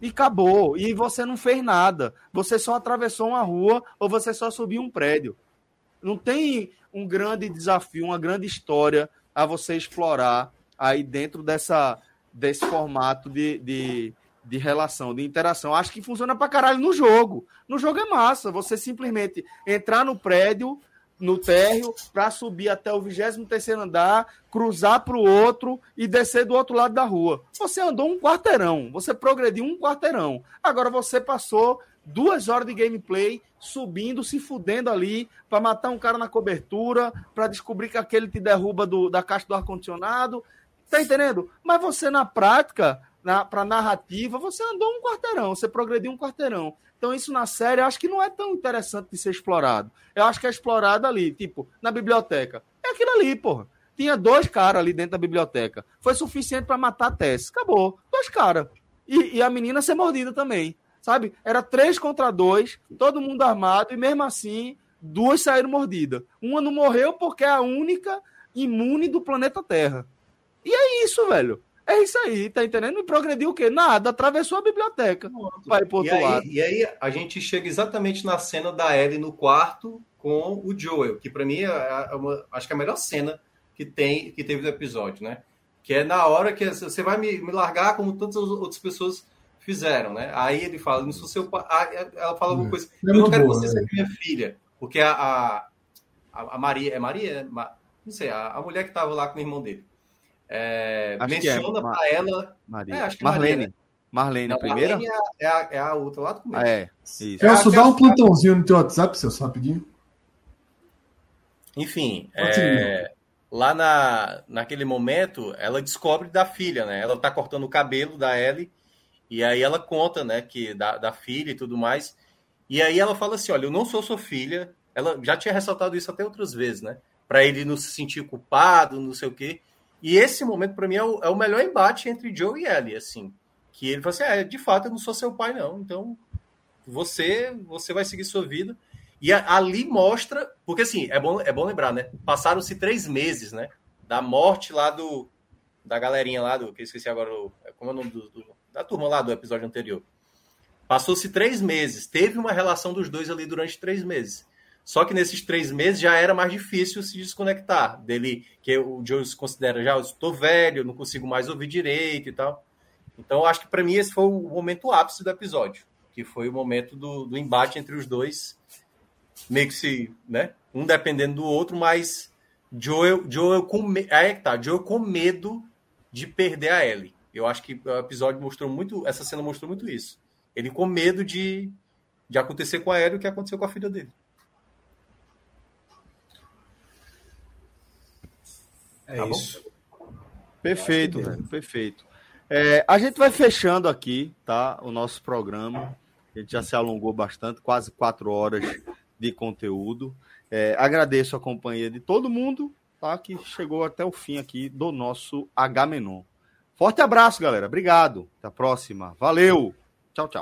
Speaker 1: E acabou. E você não fez nada. Você só atravessou uma rua ou você só subiu um prédio. Não tem um grande desafio, uma grande história a você explorar aí dentro dessa, desse formato de, de, de relação, de interação. Acho que funciona pra caralho no jogo. No jogo é massa. Você simplesmente entrar no prédio, no térreo, para subir até o 23 andar, cruzar para o outro e descer do outro lado da rua. Você andou um quarteirão, você progrediu um quarteirão. Agora você passou duas horas de gameplay subindo, se fudendo ali, para matar um cara na cobertura, para descobrir que aquele te derruba do, da caixa do ar-condicionado. Tá entendendo? Mas você, na prática, na, para narrativa, você andou um quarteirão, você progrediu um quarteirão. Então, isso na série, eu acho que não é tão interessante de ser explorado. Eu acho que é explorado ali, tipo, na biblioteca. É aquilo ali, porra. Tinha dois caras ali dentro da biblioteca. Foi suficiente para matar a Tess. Acabou. Dois caras. E, e, a menina ser mordida também. Sabe? Era três contra dois, todo mundo armado, e mesmo assim, duas saíram mordidas. Uma não morreu porque é a única imune do planeta Terra. E é isso, velho. É isso aí, tá entendendo? E progrediu o quê? Nada, atravessou a biblioteca. Vai pro outro
Speaker 2: e aí,
Speaker 1: lado.
Speaker 2: E aí a gente chega exatamente na cena da Ellie no quarto com o Joel, que para mim é uma, acho que é a melhor cena que tem que teve no episódio, né? Que é na hora que você vai me, me largar como tantas outras pessoas fizeram, né? Aí ele fala, não sou seu pai. Ela fala alguma coisa. É eu não quero boa, você ser minha filha, porque a, a, a Maria, é Maria? Não sei, a, a mulher que estava lá com o irmão dele. É, menciona é. para ela.
Speaker 1: Maria. É, Marlene. Maria, né? Marlene, não, primeira?
Speaker 2: Marlene é a, é a outra lá do começo.
Speaker 1: É, isso.
Speaker 4: Celso, dá um plantãozinho no teu WhatsApp, seu rapidinho.
Speaker 2: Enfim, é, lá na, naquele momento, ela descobre da filha, né? Ela tá cortando o cabelo da Ellie, e aí ela conta, né, que da, da filha e tudo mais. E aí ela fala assim: olha, eu não sou sua filha. Ela já tinha ressaltado isso até outras vezes, né? Para ele não se sentir culpado, não sei o quê. E esse momento, para mim, é o, é o, melhor embate entre Joe e Ellie, assim. Que ele fala assim: é, de fato, eu não sou seu pai, não. Então, você você vai seguir sua vida. E a, ali mostra. Porque, assim, é bom, é bom lembrar, né? Passaram-se três meses, né? Da morte lá do. Da galerinha lá do. Que eu esqueci agora. Como é o nome do, do da turma lá do episódio anterior. Passou-se três meses. Teve uma relação dos dois ali durante três meses. Só que nesses três meses já era mais difícil se desconectar dele, que o Joe se considera já, estou velho, não consigo mais ouvir direito e tal. Então, acho que para mim esse foi o momento ápice do episódio, que foi o momento do, do embate entre os dois, meio que se, né, um dependendo do outro, mas Joel, Joel com, aí é tá, Joel com medo de perder a Ellie. Eu acho que o episódio mostrou muito, essa cena mostrou muito isso. Ele com medo de, de acontecer com a Ellie o que aconteceu com a filha dele.
Speaker 1: É tá isso. Bom? Perfeito, velho. Perfeito. É, a gente vai fechando aqui, tá? O nosso programa. A gente já se alongou bastante, quase quatro horas de conteúdo. É, agradeço a companhia de todo mundo, tá? Que chegou até o fim aqui do nosso H Menon. Forte abraço, galera. Obrigado. Até a próxima. Valeu. Tchau, tchau.